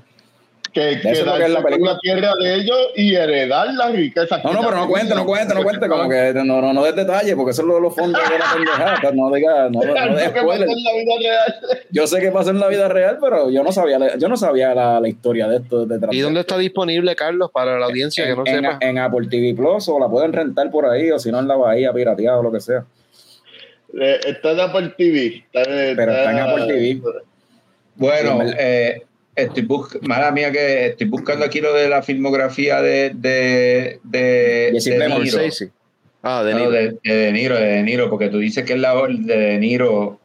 Speaker 4: Que
Speaker 1: Eso es que la película.
Speaker 4: la tierra de ellos y heredar las riquezas.
Speaker 1: No, no, pero no cuente, no cuente, no cuente, como que no, no, no des detalle, porque eso es lo de los fondos de la pendejada. No diga, no, no, no
Speaker 4: que
Speaker 1: spoiler.
Speaker 4: la.
Speaker 1: Yo sé que pasa en la vida real, pero yo no sabía, la- yo no sabía la, la historia de esto detrás.
Speaker 5: ¿Y
Speaker 1: de
Speaker 5: dónde está disponible, Carlos, para la audiencia que no
Speaker 1: en,
Speaker 5: sepa?
Speaker 1: en Apple TV Plus o la pueden rentar por ahí, o si no en la bahía pirateada o lo que sea.
Speaker 4: Eh, Está en Apple TV. Está,
Speaker 1: Pero está en Apple TV.
Speaker 2: Bueno, eh, estoy bus mala mía que estoy buscando aquí lo de la filmografía de, de, de, de
Speaker 1: Plemons.
Speaker 2: Niro.
Speaker 5: Ah, de
Speaker 2: No,
Speaker 5: Niro.
Speaker 2: de, de De Niro, de De Niro, porque tú dices que es la de De Niro.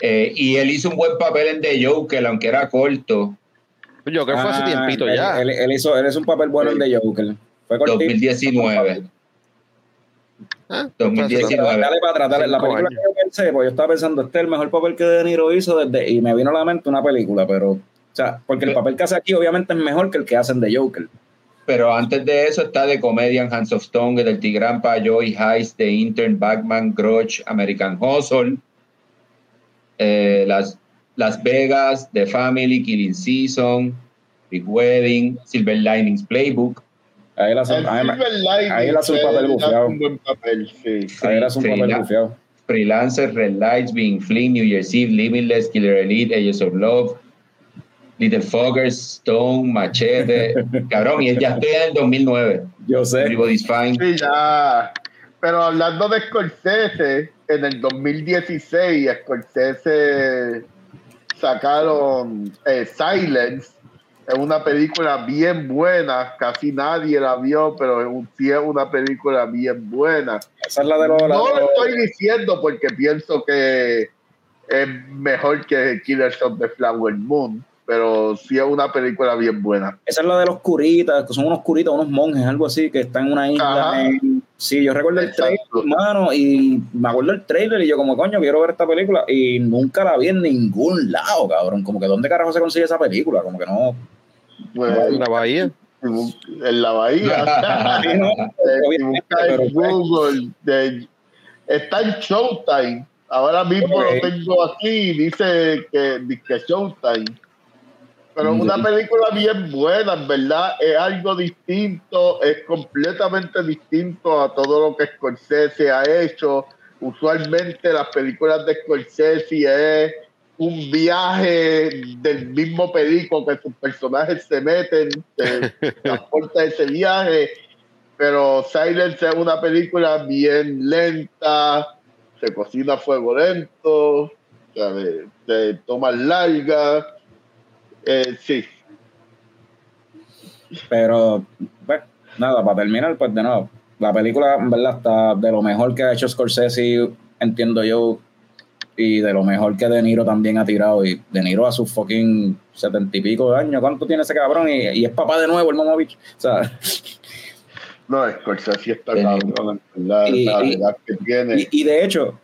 Speaker 2: eh, y él hizo un buen papel en The Joker, aunque era corto,
Speaker 5: Yo creo que fue hace
Speaker 1: Ah,
Speaker 5: tiempito
Speaker 1: él,
Speaker 5: ya.
Speaker 1: Él, él hizo, él hizo un papel bueno en The Joker. Fue cortito.
Speaker 2: 2019.
Speaker 5: Ah,
Speaker 2: 2019.
Speaker 1: Dale para atrás, dale. La película
Speaker 5: años.
Speaker 1: que yo pensé, pues yo estaba pensando, este es el mejor papel que De Niro hizo desde, y me vino a la mente una película, pero, sea, porque el papel que hace aquí obviamente es mejor que el que hacen de Joker.
Speaker 2: Pero antes de eso está The Comedian, Hands of Stone, El Tigrampa, Joy Heist, The Intern, Batman, Grudge, American Hustle, eh, Las, Las Vegas, The Family, Killing Season, Big Wedding, Silver Linings Playbook.
Speaker 1: Ahí él hace,
Speaker 4: El
Speaker 1: ahí, ahí él hace un papel
Speaker 4: hace un buen papel, sí.
Speaker 1: ahí él hace un papel bufiado.
Speaker 2: Freelancer, Red Lights, Being Flynn, New Year's Eve, Limitless, Killer Elite, Ages of Love, Little Foggers, Stone, Machete. Cabrón, y ya está en el 2009.
Speaker 1: Yo sé.
Speaker 2: Everybody's Fine.
Speaker 4: Sí, ya. Pero hablando de Scorsese, en el 2016 Scorsese sacaron eh, Silence, es una película bien buena, casi nadie la vio, pero es una película bien buena.
Speaker 1: Esa es la de los. la
Speaker 4: No
Speaker 1: de
Speaker 4: lo estoy diciendo porque pienso que es mejor que Killers of the Flower Moon, pero sí es una película bien buena.
Speaker 1: Esa es la de los curitas, que son unos curitas, unos monjes, algo así, que están en una isla. En- Sí, yo recuerdo el trailer, hermano, y me acuerdo el trailer y yo como, coño, quiero ver esta película y nunca la vi en ningún lado, cabrón. Como que ¿dónde carajo se consigue esa película? Como que no...
Speaker 4: Pues,
Speaker 5: En la bahía.
Speaker 4: en la bahía.
Speaker 1: Sí, no,
Speaker 4: Eh, si
Speaker 1: obviamente,
Speaker 4: buscas en
Speaker 1: pero,
Speaker 4: Google, de- está en Showtime. Ahora mismo lo tengo aquí, dice que, dice Showtime. Pero una película bien buena, en verdad. Es algo distinto, es completamente distinto a todo lo que Scorsese ha hecho. Usualmente las películas de Scorsese es un viaje del mismo película que sus personajes se meten, se transporta ese viaje pero Silence es una película bien lenta, se cocina a fuego lento, de, de tomas largas. Eh, sí,
Speaker 1: Pero, pues, nada, para terminar, pues de nuevo, la película, en verdad, está de lo mejor que ha hecho Scorsese, entiendo yo, y de lo mejor que De Niro también ha tirado. Y De Niro a sus fucking setenta y pico de años, ¿cuánto tiene ese cabrón? Y, y es papá de nuevo, el Momovich. O sea,
Speaker 4: no, Scorsese está cabrón, verdad,
Speaker 1: Y-
Speaker 4: la
Speaker 1: y-
Speaker 4: que tiene.
Speaker 1: y de hecho,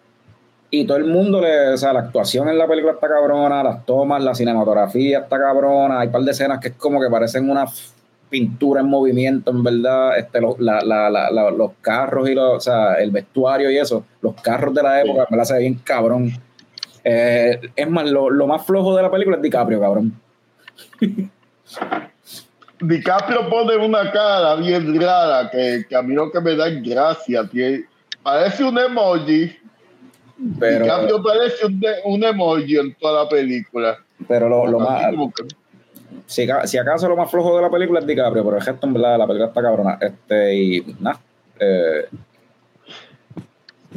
Speaker 1: y todo el mundo le, o sea, la actuación en la película está cabrona, las tomas, la cinematografía está cabrona, hay un par de escenas que es como que parecen una pintura en movimiento, en verdad, este, lo- la- la- la- la- los carros y los, o sea, el vestuario y eso, los carros de la época, en verdad se ve bien cabrón. Eh, es más, lo, lo más flojo de la película es DiCaprio, cabrón.
Speaker 4: DiCaprio pone una cara bien rara que, que a mí lo que me da es gracia. parece un emoji.
Speaker 1: Pero,
Speaker 4: DiCaprio parece un, de- un emoji en toda la película.
Speaker 1: pero lo, lo más,
Speaker 4: que-
Speaker 1: si, si acaso lo más flojo de la película es DiCaprio, pero el resto en verdad la película está cabrona. Este, y nada. Eh,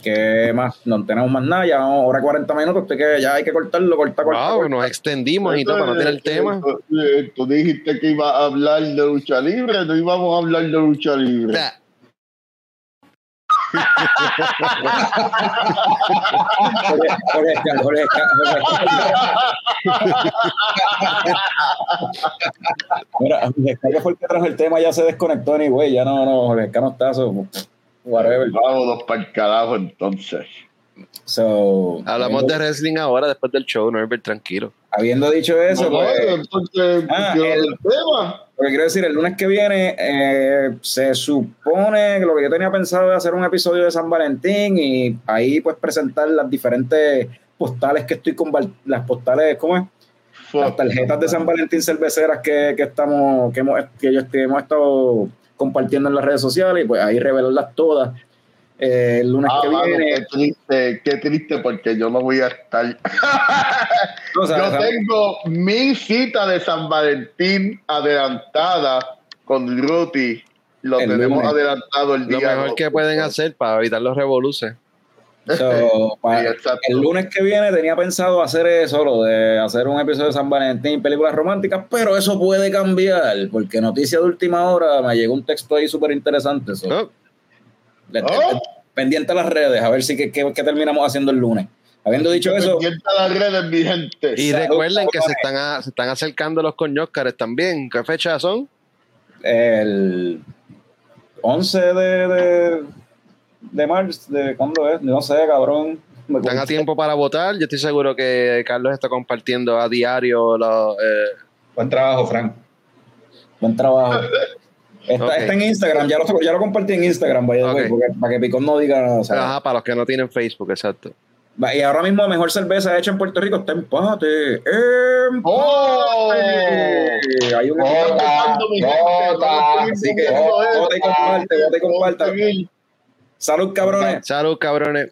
Speaker 1: ¿Qué más? No tenemos más nada, ya vamos, hora 40 minutos, así que ya hay que cortarlo, cortar, cortar.
Speaker 5: Wow,
Speaker 1: cortar.
Speaker 5: nos extendimos y todo para no tener el tema.
Speaker 4: Tú, tú dijiste que iba a hablar de lucha libre, no íbamos a hablar de lucha libre.
Speaker 1: Jorge, Jorge, Jorge, Jorge, Jorge. Mira, Jorge Esca fue el que trajo el tema, ya se desconectó ni güey, ya no, no, Jorge Esca no está, so, whatever.
Speaker 4: Vámonos para el carajo entonces.
Speaker 1: So,
Speaker 5: Hablamos de wrestling ahora, después del show, Norbert, tranquilo.
Speaker 1: habiendo dicho eso,
Speaker 4: No,
Speaker 1: pues,
Speaker 4: entonces,
Speaker 1: Ah, el-
Speaker 4: el tema.
Speaker 1: Lo que quiero decir, el lunes que viene eh, se supone que lo que yo tenía pensado es hacer un episodio de San Valentín y ahí pues presentar las diferentes postales que estoy con las postales, ¿cómo es? Las tarjetas de San Valentín cerveceras que, que estamos, que hemos, que yo que hemos estado compartiendo en las redes sociales y pues ahí revelarlas todas. Eh, el lunes
Speaker 4: Ah,
Speaker 1: que
Speaker 4: mano,
Speaker 1: viene.
Speaker 4: qué triste, qué triste porque yo no voy a estar.
Speaker 1: o sea,
Speaker 4: yo
Speaker 1: San-
Speaker 4: tengo mi cita de San Valentín adelantada con Ruti. Lo
Speaker 1: El
Speaker 4: tenemos
Speaker 1: lunes.
Speaker 4: adelantado el
Speaker 5: Lo
Speaker 4: día.
Speaker 5: mejor
Speaker 4: dos.
Speaker 5: que pueden hacer para evitar los revoluces.
Speaker 1: So,
Speaker 4: Sí,
Speaker 1: el lunes que viene tenía pensado hacer eso, lo de hacer un episodio de San Valentín, películas románticas, pero eso puede cambiar, porque noticia de última hora me llegó un texto ahí súper interesante. so,
Speaker 5: ¿no?
Speaker 4: Oh.
Speaker 1: Pendiente a las redes, a ver si qué, qué- qué terminamos haciendo el lunes. Habiendo dicho eso,
Speaker 4: Pendiente a las redes, mi gente.
Speaker 5: Y
Speaker 1: Salud,
Speaker 5: recuerden que se están, a- se están acercando los coñóscares también. ¿Qué fechas son?
Speaker 1: el 11 de, de, de marzo, de, ¿cuándo es? No sé, cabrón. Me
Speaker 5: Están a tiempo para votar. Yo estoy seguro que Carlos está compartiendo a diario los, eh,
Speaker 2: Buen trabajo, Frank.
Speaker 1: Buen trabajo. Está, está en Instagram, ya lo, ya lo compartí en Instagram, by the way,
Speaker 5: Ok.
Speaker 1: porque- para que Picón no diga nada. o sea,
Speaker 5: Ajá, para los que no tienen Facebook, exacto.
Speaker 1: y ahora mismo la mejor cerveza hecha en Puerto Rico está empate. ¡Empate!
Speaker 4: ¡Oh!
Speaker 1: Hay un
Speaker 2: Vota,
Speaker 4: mi gente,
Speaker 2: vota,
Speaker 4: vamos a
Speaker 1: Así que vota y comparte, vota y comparte.
Speaker 4: A seguir.
Speaker 1: Salud, cabrones.
Speaker 5: Salud, cabrones.